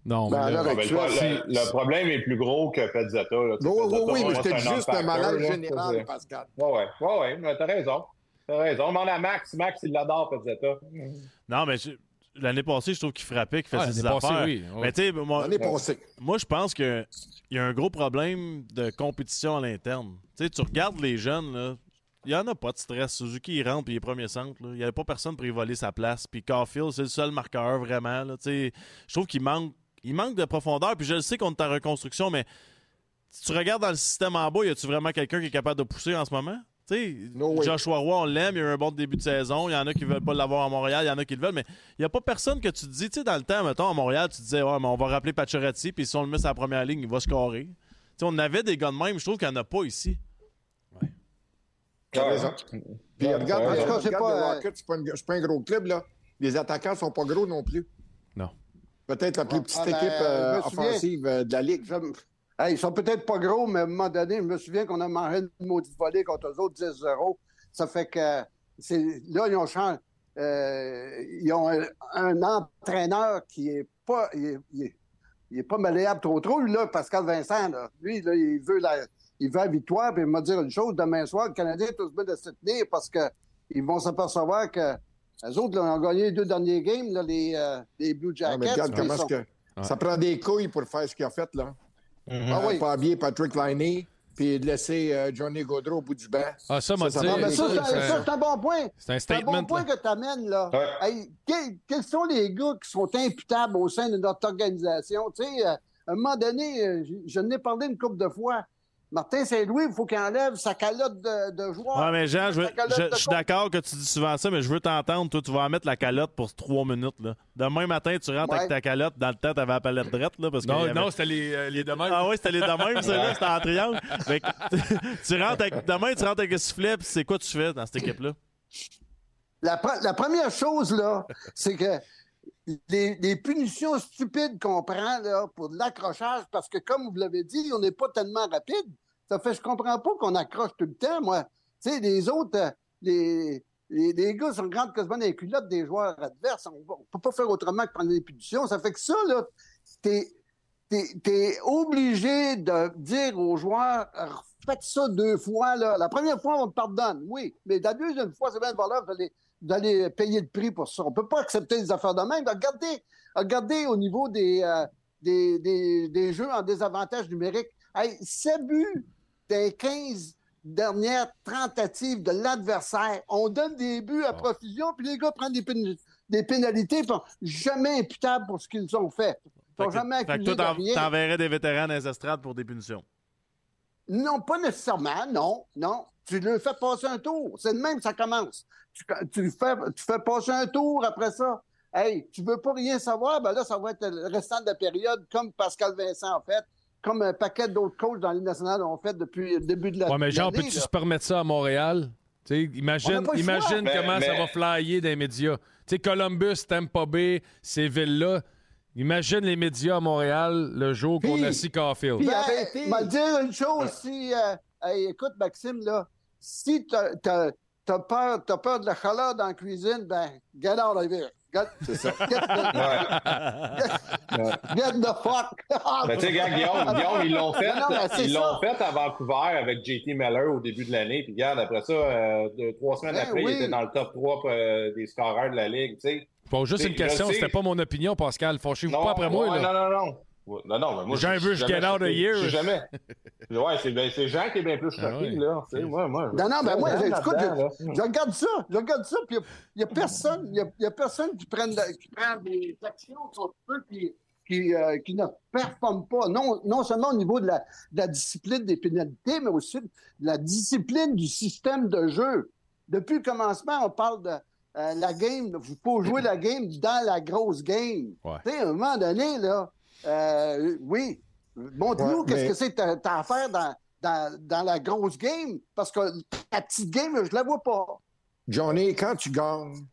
Non, Ben mais là, ben, le, actuel, le- le problème est plus gros que Pezzetta. là. Sais, Oui, oui, Pezzetta, oui, mais c'était juste un malade général, Pascal. Ouais, ouais, ouais, ouais, mais t'as raison. T'as raison. On demande à Max. Max, il l'adore, Pezzetta. Non, mais je- l'année passée, je trouve qu'il frappait, qu'il faisait passée, affaires. oui. Ouais. Mais tu sais, moi, moi, je pense qu'il y a un gros problème de compétition à l'interne. Tu sais, tu regardes les jeunes, là. Il n'y en a pas de stress. Suzuki, il rentre puis il est premier centre. là. Il n'y avait pas personne pour y voler sa place. Puis Caulfield, c'est le seul marqueur, vraiment. là. Je trouve qu'il manque, il manque de profondeur. Puis je le sais qu'on est en reconstruction, mais si tu regardes dans le système en bas, y a-tu vraiment quelqu'un qui est capable de pousser en ce moment? Tu sais, No way. Joshua Roy, on l'aime, il a eu un bon début de saison. Il y en a qui veulent pas l'avoir à Montréal, il y en a qui le veulent, mais il n'y a pas personne que tu te dis, tu sais, dans le temps, mettons, à Montréal, tu te disais, ouais, mais on va rappeler Pacioretty, puis si on le met sur la première ligne, il va scorer. Tu sais, on avait des gars de même, je trouve qu'il n'y en a pas ici. T'as Ouais. raison. Puis regarde, t'as c'est regarde pas, euh, pas, une- pas un gros club, là. Les attaquants sont pas gros non plus. non. Peut-être la plus Ah, petite ben, équipe euh, me souviens. offensive euh, de la Ligue. Je- Hey, ils sont peut-être pas gros, mais à un moment donné, je me souviens qu'on a mangé une maudite volée contre eux autres 10-0. Ça fait que c'est là, ils ont changé. euh, ils ont un, un entraîneur qui est pas. Il est, il est- il est pas malléable trop trop, là, Pascal Vincent. Là. Lui, là, il veut la, il veut la victoire, puis il m'a dit une chose, demain soir, le Canadien est tous bien de se tenir parce que ils vont s'apercevoir que les autres là, ont gagné les deux derniers games, là, les, euh, les Blue Ouais, Jackets. mais regarde comment sont-. Ça prend des couilles pour faire ce qu'il a fait, là. Ah oui. Pas habiller Patrick Liney, puis de laisser euh, Johnny Gaudreau au bout du banc. Ah, ça, m'a Ça, dit. ça ça, ça, c'est un bon point. C'est un C'est un statement. bon point là. que tu amènes, là. Ouais. Hey, quels, quels sont les gars qui sont imputables au sein de notre organisation? Tu sais, euh, à un moment donné, euh, je, je n'ai parlé une couple de fois. Martin Saint-Louis, il faut qu'il enlève sa calotte de, de joueur. Ouais, mais Jean, je, veux- suis d'accord que tu dis souvent ça, mais je veux t'entendre. Toi, tu vas en mettre la calotte pour trois minutes. Là. Demain matin, tu rentres Ouais. avec ta calotte. Dans le temps, tu avais la palette drette. Là, parce Non, avait- non, c'était les, euh, les de même. Ah oui, c'était les de même, ceux-là, c'était en triangle. Fait que, tu rentres avec, demain, tu rentres avec un sifflet, puis c'est quoi tu fais dans cette équipe-là? La, pre- la première chose, là, c'est que les, punitions stupides qu'on prend là, pour de l'accrochage, parce que comme vous l'avez dit, on n'est pas tellement rapide. Ça fait, je comprends pas qu'on accroche tout le temps, moi. Tu sais, les autres, euh, les, les, les gars sont grands quasiment dans les culottes des joueurs adverses. On, ne peut pas faire autrement que prendre des punitions. Ça fait que ça, là, t'es, t'es, obligé de dire aux joueurs, faites ça deux fois, là. La première fois, on te pardonne, oui. Mais la deuxième fois, c'est bien valeur, vous allez, allez payer le prix pour ça. On peut pas accepter des affaires de même. Regardez, regardez au niveau des, euh, des, des, des jeux en désavantage numérique. Hey, 7 buts des 15 dernières tentatives de l'adversaire. On donne des buts à profusion, puis les gars prennent des, pén- des pénalités, puis jamais imputables pour ce qu'ils ont fait. Ils sont jamais fait que accusés toi, de t'enverrais des vétérans dans les estrades pour des punitions? Non, pas nécessairement, non, non. Tu le fais passer un tour. C'est de même que ça commence. Tu, tu le fais, tu fais passer un tour après ça. Hey, tu veux pas rien savoir? Ben là, ça va être le restant de la période, comme Pascal Vincent a fait, comme un paquet d'autres coachs dans l'Union nationale ont fait depuis le début de la Ouais, mais genre, peux-tu se permettre ça à Montréal? Tu sais, On imagine le choix. imagine Mais- comment ça mais- va flyer dans les médias. Tu sais, Columbus, Tampa Bay, ces villes-là. Imagine les médias à Montréal le jour qu'on Puis- a si Caulfield. Ben, arrêtez. m'a dire une chose, si... euh, hey, écoute, Maxime, là, si t'as t'as- t'as peur, t'as peur de la chaleur dans la cuisine, ben, get out of here. C'est ça. get, Ouais. get the fuck. Ben, tu sais, Guillaume, Guillaume, ils l'ont fait, Non, non, ils l'ont fait à Vancouver avec JT Miller au début de l'année. Puis, regarde, après ça, euh, deux, trois semaines Ben après, oui. il était dans le top 3 euh, des scoreurs de la Ligue, tu sais. Bon, juste une question, c'était pas mon opinion, Pascal. Fâchez-vous pas après moi. ouais, là. Non, non, non. Ouais, Non, non, mais moi, Jean je- veut, je je jamais get out of choqué. here. Je suis jamais. Ouais, c'est ben, c'est Jean qui est bien plus Ah choqué, ouais. là. Moi, moi. Non, non, ben moi, écoute, je, regarde ça, je regarde ça, puis il n'y a, personne, il y a, il y a personne qui, prenne de- qui prend des actions eux qui, qui, euh, qui ne performent pas, non, non seulement au niveau de la, de la discipline des pénalités, mais aussi de la discipline du système de jeu. Depuis le commencement, on parle de euh, la game, il faut jouer la game dans la grosse game. Ouais. Tu sais, à un moment donné, là, euh, oui, montre-nous Ouais, qu'est-ce mais- que c'est que t'as- t'as à faire dans, dans, dans la grosse game, parce que la petite game, je la vois pas. Johnny, quand tu gagnes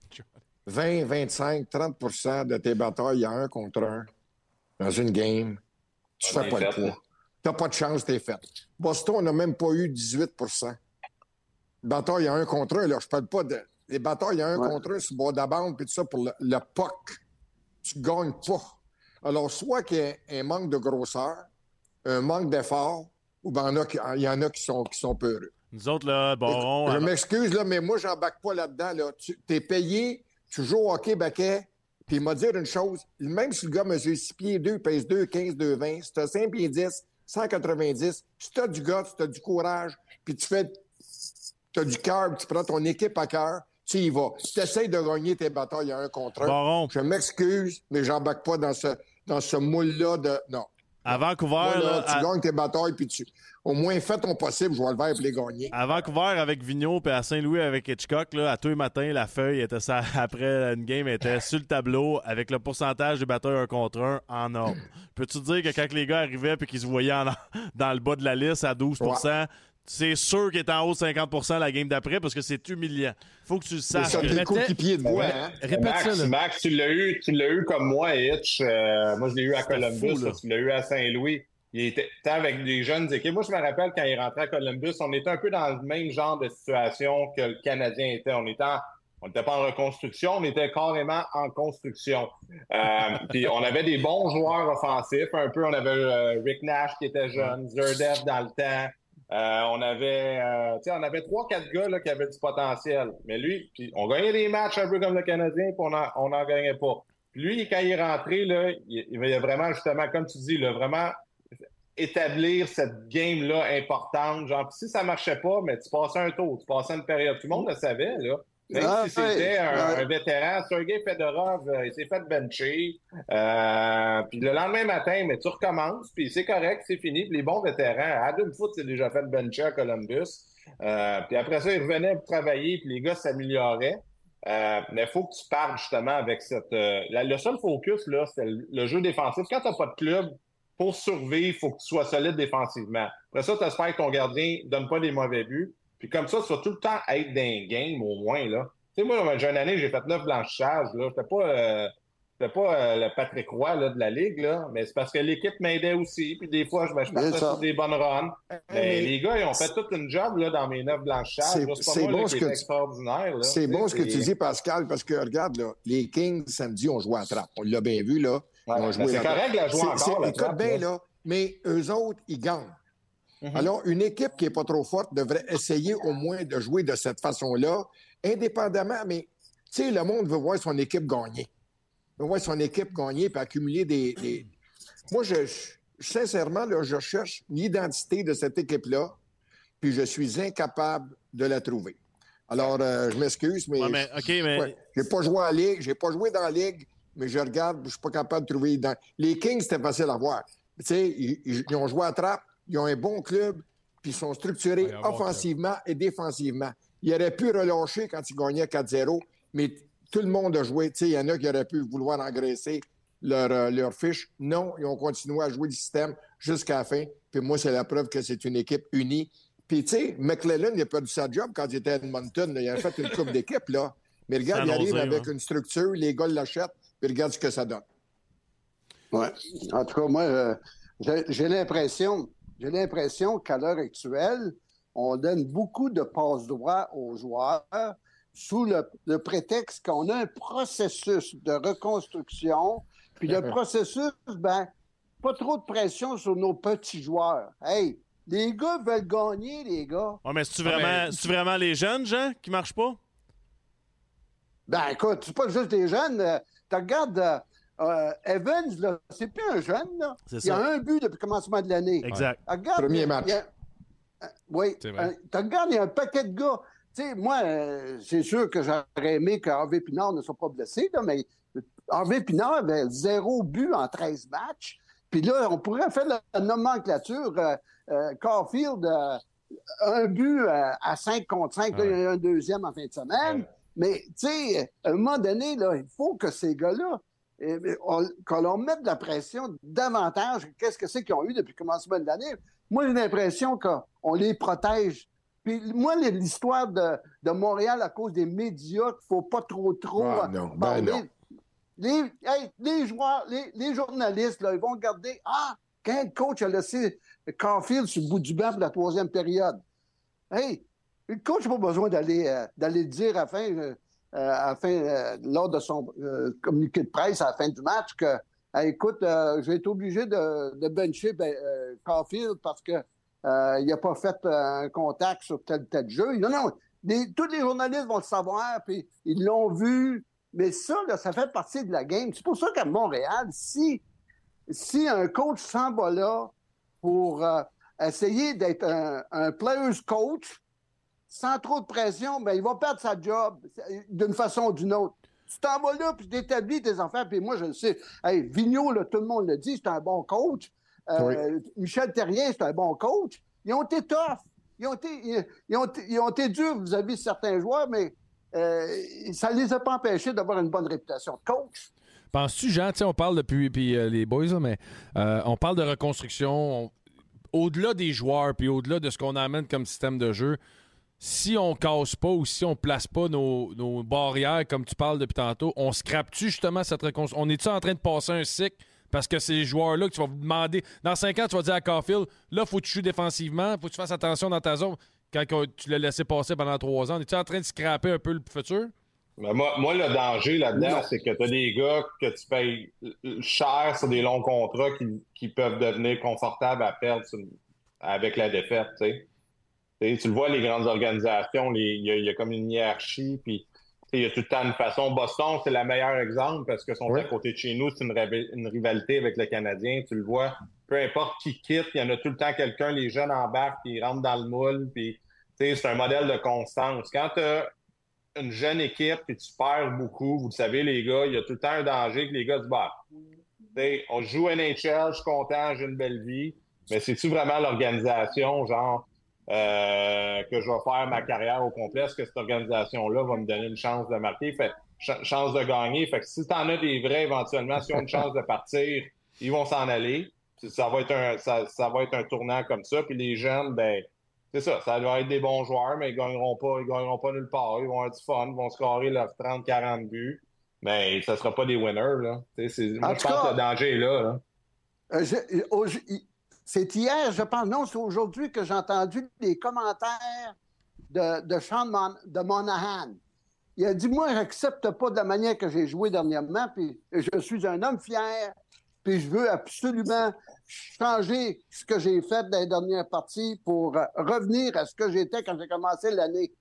20, 25, 30% de tes batailles, il y a un contre un dans une game, tu On fais pas le fait, poids. là. Tu n'as pas de chance, t'es fait. Boston n'a même pas eu 18% Bataille, il y a un contre un. Là. Je parle pas de. Les batailles, il y a un Ouais. contre un sur le bord de la bande, puis tout ça pour le, le puck. Tu gagnes pas. Alors, soit qu'il y ait un manque de grosseur, un manque d'effort, ou ben, il y en a qui- sont, qui sont peureux. Nous autres, là, Baron, Je m'excuse, là, mais moi, j'embarque pas là-dedans. Là. Tu es payé, tu joues au hockey baquet, puis il m'a dit une chose, même si le gars mesure 6 pieds 2, pèse 2, 15, 2, 20, si tu as 5 pieds 10, 190, si tu as du gars, tu as du courage, puis tu fais, tu as du cœur, puis tu prends ton équipe à cœur, tu y vas. Tu essaies de gagner tes batailles à un contre un. Baron, Je m'excuse, mais j'embarque pas dans ce, dans ce moule-là de. Non. à Vancouver, Moi, là, là, tu à- gagnes tes batailles, puis tu. Au moins, fais ton possible, je vais le faire pour les gagner. À Vancouver avec Vigneault puis à Saint-Louis avec Hitchcock, là, à tous les matins, la feuille était ça, après une game était sur le tableau avec le pourcentage des batteurs un contre un en ordre. Peux-tu dire que quand les gars arrivaient puis qu'ils se voyaient en- dans le bas de la liste à 12 c'est sûr qu'il est en haut de 50% la game d'après parce que c'est humiliant. faut que tu le saches. ça, que- tes coéquipiers de voix, hein? Max, Max, tu l'as eu, tu l'as eu comme moi, Hitch. Euh, moi, je l'ai eu à Columbus, fou, là. là, tu l'as eu à Saint-Louis. Il était était avec des jeunes équipes. Moi, je me rappelle quand il rentrait à Columbus, on était un peu dans le même genre de situation que le Canadien était. On était en- on n'était pas en reconstruction, on était carrément en construction. Euh, puis on avait des bons joueurs offensifs. Un peu, on avait euh, Rick Nash qui était jeune, Zerdev dans le temps. Euh, on avait, euh, on avait trois, quatre gars là, qui avaient du potentiel. Mais lui, on gagnait des matchs un peu comme le Canadien, puis on n'en gagnait pas. Puis lui, quand il est rentré, là, il, il vraiment, justement, comme tu dis, vraiment établir cette game-là importante. Genre, si ça marchait pas, mais tu passais un tour, tu passais une période. Tout le monde le savait, là. Même Ah, si c'était un, Ouais. un vétéran, Sergei Fedorov, euh, il s'est fait bencher. Euh, puis le lendemain matin, mais tu recommences, puis c'est correct, c'est fini. Puis les bons vétérans, Adam Foote s'est déjà fait bencher à Columbus. Euh, puis après ça, il revenait pour travailler, puis les gars s'amélioraient. Euh, mais il faut que tu parles justement avec cette. la- le seul focus, là, c'est le, le jeu défensif. Quand tu n'as pas de club, pour survivre, il faut que tu sois solide défensivement. Après ça, tu espères que ton gardien ne donne pas des mauvais buts. Puis comme ça, tu vas tout le temps être dans un game, au moins. là. Tu sais, moi, j'ai une année, j'ai fait neuf blanchissages. Je n'étais pas, euh, j'étais pas euh, le Patrick Roy là, de la Ligue, là, mais c'est parce que l'équipe m'aidait aussi. Puis des fois, je, me- je partais sur des bonnes runs. Mais mais- les gars, ils ont fait toute une job là, dans mes neuf blanchissages. C'est- bon ce que extraordinaire. C'est bon ce que tu dis, Pascal, parce que regarde, là, les Kings, samedi, ont joué à trappe. On l'a bien vu, là. Ils Ouais, joué c'est à correct la jouer C'est- encore, la Écoute bien, là, mais eux autres, ils gagnent. Mhm. Alors, une équipe qui n'est pas trop forte devrait essayer au moins de jouer de cette façon-là, indépendamment, mais tu sais, le monde veut voir son équipe gagner. veut voir son équipe gagner et accumuler des. des- Moi, je, je- sincèrement, là, je cherche l'identité de cette équipe-là, puis je suis incapable de la trouver. Alors, euh, je m'excuse, mais. Ouais, mais, OK, mais- Ouais, j'ai pas joué en Ligue, j'ai pas joué dans la Ligue, mais je regarde, je suis pas capable de trouver. Dans... Les Kings, c'était facile à voir. Tu sais, ils, ils- ils ont joué à trappe, ils ont un bon club, puis ils sont structurés Ouais, un bon offensivement et défensivement. Ils auraient pu relâcher quand ils gagnaient 4-0, mais tout le monde a joué. Tu sais, il y en a qui auraient pu vouloir engraisser leur, euh, leur fiche. Non, ils ont continué à jouer le système jusqu'à la fin. Puis moi, c'est la preuve que c'est une équipe unie. Puis, tu sais, McClellan, il a perdu sa job quand il était à Edmonton. là. Il a fait une coupe d'équipe, là. Mais regarde, il arrive avec une structure, les gars l'achètent, puis regarde ce que ça donne. Ouais. En tout cas, moi, euh, j'ai l'impression, j'ai l'impression qu'à l'heure actuelle, on donne beaucoup de passe droit aux joueurs sous le, le prétexte qu'on a un processus de reconstruction. Puis le processus, ben, pas trop de pression sur nos petits joueurs. Hey, les gars veulent gagner, les gars. Ouais, mais c'est-tu Ah, vraiment, mais- vraiment les jeunes, Jean, qui marchent pas? Ben écoute, c'est pas juste des jeunes. Euh, tu regardes euh, euh, Evans, là, c'est plus un jeune, là. C'est Il y a un but depuis le commencement de l'année. Exact. Regarde, Premier il y a- match. il y a- euh, oui. Vrai. Euh, tu regardes, il y a un paquet de gars. Tu sais, moi, euh, c'est sûr que j'aurais aimé que Harvey Pinard ne soit pas blessé, là, mais Harvey Pinard avait zéro but en 13 matchs. Puis là, on pourrait faire la nomenclature. Euh, euh, Caulfield, euh, un but euh, à 5 contre 5, là, il y a un deuxième en fin de semaine. Mais, tu sais, à un moment donné, là, il faut que ces gars-là, mais on- qu'on leur mette de la pression davantage. Qu'est-ce que c'est qu'ils ont eu depuis le commencement de l'année? Moi, j'ai l'impression qu'on les protège. Puis moi, l'histoire de, de Montréal à cause des médias, qu'il ne faut pas trop, trop Ah, euh, non, ben non. Les, hey, les joueurs, les, les journalistes, là, ils vont regarder Ah, quand le coach a laissé Caulfield sur le bout du banc pour la troisième période? Hey, le coach n'a pas besoin d'aller euh, d'aller dire à la fin, euh, à la fin, euh, lors de son euh, communiqué de presse à la fin du match que écoute, euh, je vais être obligé de, de bencher ben, euh, Caulfield parce que euh, il n'a pas fait euh, un contact sur tel tel jeu. Non, non. tous les journalistes vont le savoir, puis ils l'ont vu. Mais ça, ça fait partie de la game. C'est pour ça qu'à Montréal, si, si un coach s'en va là pour euh, essayer d'être un, un player's coach, sans trop de pression, ben, il va perdre sa job euh, d'une façon ou d'une autre. Tu t'en vas là, puis tu établis tes affaires, puis moi, je le sais. Hey, Vigneault, là, tout le monde le dit, c'est un bon coach. Euh, Michel Terrien, c'est un bon coach. Ils ont été tough. Ils ont été, ils, ils ont, été- ils ont été durs vis-à-vis de certains joueurs, mais euh, ça ne les a pas empêchés d'avoir une bonne réputation de coach. Penses-tu, Jean, on parle depuis puis, euh, les boys, là, mais euh, on parle de reconstruction. on- au-delà des joueurs, puis au-delà de ce qu'on amène comme système de jeu, si on casse pas ou si on place pas nos, nos barrières, comme tu parles depuis tantôt, on scrape-tu justement cette reconstruction? On est-tu en train de passer un cycle? Parce que ces joueurs-là que tu vas vous demander. Dans 5 ans, tu vas dire à Caulfield, là, faut que tu joues défensivement, faut que tu fasses attention dans ta zone. Quand tu l'as laissé passer pendant 3 ans, es-tu en train de scraper un peu le futur? Mais moi, moi, le danger là-dedans, c'est que tu as des gars que tu payes cher sur des longs contrats qui, qui peuvent devenir confortables à perdre sur- avec la défaite. tu sais. Tu le vois, les grandes organisations, il y, a- il y a comme une hiérarchie, puis il y a tout le temps une façon. Boston, c'est le meilleur exemple parce qu'ils sont Oui. à côté de chez nous, c'est une, rival- une rivalité avec le Canadien. Tu le vois, peu importe qui quitte, il y en a tout le temps quelqu'un, les jeunes embarquent, puis ils rentrent dans le moule, puis c'est un modèle de constance. Quand tu une jeune équipe et tu perds beaucoup, vous le savez, les gars, il y a tout le temps un danger que les gars se battent. T'sais, on joue NHL, je suis content, j'ai une belle vie, mais c'est-tu vraiment l'organisation, genre, euh, que je vais faire ma carrière au complet? Est-ce que cette organisation-là va me donner une chance de marquer? Fait, ch- chance de gagner. Fait que si t'en as des vrais, éventuellement, s'ils ont une chance de partir, ils vont s'en aller. Ça va être un, ça, ça va être un tournant comme ça. Puis les jeunes, ben, c'est ça, ça doit être des bons joueurs, mais ils gagneront pas, ils gagneront pas nulle part. Ils vont avoir du fun, ils vont scorer leurs 30-40 buts, mais ça sera pas des winners, là. Moi, je pense cas- que le danger est là, là. Euh, je- je- c'est hier, je pense, non, c'est aujourd'hui que j'ai entendu les commentaires de, de Sean Mon- de Monahan. Il a dit Moi, je n'accepte pas de la manière que j'ai joué dernièrement, puis je suis un homme fier, puis je veux absolument changer ce que j'ai fait dans les dernières parties pour euh, revenir à ce que j'étais quand j'ai commencé l'année.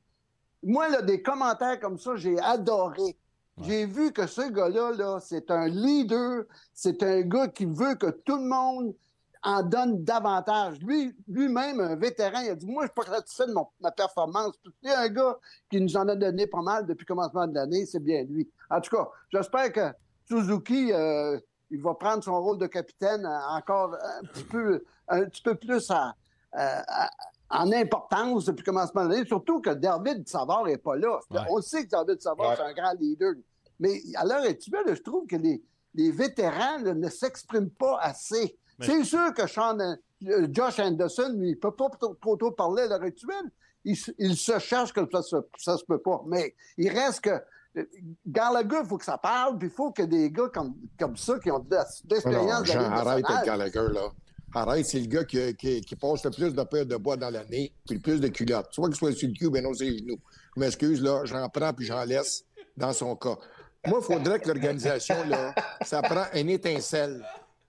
Moi, là, des commentaires comme ça, j'ai adoré. J'ai vu que ce gars-là, là, c'est un leader, c'est un gars qui veut que tout le monde en donne davantage. Lui, lui-même, un vétéran, il a dit Moi, je suis pas satisfait de mon- ma performance. Puis C'est un gars qui nous en a donné pas mal depuis le commencement de l'année, c'est bien lui. En tout cas, j'espère que Suzuki, euh, il va prendre son rôle de capitaine euh, encore un petit peu, un petit peu plus à- à- à- en importance depuis le commencement de l'année, surtout que David Savard n'est pas là. Ouais. On sait que David Savard, Ouais. c'est un grand leader. Mais à l'heure actuelle, je trouve que les, les vétérans là, ne s'expriment pas assez. Mais- C'est sûr que Sean, euh, Josh Anderson, lui, il ne peut pas trop, trop, trop parler à l'heure actuelle. Il, se- il se cherche que ça se, ça se peut pas. Mais il reste que euh, Gallagher, il faut que ça parle, puis il faut que des gars comme, comme ça, qui ont de l'expérience de arrête avec Gallagher, là. Arrête, c'est le gars qui, qui, qui passe le plus de paires de bois dans l'année, puis le plus de culottes. Soit qu'il soit sur le cul, ben non, c'est les genoux. Je m'excuse, là, j'en prends puis j'en laisse dans son cas. Moi, il faudrait que l'organisation, là, ça prend une étincelle.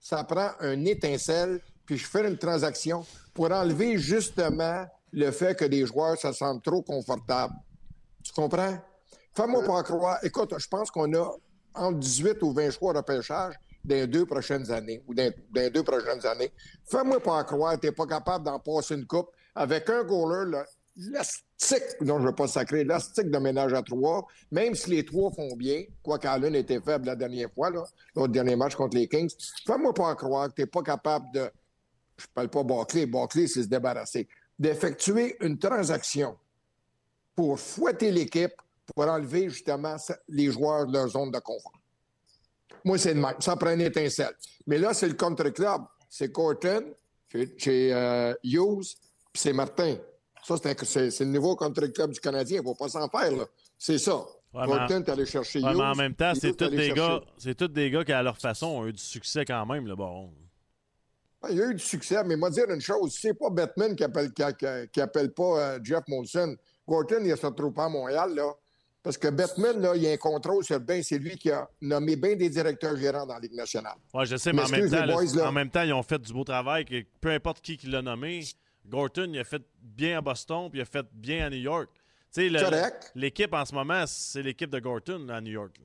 Ça prend une étincelle, puis je fais une transaction pour enlever justement le fait que les joueurs se sentent trop confortables. Tu comprends? Fais-moi pas croire. Écoute, je pense qu'on a entre 18 ou 20 choix de repêchage dans les deux prochaines années ou dans, dans les deux prochaines années. Fais-moi pas croire que tu n'es pas capable d'en passer une coupe avec un goaler, là, l'astique, non, je ne veux pas sacrer, l'astique de ménage à trois, même si les trois font bien, quoi qu'Allen était faible la dernière fois, l'autre dernier match contre les Kings. Fais-moi pas croire que tu n'es pas capable de. Je parle pas Barclay, Barclay, c'est se débarrasser. D'effectuer une transaction pour fouetter l'équipe, pour enlever justement les joueurs de leur zone de confort. Moi, c'est le même. Ça prend une étincelle. Mais là, c'est le contre-club. C'est Corton, chez, euh, Hughes, puis c'est Martin. Ça, c'est, le nouveau contre-club du Canadien. Il ne faut pas s'en faire, là. C'est ça. Ouais, Corton, t'es allé chercher Ouais, Hughes. mais en même temps, c'est tous des gars, c'est tous des gars qui à leur façon ont eu du succès quand même, le baron. Ah, Il y a eu du succès, mais moi dire une chose, c'est pas Batman qui appelle, qui, appelle pas euh, Jeff Molson. Gorton, il se retrouve pas à Montréal, là. Parce que Batman, là, il a un contrôle sur le bain. C'est lui qui a nommé bien des directeurs gérants dans la Ligue nationale. Ouais, je sais, mais en même, temps, boys, là. en même temps, ils ont fait du beau travail. Que peu importe qui qui l'a nommé, Gorton, il a fait bien à Boston, puis il a fait bien à New York. Tu sais, Correct. l'équipe en ce moment, c'est l'équipe de Gorton à New York.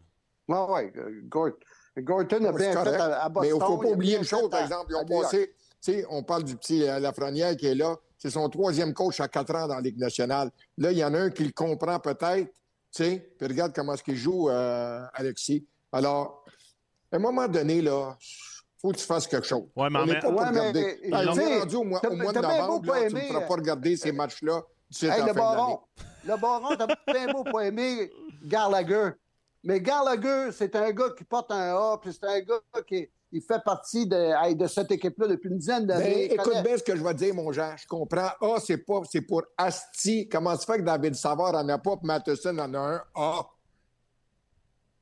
Oui, oui. Gort- Gorton a bien c'est fait correct. à, à Mais Boston. il ne faut pas oublier une chose, par exemple. Ils ont passé, tu sais, on parle du petit euh, Lafrenière qui est là. C'est son troisième coach à quatre ans dans la Ligue nationale. Là, il y en a un qui le comprend peut-être, tu sais. Puis regarde comment est-ce qu'il joue, euh, Alexis. Alors, à un moment donné, là, faut que tu fasses quelque chose. Ouais, mais en on n'est même- pas pour Ouais, mais, euh, Ben, tu on sais, est rendu au mois, t'as- au mois de novembre, là, tu ne feras pas euh, regarder ces matchs-là d'ici à Hey, la le fin baron, le baron, t'as bien beau pas aimer Gallagher. Mais Gallagher, c'est un gars qui porte un A, puis c'est un gars qui il fait partie de, cette équipe-là depuis une dizaine Ben, d'années. Il écoute connaît- bien ce que je vais te dire, mon Jean. Je comprends. Ah, c'est pas, c'est pour Asti. Comment se fait que David Savard en a pas, puis Matheson en a un A?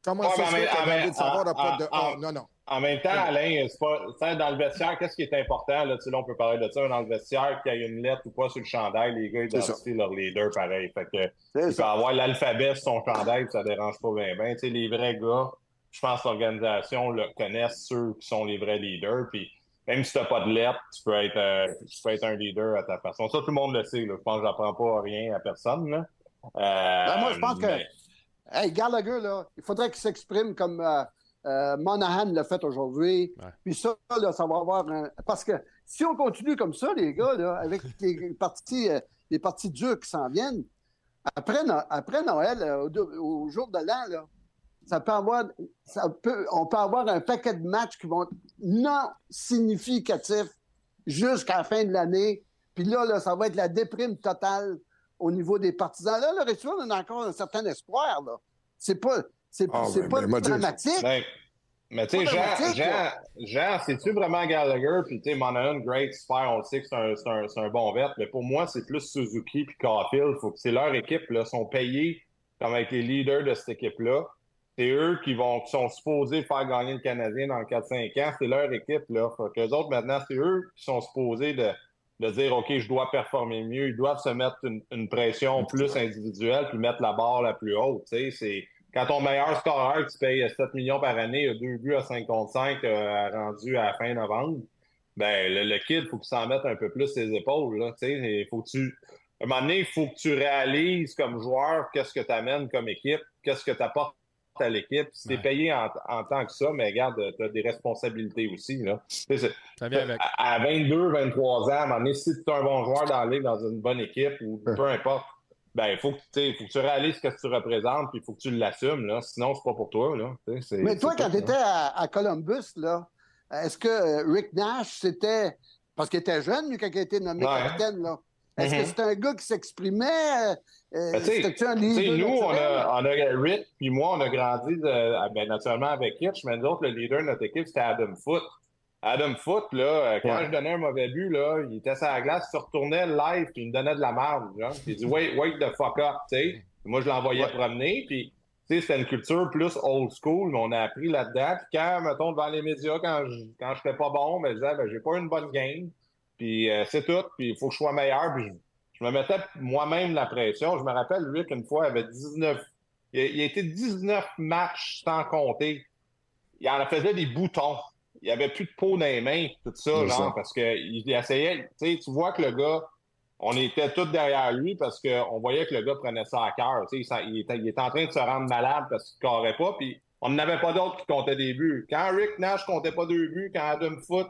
Comment ça se fait que David Savard n'a pas de A? Non, non. En même temps, Alain, pas, dans le vestiaire, qu'est-ce qui est important? Là, on peut parler de ça dans le vestiaire, qu'il y ait une lettre ou pas sur le chandail, les gars identifient leur leader pareil. Fait que, il peut avoir l'alphabet sur son chandail, ça dérange pas bien. les vrais gars, je pense que l'organisation le connaissent ceux qui sont les vrais leaders. Puis même si tu n'as pas de lettre, tu peux, être, euh, tu peux être un leader à ta façon. Ça, tout le monde le sait. Là. Je pense que j'apprends pas rien à personne. Là. Euh, Ben, moi, je pense que. mais- Hey, Gallagher, là, il faudrait qu'il s'exprime comme euh, euh, Monahan l'a fait aujourd'hui. Ouais. Puis ça, là, ça va avoir un. Parce que si on continue comme ça, les gars, là, avec les parties, euh, les parties dures qui s'en viennent, après, No- après Noël, euh, au, jour de l'an, ça peut avoir, ça peut, on peut avoir un paquet de matchs qui vont être non significatifs jusqu'à la fin de l'année. Puis là, là, ça va être la déprime totale au niveau des partisans. Là, le rituel, on a encore un certain espoir. Là. C'est pas, c'est, Ah, ben, pas ben, dramatique. Ben, mais tu sais, Jean, Jean. Jean c'est-tu vraiment Gallagher? Puis tu sais, Monahan, great, super, on le sait que c'est un, un, un bon vet, mais pour moi, c'est plus Suzuki puis Caulfield. Faut que c'est leur équipe, là, sont payés comme avec les leaders de cette équipe-là. C'est eux qui vont qui sont supposés faire gagner le Canadien dans 4-5 ans. C'est leur équipe, là. Fait que les autres, maintenant, c'est eux qui sont supposés de, de dire OK, je dois performer mieux. Ils doivent se mettre une, une pression plus individuelle puis mettre la barre la plus haute. Tu sais, c'est quand ton meilleur scoreur, tu payes 7 millions par année, il a deux buts à 5 contre 5 euh, rendu à la fin novembre, ben le, le kid, faut qu'il s'en mette un peu plus ses épaules. Là, tu sais, il faut que tu. À un moment donné, il faut que tu réalises comme joueur qu'est-ce que tu amènes comme équipe, qu'est-ce que tu apportes à l'équipe. Si t'es Ouais. payé en, en tant que ça, mais regarde, tu as des responsabilités aussi. Là. Avec. à à 22, 23 ans, à un moment donné, si tu es un bon joueur dans la ligue, dans une bonne équipe ou peu importe, ben, il faut que, tu sais, faut que tu réalises ce que tu représentes puis il faut que tu l'assumes. Là. Sinon, c'est pas pour toi. Là. Mais toi, quand tu étais à, à Columbus, là, est-ce que euh, Rick Nash, c'était. Parce qu'il était jeune, lui, quand il a été nommé Ouais. capitaine, là. Est-ce que c'était un gars qui s'exprimait? euh, euh, Ben, tu C'était-tu un leader? nous, on a, on a Rick, puis moi, on a grandi de- ben, naturellement avec Hitch, mais nous autres, le leader de notre équipe, c'était Adam Foote. Adam Foote, là, euh, quand Ouais. je donnais un mauvais but, là, il était sur la glace, il se retournait live, puis il me donnait de la merde. Genre. Il dit, wait, wait the fuck up, tu sais. Moi, je l'envoyais Ouais. promener, puis c'était une culture plus old school, mais on a appris là-dedans. Puis quand, mettons, devant les médias, quand je quand j'étais pas bon, ben, je disais, ben, j'ai pas une bonne game, puis euh, c'est tout, puis il faut que je sois meilleur, puis je, je me mettais moi-même la pression. Je me rappelle, lui, qu'une fois, il avait 19... Il il a été 19 matchs sans compter. Il en faisait des boutons. Il n'y avait plus de peau dans les mains, tout ça, genre, ça. parce qu'il il essayait... Tu sais, tu vois que le gars, on était tous derrière lui parce qu'on voyait que le gars prenait ça à cœur. Tu sais, il était, il était en train de se rendre malade parce qu'il ne carrait pas, puis on n'avait pas d'autres qui comptaient des buts. Quand Rick Nash comptait pas deux buts, quand Adam Foote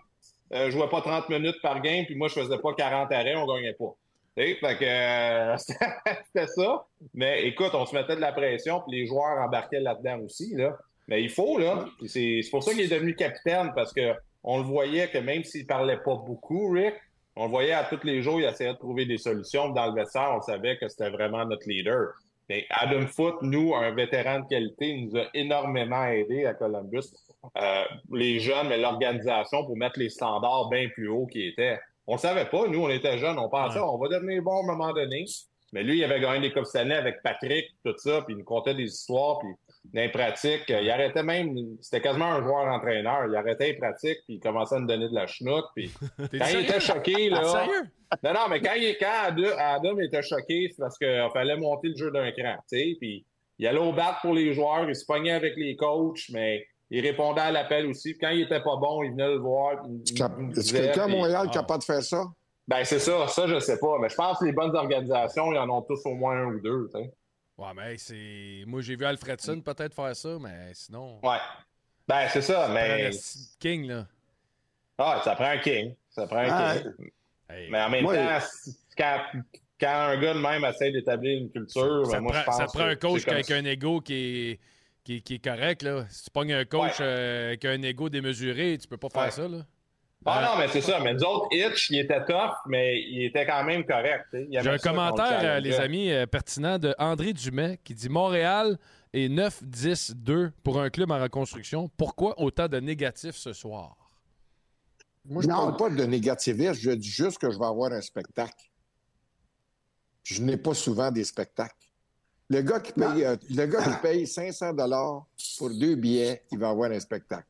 euh, jouait pas 30 minutes par game, puis moi, je faisais pas 40 arrêts, on gagnait pas. Fait que euh, c'était ça. Mais écoute, on se mettait de la pression, puis les joueurs embarquaient là-dedans aussi. Là. Mais il faut, là. C'est pour ça qu'il est devenu capitaine, parce que on le voyait que même s'il parlait pas beaucoup, Rick, on le voyait à tous les jours, il essayait de trouver des solutions. Dans le vestiaire, on savait que c'était vraiment notre leader. Mais Adam Foote, nous, un vétéran de qualité, il nous a énormément aidé à Columbus. Euh, les jeunes, mais l'organisation pour mettre les standards bien plus hauts qu'ils étaient. On ne savait pas, nous, on était jeunes, on pensait Ouais. on va devenir bon à un moment donné. Mais lui, il avait gagné des Coupes Stanley avec Patrick, tout ça, puis il nous contait des histoires, puis dans les pratiques, il arrêtait même, c'était quasiment un joueur-entraîneur, il arrêtait les pratiques, puis il commençait à nous donner de la chenoute, puis quand il était choqué, là... Sérieux? Non, non, mais quand, il, quand Adam, était choqué, c'est parce qu'il fallait monter le jeu d'un cran, tu sais, puis il allait au bat pour les joueurs, il se pognait avec les coachs, mais il répondait à l'appel aussi. Puis quand il était pas bon, il venait le voir. Est-ce disait, quelqu'un à Montréal qui est ah. capable de faire ça? Ben, c'est ça, ça, je sais pas. Mais je pense que les bonnes organisations, ils en ont tous au moins un ou deux, tu sais. Ouais, mais c'est. Moi, j'ai vu Alfredson peut-être faire ça, mais sinon. Ouais. Ben, c'est ça, mais. King, là. Ah, ça prend un king. Ça prend un Ah, king. Hey, Mais en même Moi, temps, quand, quand un gars de même essaie d'établir une culture, ça, ben, moi, prend, je pense ça prend un coach avec ça. un ego qui est, qui, qui est correct, là. Si tu pognes un coach Ouais. euh, avec un ego démesuré, tu peux pas faire Ouais. ça, là. Ah Euh, non, mais c'est ça. Mais nous autres, Hitch, il était tough, mais il était quand même correct. J'ai un commentaire, euh, les amis, euh, pertinent de André Dumais qui dit Montréal et 9-10-2 pour un club en reconstruction. Pourquoi autant de négatifs ce soir? Moi, je ne parle pas de négativisme, je dis juste que je vais avoir un spectacle. Je n'ai pas souvent des spectacles. Le gars qui paye, euh, le gars qui paye 500 dollars pour deux billets, il va avoir un spectacle.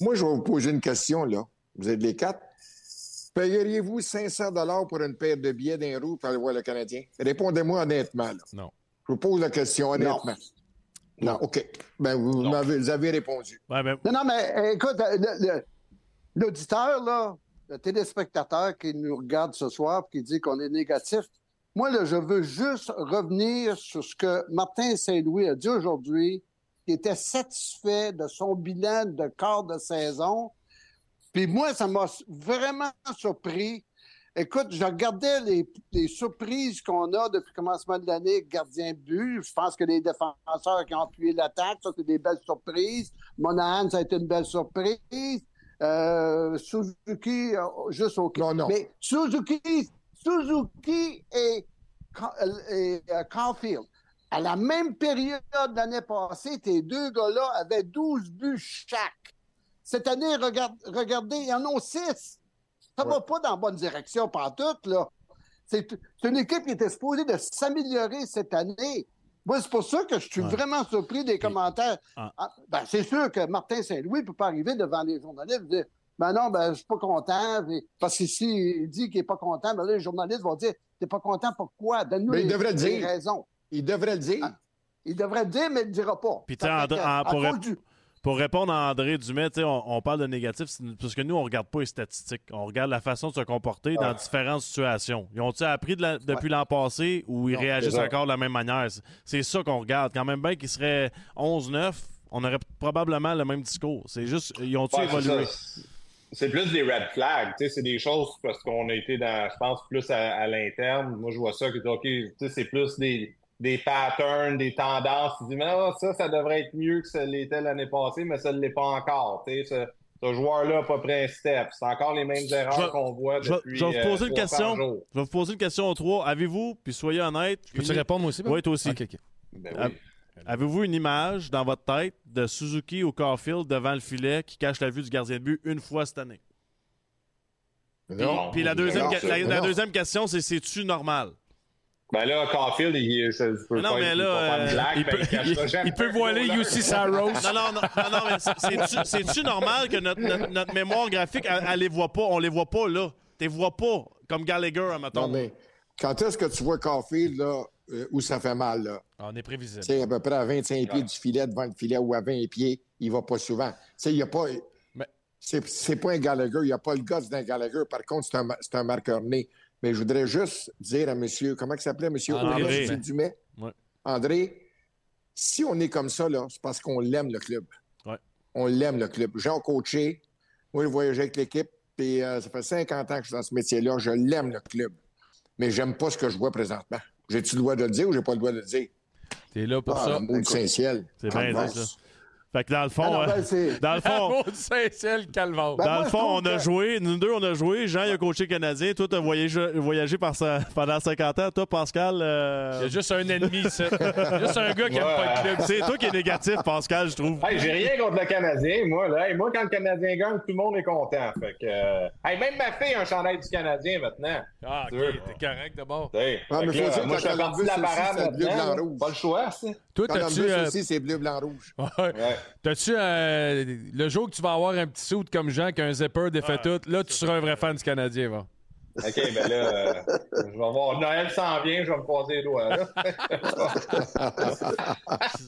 Moi, je vais vous poser une question, là. Vous êtes les quatre. Payeriez-vous 500 dollars pour une paire de billets d'un roue pour aller voir le Canadien? Répondez-moi honnêtement, là. Non. Je vous pose la question honnêtement. Non. OK. Ben, vous, Non. avez répondu. Ouais, ben, Non, non, mais euh, écoute, euh, le- le- l'auditeur, là, le téléspectateur qui nous regarde ce soir et qui dit qu'on est négatif, moi, là, je veux juste revenir sur ce que Martin Saint-Louis a dit aujourd'hui, qui était satisfait de son bilan de quart de saison. Puis moi, ça m'a vraiment surpris. Écoute, je regardais les, les surprises qu'on a depuis le commencement de l'année, gardien de but. Je pense que les défenseurs qui ont appuyé l'attaque, ça, c'est des belles surprises. Monahan, ça a été une belle surprise. Euh, Suzuki, euh, juste au Non, non. Mais Suzuki, Suzuki et, euh, Caulfield, à la même période l'année passée, tes deux gars-là avaient 12 buts chaque. Cette année, regarde, regardez, ils en ont 6. Ça va pas dans la bonne direction, pantoute, là. C'est une équipe qui était supposée de s'améliorer cette année. Moi, c'est pour ça que je suis Ouais. vraiment surpris des commentaires. Ah. Ah, ben, c'est sûr que Martin Saint-Louis ne peut pas arriver devant les journalistes et dire Ben non, ben, je suis pas content. Parce que s'il dit qu'il n'est pas content, ben là, les journalistes vont dire T'es pas content, pourquoi? Donne-nous les, il devrait le les dire. raisons. Il devrait le dire. Ah. Il devrait le dire, mais il ne le dira pas. Puis, en- en- à pour du- Pour répondre à André Dumais, on, on parle de négatif parce que nous, on regarde pas les statistiques. On regarde la façon de se comporter dans Ouais. différentes situations. Ils ont-ils appris de la- depuis l'an passé ou ils Non, réagissent encore de la même manière? C'est- ça qu'on regarde. Quand même bien qu'ils seraient 11-9, on aurait probablement le même discours. C'est juste, ils ont-ils Ouais, évolué? C'est plus des red flags, c'est des choses parce qu'on a été dans, je pense, plus à, à l'interne. Moi, je vois ça que, OK, c'est plus des, des patterns, des tendances. Tu dis, mais non, ça, ça devrait être mieux que ça l'était l'année passée, mais ça ne l'est pas encore, tu sais. Ce, ce joueur-là n'a pas pris un step. C'est encore les mêmes Je erreurs qu'on voit Je vais- depuis je vais vous euh, poser une 300 question. Je vais vous poser une question aux trois. Avez-vous, puis soyez honnête, Peux-tu une- répondre moi aussi? Ben? Oui, toi aussi. Ok, ok. Ben oui. Avez-vous une image dans votre tête de Suzuki ou Caulfield devant le filet qui cache la vue du gardien de but une fois cette année? Non. Puis la deuxième, Non, la, c'est- la deuxième question, c'est c'est-tu normal? Ben là, Caulfield, il, peux Mais non, pas, mais il là, peut pas faire euh, une blague, il ben, peut- il- il voiler UC. Saros. Non, non, non, non, non, mais c'est- c'est-tu- c'est-tu normal que notre, notre, notre mémoire graphique, elle, elle les voit pas? On les voit pas là. Tu les vois pas, comme Gallagher, Non, mettons. mais quand est-ce que tu vois Caulfield, là, euh, où ça fait mal, là? Ah, On est prévisible. Tu sais, à peu près à 25 pieds du filet, devant le filet, ou à 20 pieds, il va pas souvent. Tu sais, il y a pas... Mais- C'est c'est pas un Gallagher, il n'y a pas le gosse d'un Gallagher. Par contre, c'est un, c'est un marqueur né. Mais je voudrais juste dire à monsieur, comment il s'appelait, monsieur? André. André, monsieur Dumais? Ouais. André, si on est comme ça, là, c'est parce qu'on l'aime, le club. Ouais. On l'aime, le club. J'ai coaché, moi, je voyageais avec l'équipe, puis euh, ça fait 50 ans que je suis dans ce métier-là. Je l'aime, le club. Mais j'aime pas ce que je vois présentement. J'ai-tu le droit de le dire ou j'ai pas le droit de le dire? T'es là pour Ah, ça? C'est bien dit, ça. Fait que dans le fond, Ah non, euh, ben, c'est- dans le fond. Ben, Dans moi, le fond, on a que- joué, nous deux, on a joué. Jean, il a coaché Canadien. Toi, tu as voyagé, voyagé par sa- pendant 50 ans. Toi, Pascal. euh, Il y a juste un ennemi, ça. juste un gars qui aime pas le club. C'est toi qui es négatif, Pascal, je trouve. Hey, j'ai rien contre le Canadien, moi. Là. Hey, moi, quand le Canadien gagne, tout le monde est content. Fait que, euh, hey, même ma fille a un chandail du Canadien maintenant. Ah, ok, t'es correct d'abord. Hey, Ah, moi, je fais partie de la parade c'est bleu, maintenant. blanc, là. rouge. Pas le choix, ça. Toi, t'as-tu. euh, aussi, c'est bleu, blanc, rouge. ouais. T'as-tu. euh, le jour que tu vas avoir un petit suit comme Jean, qu'un zipper défait tout, là, tu seras un vrai fan du Canadien, va. OK, ben là, euh, je vais voir. Noël s'en vient, je vais me croiser les doigts. Là.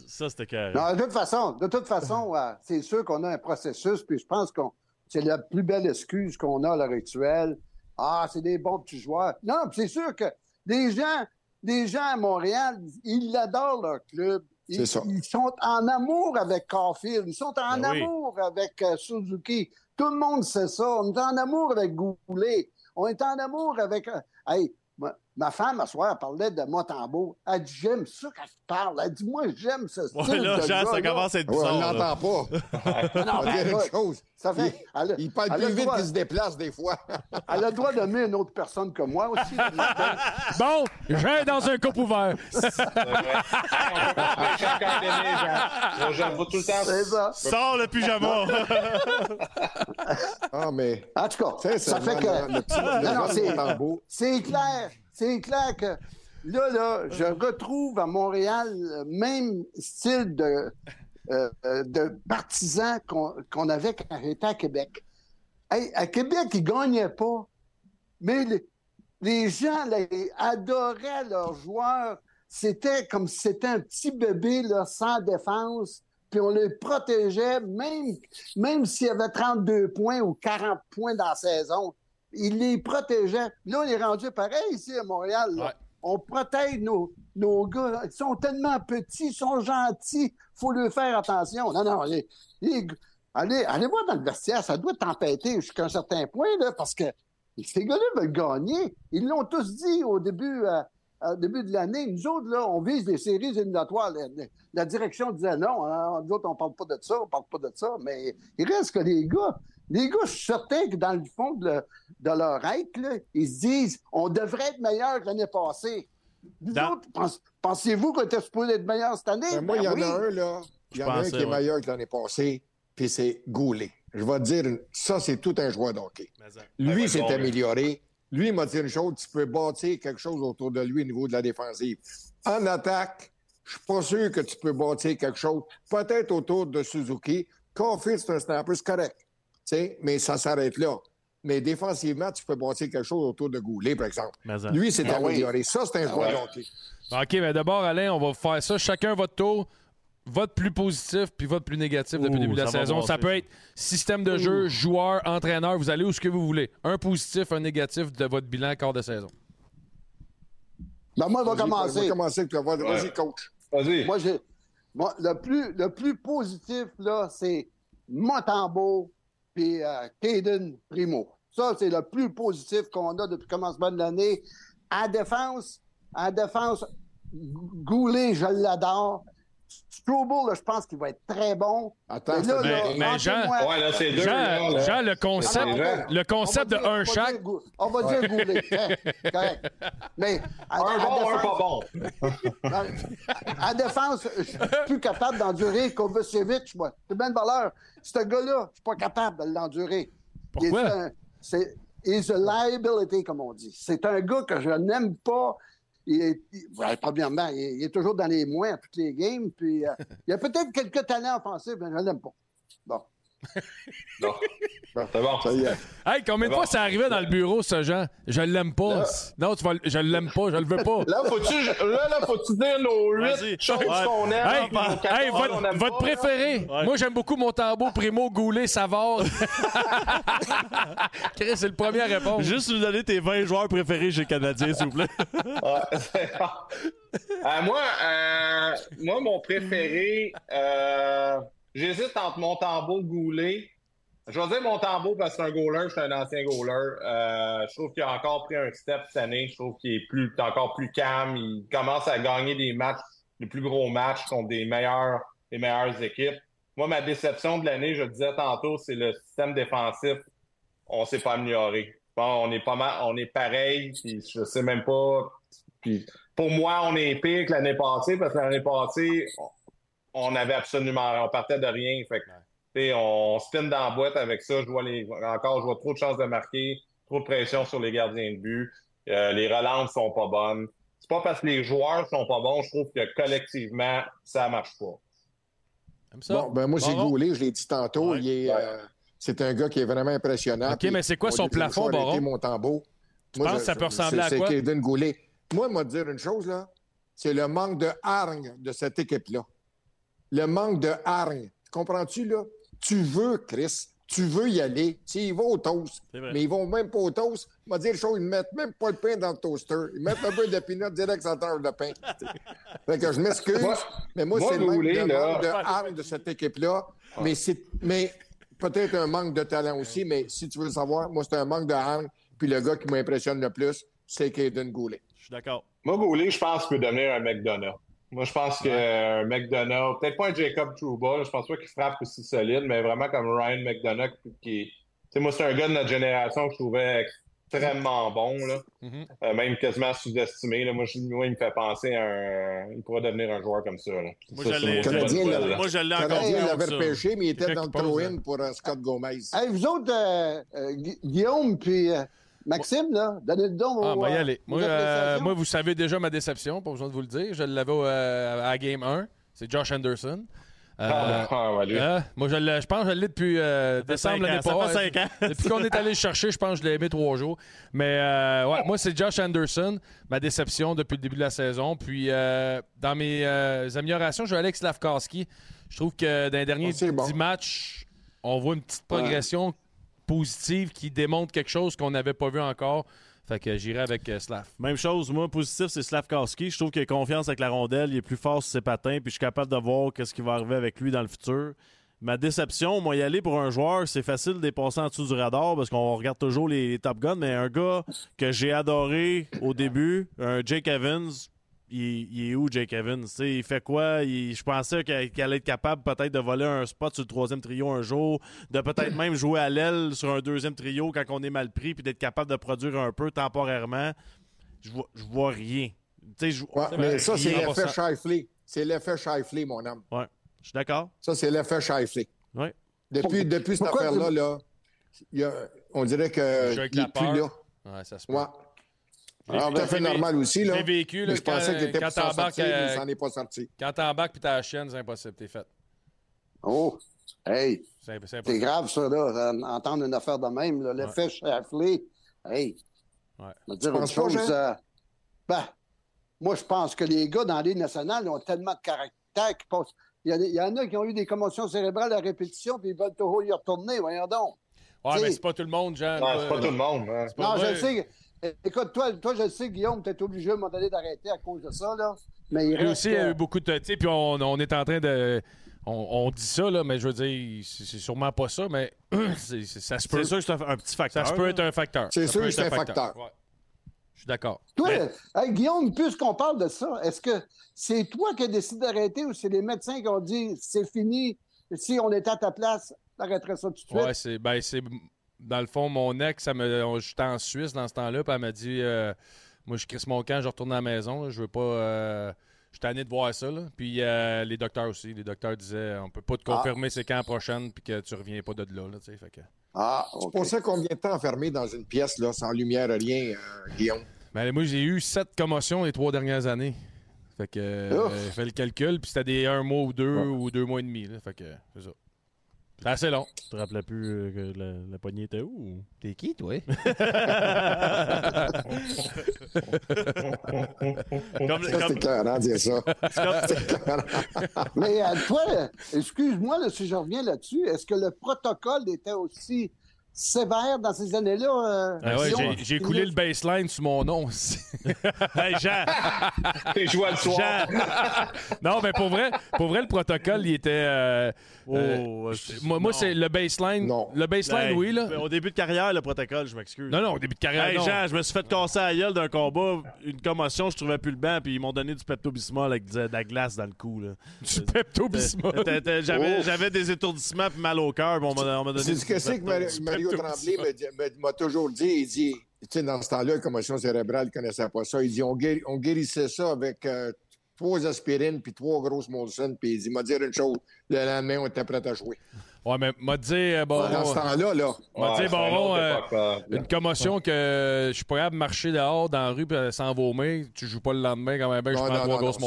Ça, c'était carré. Non, de toute façon, de toute façon, euh, c'est sûr qu'on a un processus, puis je pense que c'est la plus belle excuse qu'on a à l'heure actuelle. Ah, c'est des bons petits joueurs. Non, puis c'est sûr que des gens, des gens à Montréal, ils adorent leur club. Ils, C'est ça. ils sont en amour avec Caulfield. Ils sont en Ben oui. amour avec euh, Suzuki. Tout le monde sait ça. On est en amour avec Goulet. On est en amour avec. euh, Hey, ma, femme, à soir, elle parlait de Motambo. Elle dit J'aime ça quand tu parles. Elle dit Moi, j'aime ce style. Ouais, là, de Jean, ça commence à être Ouais, on bizarre. là. l'entend pas. Non, On va ben, dire une chose. Ça fait. Elle, a- Il parle plus vite qu'il se déplace des fois. elle a le droit d'aimer une autre personne que moi aussi. Bon, j'ai dans un coupe ouvert. On vois tout le temps. C'est ça. Sors le pyjama! Ah, mais. En tout cas, ça fait que. le- le petit- Non. C'est clair. C'est clair que là, là, je retrouve à Montréal le même style de, euh, euh, de partisan qu'on avait quand j'étais à Québec. À Québec, ils gagnaient pas. Mais les, gens adoraient leurs joueurs. C'était comme si c'était un petit bébé sans défense. Puis on les protégeait, même, même s'il y avait 32 points ou 40 points dans la saison. Ils les protégeaient. Là, on est rendu pareil ici à Montréal. là. Ouais. On protège nos, nos gars. Ils sont tellement petits, ils sont gentils. faut leur faire attention. Non, non, les- allez, allez voir dans le vestiaire. Ça doit tempêter jusqu'à un certain point, là, parce que ces gars-là veulent gagner. Ils l'ont tous dit au début, euh, au début de l'année. Nous autres, là, on vise des séries éliminatoires. La, la- la direction disait non, hein, nous autres, on parle pas de ça, on parle pas de ça. Mais il reste que les gars, les gars, je suis certain que dans le fond de, le- de leur être, là, ils se disent on devrait être meilleur que l'année passée. Vous Dans- autres, pense- pensez-vous qu'on était supposé être meilleur cette année? Ben, moi, il y Ben en a un, là. Il y en a un qui est meilleur que l'année passée, puis c'est Goulet. Je vais te dire, ça, c'est tout un joueur d'hockey. Lui, Ouais, s'est bon, amélioré. Lui, il m'a dit une chose, tu peux bâtir quelque chose autour de lui au niveau de la défensive. En attaque, je suis pas sûr que tu peux bâtir quelque chose. Peut-être autour de Suzuki. Caulfield, c'est un snapper, c'est correct. Mais ça s'arrête là. Mais défensivement, tu peux bâtir quelque chose autour de Goulet, par exemple. Mais ça. Lui, c'est Ah oui. amélioré. Ça, c'est un joueur ouais. d'hockey. OK, mais d'abord, Alain, on va faire ça. Chacun votre tour. Votre plus positif puis votre plus négatif depuis le début de la saison. Ça peut être système de jeu, joueur, entraîneur. Vous allez où ce que vous voulez. Un positif, un négatif de votre bilan quart de saison. Ben, moi, on va commencer. Vas-y, Ouais. coach. Vas-y. Moi, j'ai. Moi, le plus, le plus positif, là, c'est Montembeau puis euh, Caden Primo. Ça, c'est le plus positif qu'on a depuis le commencement de l'année. À défense, à défense, Goulet, je l'adore. Strobel, là, je pense qu'il va être très bon. Attends, Mais là, mais- là, mais Jean- rentrez-moi- Ouais, là, c'est deux. Jean, là, là. Jean, le concept, non, le concept de un on va chaque. On va dire Goulet. Hein, correct. Mais à, Un à bon, un défense- pas bon. à défense, je suis plus capable d'endurer Kovacevic, moi. C'est bien de valeur. Ce gars-là, je suis pas capable de l'endurer. Il Pourquoi? est un- C'est is a liability, comme on dit. C'est un gars que je n'aime pas. Il est, premièrement, est, il est toujours dans les moins à toutes les games. Puis, euh, il a peut-être quelques talents offensifs, mais je l'aime pas. Bon. Non. C'est bon. Ça y est. Hey, combien de fois ça arrivait dans le bureau, ce Jean? Je l'aime pas. Non, tu vas, le- je l'aime pas, je le veux pas. Là, faut-tu, là, là, faut-tu dire nos huit choses Ouais. qu'on aime? Hey, nos votre, aime votre pas, là? préféré. Ouais. Moi, j'aime beaucoup mon tambour, Primo, Goulet, Savard. Chris, c'est le premier à répondre. Juste nous donner tes 20 joueurs préférés chez le Canadien, s'il vous plaît. Euh, moi, euh, moi, mon préféré, euh, j'hésite entre mon tambour Goulet. Je vais dire parce que c'est un goaler, je suis un ancien goaler. Euh, je trouve qu'il a encore pris un step cette année. Je trouve qu'il est plus, encore plus calme. Il commence à gagner des matchs, les plus gros matchs contre des les meilleures équipes. Moi, ma déception de l'année, je le disais tantôt, c'est le système défensif. On s'est pas amélioré. On est pas mal, on est pareil, puis je sais même pas. Pour moi, on est pire que l'année passée parce que l'année passée, on- avait absolument, on partait de rien. Fait que, on spin dans la boîte avec ça. Je vois les, encore, je vois trop de chances de marquer, trop de pression sur les gardiens de but. Euh, les relances sont pas bonnes. C'est pas parce que les joueurs sont pas bons, je trouve que collectivement, ça marche pas. Ça. Bon, ben moi, c'est Baron? Goulet, je l'ai dit tantôt. Ouais. il est, euh, c'est un gars qui est vraiment impressionnant. OK, mais c'est quoi mon son plafond, Baron? Tu penses que ça peut ressembler à c'est- quoi? C'est Goulet. Moi, moi, te dire une chose, là, c'est le manque de hargne de cette équipe-là. Le manque de hargne. Comprends-tu, là? Tu veux, Chris, tu veux y aller. Tu sais, ils vont au toast. Mais ils vont même pas au toast. Il m'a dit le show, ils ne mettent même pas le pain dans le toaster. Ils mettent un peu de peanut direct sur la de pain. fait que je m'excuse, mais moi, moi, c'est le manque de, là- manque de hargne de cette équipe-là. Mais c'est mais peut-être un manque de talent aussi, mais si tu veux le savoir, moi, c'est un manque de hargne. Puis le gars qui m'impressionne le plus, c'est Kaden Goulet. Je suis d'accord. Moi, Goulet, je pense qu'il peut devenir un McDonough. Moi, je pense qu'un McDonough, peut-être pas un Jacob Trouba, je pense pas qu'il frappe aussi solide, mais vraiment comme Ryan McDonough qui est. Tu sais, moi, c'est un gars de notre génération que je trouvais ex- extrêmement bon, là. Mhm. Euh, même quasiment sous-estimé. Moi, je- moi, il me fait penser à un. Il pourrait devenir un joueur comme ça. Là. Moi, Ça, je l'ai- Le encore Canadien mieux l'avait que repêché, mais il était dans le throw-in pour euh, Scott Gomez. Hey, vous autres, euh, euh, Gu- Guillaume puis euh, Maxime, là, donnez le don Ah, on va y euh, aller. Moi, euh, moi, vous savez déjà ma déception, pas besoin de vous le dire. Je l'avais euh, à la Game 1. C'est Josh Anderson. Euh, Ah, ah, ouais, lui. euh, moi, je, l'ai- je pense que je l'ai depuis euh, décembre l'année passée. Depuis qu'on est allé le chercher, je pense que je l'ai aimé trois jours. Mais euh, ouais, moi, c'est Josh Anderson, ma déception depuis le début de la saison. Puis euh, dans mes euh, améliorations, je vais aller avec Slavkowski. Je trouve que dans les derniers Ah, c'est bon. 10 matchs, on voit une petite progression positive qui démontre quelque chose qu'on n'avait pas vu encore. Fait que j'irai avec euh. Même chose, moi, positif, c'est Slavkowski. Je trouve qu'il a confiance avec la rondelle, il est plus fort sur ses patins, puis je suis capable de voir qu'est-ce qui va arriver avec lui dans le futur. Ma déception, moi, y aller pour un joueur, c'est facile de dépasser en dessous du radar parce qu'on regarde toujours les, les Top Guns, mais un gars que j'ai adoré au début, un Jake Evans, il, il est où, Jake Evans? Tu sais, il fait quoi? Il- je pensais qu'il allait être capable peut-être de voler un spot sur le troisième trio un jour, de peut-être même jouer à l'aile sur un deuxième trio quand on est mal pris, puis d'être capable de produire un peu temporairement. Je vois, je vois rien. Tu sais, je- Ouais, mais ça, c'est l'effet Shifley. C'est l'effet Shifley, mon homme. Ouais, je suis d'accord. Ça, c'est l'effet Shifley. Ouais. Depuis, depuis cette affaire-là, là, il on dirait avec n'est la plus là. Ouais, ça se peut. Ouais. L'ai- C'est tout à fait je l'ai- normal aussi. je Là. vécu, là, Mais je pensais quand- pour s'en t'embarques, sortir, mais euh, il s'en est pas sorti. Quand t'embarques puis t'as la chienne, c'est impossible. T'es fait. Oh, hey, C'est grave, ça, là, entendre une affaire de même. là, L'effet Shafley. Hey, Ouais. je vais dire pas, chose. Jean? euh, ben, moi, je pense que les gars dans la Ligue nationale ont tellement de caractère qu'ils passent. Il y, en a, il y en a qui ont eu des commotions cérébrales à répétition, puis ils veulent toujours y retourner. Voyons donc. Ouais, T'sais- mais c'est pas tout le monde, Jean. Non, c'est pas tout le monde. hein. Pas Non, je le sais. Écoute, toi, toi je le sais, Guillaume, tu es obligé à un moment donné d'arrêter à cause de ça, là. Mais il Lui reste aussi, il y a eu beaucoup de. Tu sais, puis on, on est en train de. On, on dit ça, là, mais je veux dire, c'est sûrement pas ça, mais ça se peut. C'est sûr que c'est un, un petit facteur. Ça se peut être un facteur. C'est Ça sûr que c'est un facteur. Ouais. Je suis d'accord. Toi, Mais- hey, Guillaume, puisqu'on parle de ça, est-ce que c'est toi qui as décidé d'arrêter ou c'est les médecins qui ont dit c'est fini, si on était à ta place, t'arrêterais ça tout de suite? Ouais, c'est. Ben, c'est. Dans le fond, mon ex, ça me, on- j'étais en Suisse dans ce temps-là, puis elle m'a dit euh, Moi, je crisse mon camp, je retourne à la maison, là, je veux pas. euh, je suis tanné de voir ça. Là. Puis euh, les docteurs aussi. Les docteurs disaient On peut pas te Ah. confirmer c'est quand la prochaine, puis que tu reviens pas de là. là tu sais, fait que... Ah, Tu pensais combien de temps enfermé dans une pièce, là, sans lumière, rien, euh, Guillaume? Ben, moi, j'ai eu sept commotions les trois dernières années. Fait que. euh, Ouf. fait le calcul, puis c'était des un mois ou deux ou deux mois et demi. Là, fait que. C'est ça. C'est assez long. Tu te rappelais plus euh, que la, la poignée était où? T'es qui, toi? Comme, Ça, comme- c'est clair, hein, dire ça. Clair. Mais euh, toi, excuse-moi si je reviens là-dessus, est-ce que le protocole était aussi sévère dans ces années-là? euh, Ah ouais, j'ai- coulé le baseline sur mon nom aussi. Hey, Jean! T'es joué le soir. Jean! non, mais pour vrai, pour vrai, le protocole, il était. euh, Oh, euh, c'est- moi, moi c'est le baseline. Non. Le baseline, Hey, oui, là. Au début de carrière, le protocole, je m'excuse. Non, non, au début de carrière. Hey, non. Jean, je me suis fait casser la gueule d'un combat, une commotion, je trouvais plus le banc, puis ils m'ont donné du Pepto-Bismol avec de la glace dans le cou. Là. Du Pepto-Bismol? J'avais Oh. des étourdissements puis mal au cœur, on m'a on m'a donné C'est ce que c'est que Mario, Mario Tremblay m'a toujours dit. Il dit, tu sais, dans ce temps-là, la commotion cérébrale, ne connaissait pas ça. Il dit, on, guéri- on guérissait ça avec euh, trois aspirines puis trois grosses Molson. Puis il dit, m'a dire une chose, le lendemain, on était prêt à jouer. Ouais, mais m'a dit, euh, bon, Dans ce temps-là, là, m'a dit, bon, une euh, une commotion que je suis pas capable de marcher dehors dans la rue pis sans vomir. Tu joues pas le lendemain quand même, ben, je Non, prends trois grosses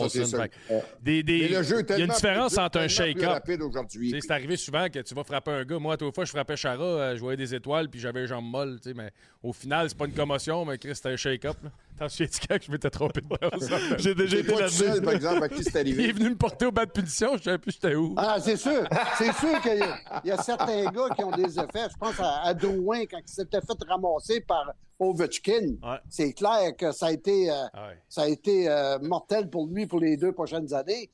Des, des- le jeu est il y a une différence plus- entre un shake-up. C'est arrivé souvent que tu vas frapper un gars. Moi, à fois, je frappais Chara, euh, je voyais des étoiles, puis j'avais les jambes molles. tu sais, Mais au final, c'est pas une commotion, mais Chris, c'était un shake-up. là. T'en souviens-tu quand je m'étais trompé de base? J'ai déjà été là-dedans. par exemple, à qui c'est Il est arrivé. venu me porter au bas de punition, je savais plus j'étais où. Ah, c'est sûr. C'est sûr qu'il y, a- il y a certains gars qui ont des effets. Je pense à, à Drouin quand il s'était fait ramasser par Ovechkin. Ouais. C'est clair que ça a été, euh, Ah ouais. ça a été euh, mortel pour lui pour les deux prochaines années.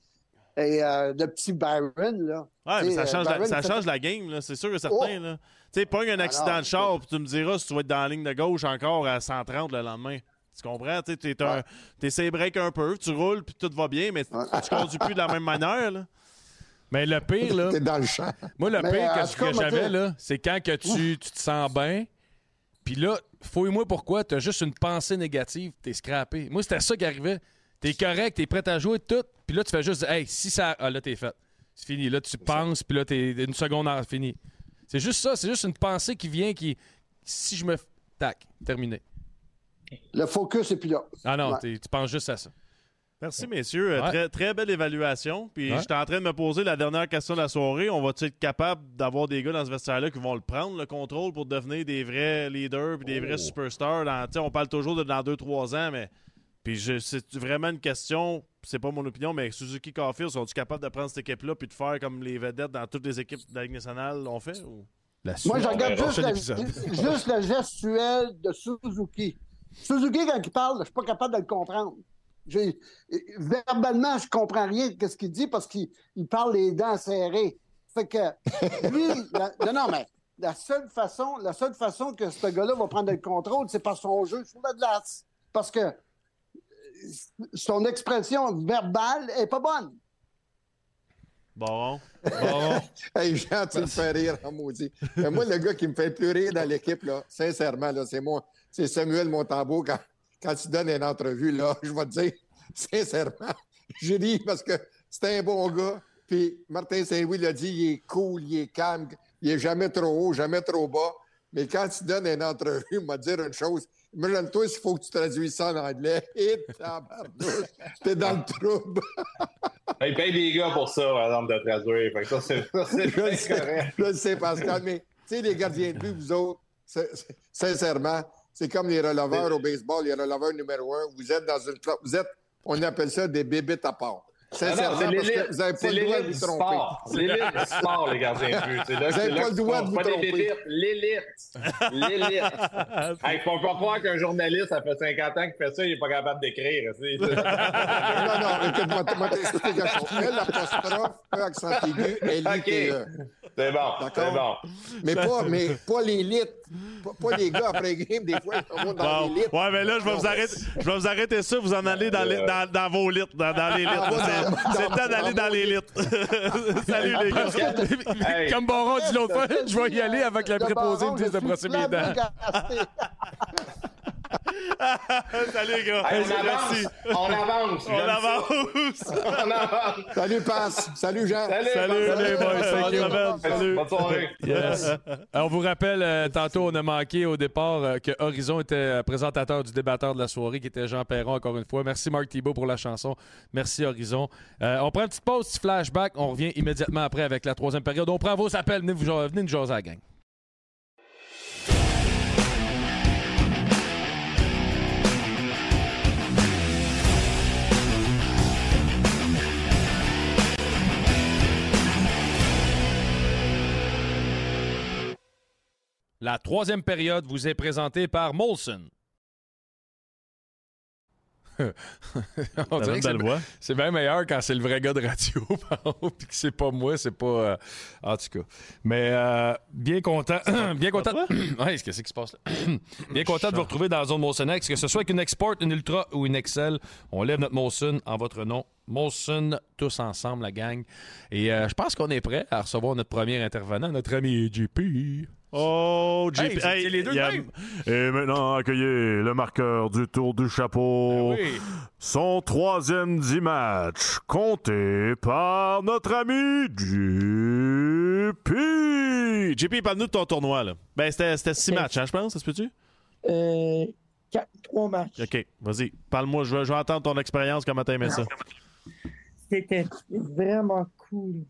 Et euh, le petit Byron, là. Ouais, mais ça change, la, ça change la game, là, c'est sûr et certain. Oh! là. Tu sais, pas un accident non, de char, puis tu me diras si tu vas être dans la ligne de gauche encore à 130 le lendemain. Tu comprends? Tu un- Ouais. break un peu, tu roules, puis tout va bien, mais tu tu conduis plus de la même manière. Là. Mais le pire, là, T'es dans le champ. moi, le Mais, pire euh, que, ce j'avais, là, c'est quand que tu, tu te sens bien, Puis là, fouille-moi pourquoi, t'as juste une pensée négative, t'es scrappé. Moi, c'était ça qui arrivait. T'es correct, t'es prêt à jouer, tout. Puis là, tu fais juste, hey, si ça. Ah, là, t'es fait. C'est fini. Là, tu penses, puis là, t'es une seconde heure, fini. C'est juste ça, c'est juste une pensée qui vient qui. Si je me. Tac, terminé. Le focus est plus là. Ah non, Ouais. tu penses juste à ça. Merci, messieurs. Ouais. Très, très belle évaluation. Puis Ouais. j'étais en train de me poser la dernière question de la soirée. On va-tu être capable d'avoir des gars dans ce vestiaire-là qui vont le prendre, le contrôle, pour devenir des vrais leaders puis des vrais superstars? Dans, tu sais, on parle toujours de dans 2-3 ans, mais. Puis je- c'est vraiment une question, c'est pas mon opinion, mais Suzuki Caulfield, sont-ils capables de prendre cette équipe-là puis de faire comme les vedettes dans toutes les équipes de la Ligue nationale ont fait? Ou? Moi, je regarde juste, la- juste le gestuel de Suzuki. Suzuki, quand il parle, je suis pas capable de le comprendre. J'ai- verbalement, je comprends rien de ce qu'il dit parce qu'il il parle les dents serrées. Fait que lui, la- non, non, mais la seule façon, la seule façon que ce gars-là va prendre le contrôle, c'est par son jeu sur la glace. Parce que son expression verbale est pas bonne. Bon. Bon. Hey, Jean, tu me fais rire en maudit. Mais moi, le gars qui me fait plus rire dans l'équipe, là, sincèrement, là, c'est moi, c'est Samuel Montambeau. Quand, quand tu donnes une entrevue, là, je vais te dire, sincèrement, je ris parce que c'est un bon gars. Puis Martin Saint-Louis l'a dit, il est cool, il est calme, il est jamais trop haut, jamais trop bas. Mais quand tu donnes une entrevue, il m'a dire une chose. Imagine-toi, il faut que tu traduises ça en anglais. Et tabarnouche, t'es dans le trouble. Il paye des gars pour ça, par exemple, de traduire. Fait que ça, c'est correct. je le sais, Pascal, mais tu sais, les gardiens de but, vous autres, sincèrement, c'est comme les releveurs au baseball, les releveurs numéro un. Vous êtes dans une. Vous êtes, on appelle ça des bébites à part. Sincèrement, c'est parce que l'élite. vous n'avez pas C'est le droit de vous tromper. sport. C'est l'élite du sport, les gardiens de but. C'est là, Vous c'est avez là pas que le droit de vous tromper. l'élite. L'élite. Hey, faut pas croire qu'un journaliste, ça fait 50 ans qu'il fait ça, il est pas capable d'écrire. non, non, écoute-moi, moi, t'expliquer quelque chose. Elle, l'apostrophe, E, accent aigu, elle OK. C'est bon, c'est bon. Mais pas, mais pas l'élite. Pas, pas les gars après game, des fois, ils vont dans Bon. l'élite. Ouais, mais là, je vais, vous arrêter, je vais vous arrêter ça. Vous en allez dans, les- dans, dans vos litres, dans, dans les litres. C'est- C'est le temps d'aller dans les litres. Salut, les gars. Hey. Comme Baron dit l'autre fois, je vais y aller que la préposée dise je de brosser mes dents. Salut, gars. Hey, on avance. On avance. On avance. On avance. Salut, Passe. Salut, Jean. Salut. Salut, soirée. boys. Salut. Bonne soirée. Yes. Euh, on vous rappelle, euh, tantôt, on a manqué au départ euh, que Horizon était présentateur du débatteur de la soirée, qui était Jean Perron, encore une fois. Merci, Marc Thibault, pour la chanson. Merci, Horizon. Euh, on prend une petite pause, petit flashback. On revient immédiatement après avec la troisième période. On prend vos appels. Venez, vous, venez nous jaser à la gang. La troisième période vous est présentée par Molson. on dirait que c'est belle voix. c'est bien meilleur quand c'est le vrai gars de radio, par contre, puis que c'est pas moi, c'est pas. euh, en tout cas. Mais euh, bien content. bien content. ouais, qu'est-ce qui se passe là? bien content de vous retrouver dans la zone Molson X, que ce soit avec une Export, une Ultra ou une Excel. On lève notre Molson en votre nom. Molson, tous ensemble, la gang. Et euh, je pense qu'on est prêt à recevoir notre premier intervenant, notre ami JP. Oh, Hey, JP. c'est- c'est les deux a-. Et maintenant, accueillez le marqueur du tour du chapeau. Ben oui. Son troisième 10 matchs, compté par notre ami JP. JP, parle-nous de ton tournoi. Là. Ben, c'était c'était six Ben, matchs, hein, je pense, ça se peut-tu? Euh, quatre- trois matchs. OK, vas-y. Parle-moi, je veux, je veux entendre ton expérience, comment t'as aimé ça? C'était vraiment cool.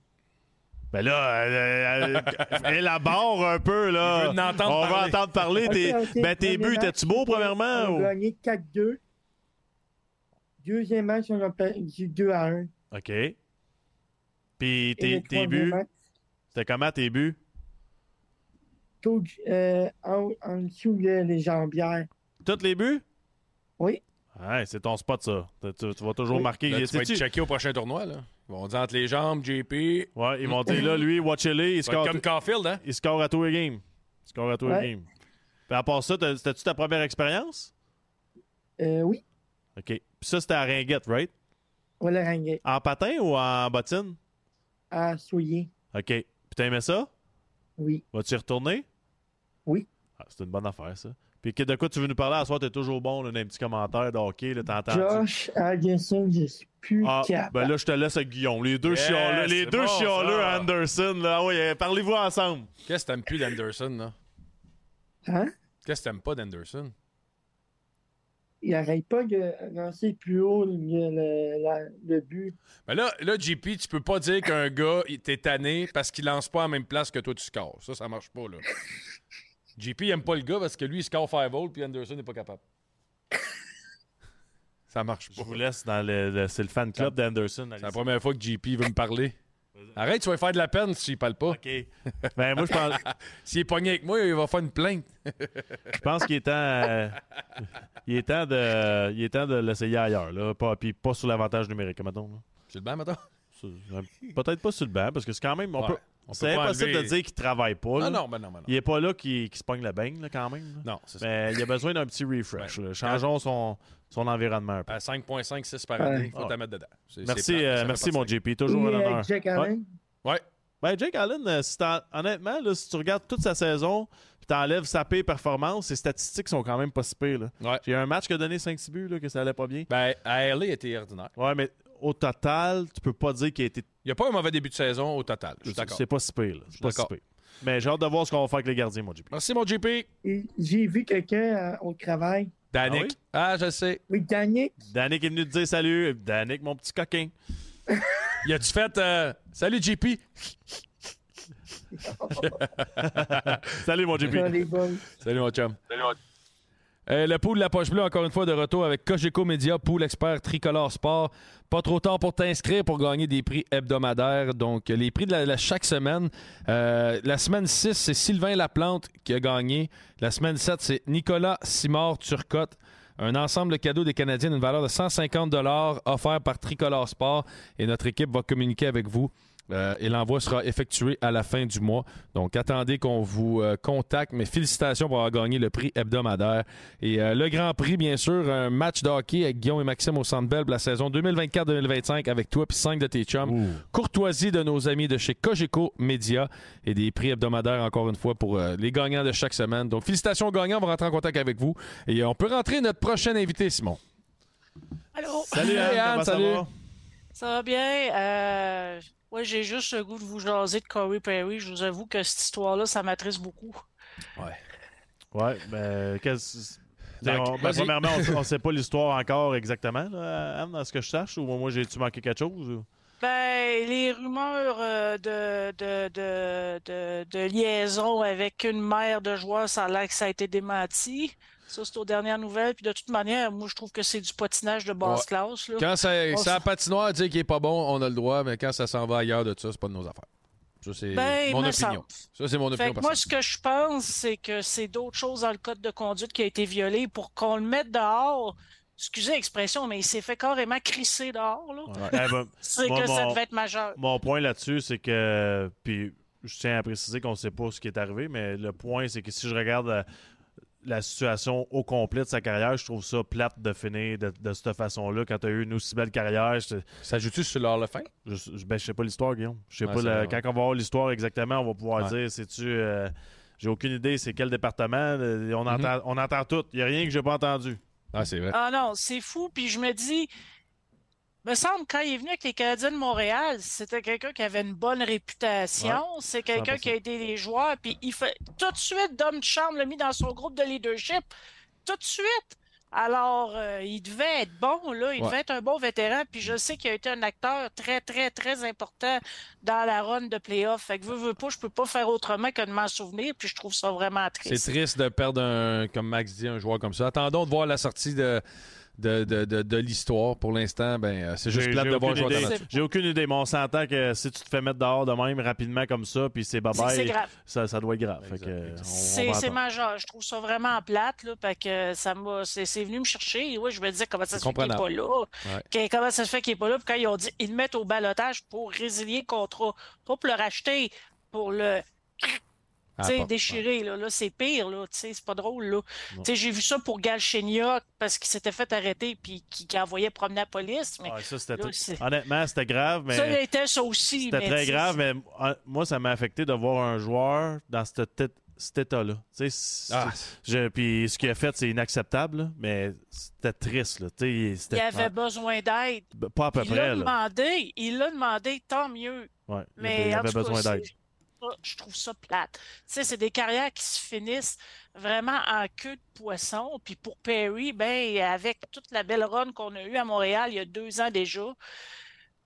Ben là, euh, euh, élabore un peu, là. On va entendre parler. Ben, tes buts, étais-tu beau, premièrement? On ou- a gagné 4-2. Deuxième match, on a perdu 2 à 1. OK. Puis tes, buts, c'était comment tes buts? tout, euh, en, en dessous de les jambières. Tous les buts? Oui. Ouais, c'est ton spot, ça. Tu, vas toujours Oui. marquer. Là, tu vas être checké au prochain tournoi. Là. Ils vont dire entre les jambes, JP. Ouais, ils vont dire là, lui, watch-le, il score, comme Caulfield, hein? il score à tous les games. Il score à tous les games. Puis à part ça, t'as- c'était-tu ta première expérience? Euh, oui, OK. Puis ça, c'était à Ringuette, right? on l'a rangé En patin ou en bottine? à Souillé. OK. Puis aimé ça? Oui. Vas-tu y retourner? Oui. Ah, c'est une bonne affaire, ça. Puis que de quoi tu veux nous parler? À soir, t'es toujours bon, là, dans un petit commentaire de hockey, là, t'entends. Josh Anderson, je suis plus Ah, capable. ben là, je te laisse avec Guillaume. Les deux Yes, chialeux, les deux bon, chialeux. Anderson, là. Ah ouais, euh, parlez-vous ensemble. Qu'est-ce que t'aimes plus d'Anderson, là? Hein? Qu'est-ce que t'aimes pas d'Anderson? Il arrête pas de lancer plus haut le, le- la- le but. Ben là, là, JP, tu peux pas dire qu'un gars, il- t'es tanné parce qu'il lance pas à la même place que toi, tu scores. Ça, ça marche pas, là. JP, il aime pas le gars parce que lui, il score 5 volts puis Anderson n'est pas capable. ça marche Je pas. vous laisse dans le. le- c'est le fan club d'Anderson. C'est la première fois que JP veut me parler. Arrête, tu vas lui faire de la peine s'il parle pas. OK. Ben, moi, je pense, S'il est pogné avec moi, il va faire une plainte. je pense qu'il est temps. euh, il est temps de. Il est temps de l'essayer ailleurs, là. Pas, puis pas sur l'avantage numérique, mettons. là. C'est le banc, maintenant? Sur- euh, Peut-être pas sur le banc, parce que c'est quand même. On Ouais. peut, On peut c'est impossible enlever- de dire qu'il travaille pas. là. Non, non, ben non, ben non. Il est pas là qui, qui se pogne la beigne, là, quand même. là. Non, c'est ça. Mais il a besoin d'un petit refresh. là. Changeons son, son environnement un peu. À 5.5, 6 par Ouais. année, il faut Ouais. t'en mettre dedans. Merci, euh, merci mon. JP. Toujours Et, un euh, honneur. Ouais. Allen, Ouais. Ben, Jake Allen, euh, si honnêtement, là, si tu regardes toute sa saison, puis t'enlèves sa pire performance, ses statistiques sont quand même pas si pires. là. Ouais. J'ai eu un match qui a donné 5-6 buts, là, que ça allait pas bien. Ben, à LA, il était ordinaire. Ouais, mais au total, tu peux pas dire qu'il a été. Il n'y a pas un mauvais début de saison au total. Je suis d'accord. C'est pas si pire. là. C'est pas si d'accord. pire. Mais j'ai hâte de voir ce qu'on va faire avec les gardiens, mon JP. Merci, mon JP. j'ai vu quelqu'un euh, au travail. Danick. Ah oui? Ah, je sais. Oui, Danick. Danick est venu te dire salut. Danick, mon petit coquin. Y a-tu fait euh, Salut, JP? Salut, mon JP. Dans les boys. Salut, mon chum. Euh, le pool de la poche bleue, encore une fois, de retour avec Cogeco Média, pool expert tricolore sport. Pas trop tard pour t'inscrire pour gagner des prix hebdomadaires. Donc, les prix de la, chaque semaine. Euh, la semaine 6, c'est Sylvain Laplante qui a gagné. La semaine 7, c'est Nicolas Simard Turcotte. Un ensemble de cadeaux des Canadiens d'une valeur de 150 offert par Tricolore Sport. Et notre équipe va communiquer avec vous. Euh, et l'envoi sera effectué à la fin du mois. Donc, attendez qu'on vous euh, contacte. Mais félicitations pour avoir gagné le prix hebdomadaire. Et euh, le Grand Prix, bien sûr, un match de hockey avec Guillaume et Maxime au Centre Bell pour la saison 2024-2025 avec toi puis 5 de tes chums. Courtoisie de nos amis de chez Cogeco Média et des prix hebdomadaires, encore une fois, pour euh, les gagnants de chaque semaine. Donc, félicitations aux gagnants. On va rentrer en contact avec vous. Et euh, on peut rentrer notre prochain invité, Simon. Allô? Salut, Anne. Ça salut. va? Ça va bien? Ouais, j'ai juste le goût de vous jaser de Corey Perry. Je vous avoue que cette histoire-là, ça m'attriste beaucoup. Ouais, ben, qu'est-ce. On- ben, premièrement, on ne sait pas l'histoire encore exactement, là, Anne, à ce que je sache, ou moi j'ai-tu manqué quelque chose? ou- Ben, les rumeurs euh, de, de, de, de, de liaison avec une mère de joueur, ça a l'air que ça a été démenti. Ça, c'est aux dernières nouvelles. Puis de toute manière, moi, je trouve que c'est du patinage de basse Ouais. classe. Là. Quand ça, On ça s- a patinoire dire qu'il est pas bon, on a le droit, mais quand ça s'en va ailleurs de ça, c'est pas de nos affaires. Ça, c'est Ben, mon opinion. Ça, c'est mon Fait opinion moi, ce que je pense, c'est que c'est d'autres choses dans le code de conduite qui a été violé pour qu'on le mette dehors. Excusez l'expression, mais il s'est fait carrément crisser dehors. Là. Eh ben, C'est que ça devait être majeur. Mon point là-dessus, c'est que. Puis, je tiens à préciser qu'on ne sait pas ce qui est arrivé, mais le point, c'est que si je regarde la, situation au complet de sa carrière, je trouve ça plate de finir de, de cette façon-là. Quand tu as eu une aussi belle carrière, je, Ça joue-tu sur leur le fin? je, je- ben, je sais pas l'histoire, Guillaume. Je sais Ouais, pas. Quand on va voir l'histoire exactement, on va pouvoir Ouais. dire c'est-tu. euh, j'ai aucune idée, c'est quel département. euh, On, entend, on entend tout. Il n'y a rien que j'ai pas entendu. Ah, c'est vrai. Ah non, c'est fou. Puis je me dis, me semble quand il est venu avec les Canadiens de Montréal, c'était quelqu'un qui avait une bonne réputation. C'est quelqu'un 100%. qui a aidé les joueurs. Puis il fait tout de suite, Dom Charme l'a mis dans son groupe de leadership. Tout de suite. Alors, euh, il devait être bon, là. Il Ouais. devait être un bon vétéran. Puis je sais qu'il a été un acteur très, très, très important dans la run de playoff. Fait que veux, veux pas, je peux pas faire autrement que de m'en souvenir. Puis je trouve ça vraiment C'est triste. triste de perdre, un, comme Max dit, un joueur comme ça. Attendons de voir la sortie de, de, de, de, de l'histoire. Pour l'instant, ben, euh, c'est juste plate de voir talentueux. J'ai aucune idée, mais on s'entend que si tu te fais mettre dehors de même rapidement comme ça, puis c'est bye-bye, grave. ça, ça doit être grave. C'est majeur. Je trouve ça vraiment plate, là, parce que ça m'a, c'est c'est venu me chercher. Et ouais, je me disais comment ça se fait qu'il n'est pas là. Comment ça se fait qu'il n'est pas là. Puis quand ils ont dit, ils le mettent au balotage pour résilier le contrat. Pas pour le racheter, pour le sais, pas- déchirer. Là, là c'est pire. Là, tu sais, c'est pas drôle. Là. Sais, J'ai vu ça pour Galchenyuk parce qu'il s'était fait arrêter puis qui, qui envoyait promener la police. Mais Ouais, ça, c'était là, tout- c'est- Honnêtement, c'était grave, mais. ça était ça aussi. C'était très sais, grave, mais euh, moi, ça m'a affecté de voir un joueur dans cette tête cet état-là. Sais, Ah. je- Puis ce qu'il a fait, c'est inacceptable, là, mais c'était triste. Là. Tu sais, Il avait besoin d'aide. Pas à peu il l'a près. demandé. Il l'a demandé, tant mieux. Ouais, il Mais avait, il avait besoin d'aide. Ça, je trouve ça plate. Tu sais, c'est des carrières qui se finissent vraiment en queue de poisson. Puis pour Perry, ben, avec toute la belle run qu'on a eue à Montréal il y a deux ans déjà,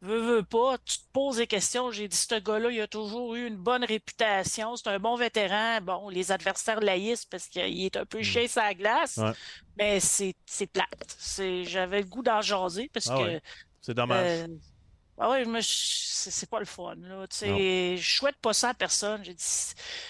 veux, veux pas, tu te poses des questions. J'ai dit, ce gars-là, il a toujours eu une bonne réputation. C'est un bon vétéran. Bon, les adversaires laïsent parce qu'il est un peu chien sur la glace. Ouais. Mais c'est c'est plate. C'est- J'avais le goût d'en jaser parce Ah que. ouais. C'est dommage. Euh, ah ouais, je me c'est c'est pas le fun. Là. Tu sais, je souhaite pas ça à personne. J'ai dit,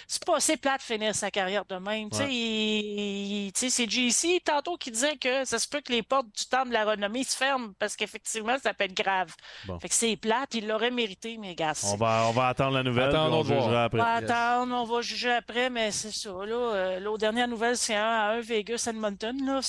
c'est pas assez plate de finir sa carrière de même. Ouais. tu sais, c'est JC tantôt qui disait que ça se peut que les portes du temps de la renommée se ferment parce qu'effectivement, ça peut être grave. Bon. Fait que c'est plate, il l'aurait mérité, mais gars. On va, on va attendre la nouvelle, puis Attendons on voir. jugera après. On va attendre, on va juger après, mais c'est ça. Là, euh, l'autre dernière nouvelle, c'est un à 1 Vegas Edmonton. Là.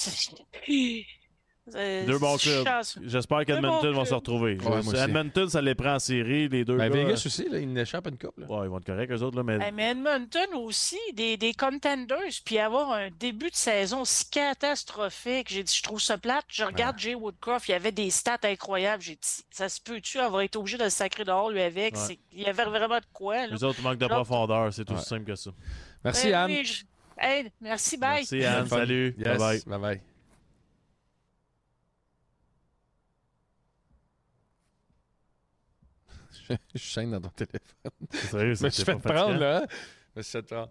C'est- Deux bons clubs. J'espère qu'Edmonton vont se retrouver. Ouais. Edmonton, ça les prend en série, les deux Ben, gars. Vegas aussi, là, il n'échappe à une coupe. là. Ouais, ils vont être corrects, eux autres, là, mais... Mais Edmonton aussi, des, des contenders, puis avoir un début de saison si catastrophique. J'ai dit, je trouve ça plate. Je regarde Jay Woodcroft, il avait des stats incroyables. J'ai dit, ça se peut-tu avoir été obligé de le sacrer dehors, lui, avec? Il y avait vraiment de quoi, là. Les autres manquent de profondeur, c'est Ouais. aussi simple que ça. Merci, Ben Anne. oui, je- Hey, merci, bye. Merci, Anne. Salut. Yes. Bye-bye. Bye-bye. Je chaîne dans ton téléphone. Sérieux, Je c'est- suis c'est fait pas prendre, là. hein? Je fait prendre.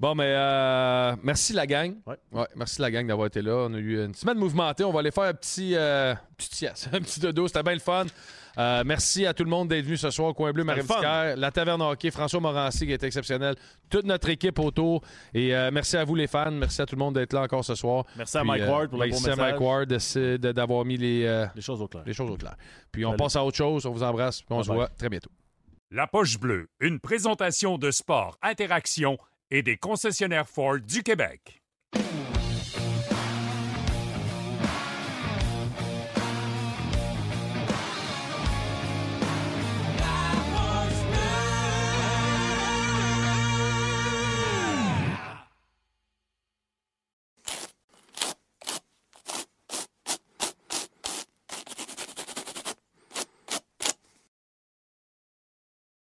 Bon, mais euh, merci la gang. Ouais. merci la gang d'avoir été là. On a eu une semaine mouvementée. On va aller faire un petit, euh, petit un petit dodo. C'était bien le fun. Euh, merci à tout le monde d'être venu ce soir au Coin Bleu. Marie la Taverne Hockey, François Morancy qui est exceptionnel, toute notre équipe autour. Et euh, merci à vous les fans. Merci à tout le monde d'être là encore ce soir. Merci à Mike euh, Ward pour le merci à message. Mike Ward d'avoir mis les, euh, Les choses au clair. les choses au clair. Puis on passe à autre chose. On vous embrasse. Puis on se voit très bientôt. La Poche Bleue, une présentation de sport, interaction et des concessionnaires Ford du Québec.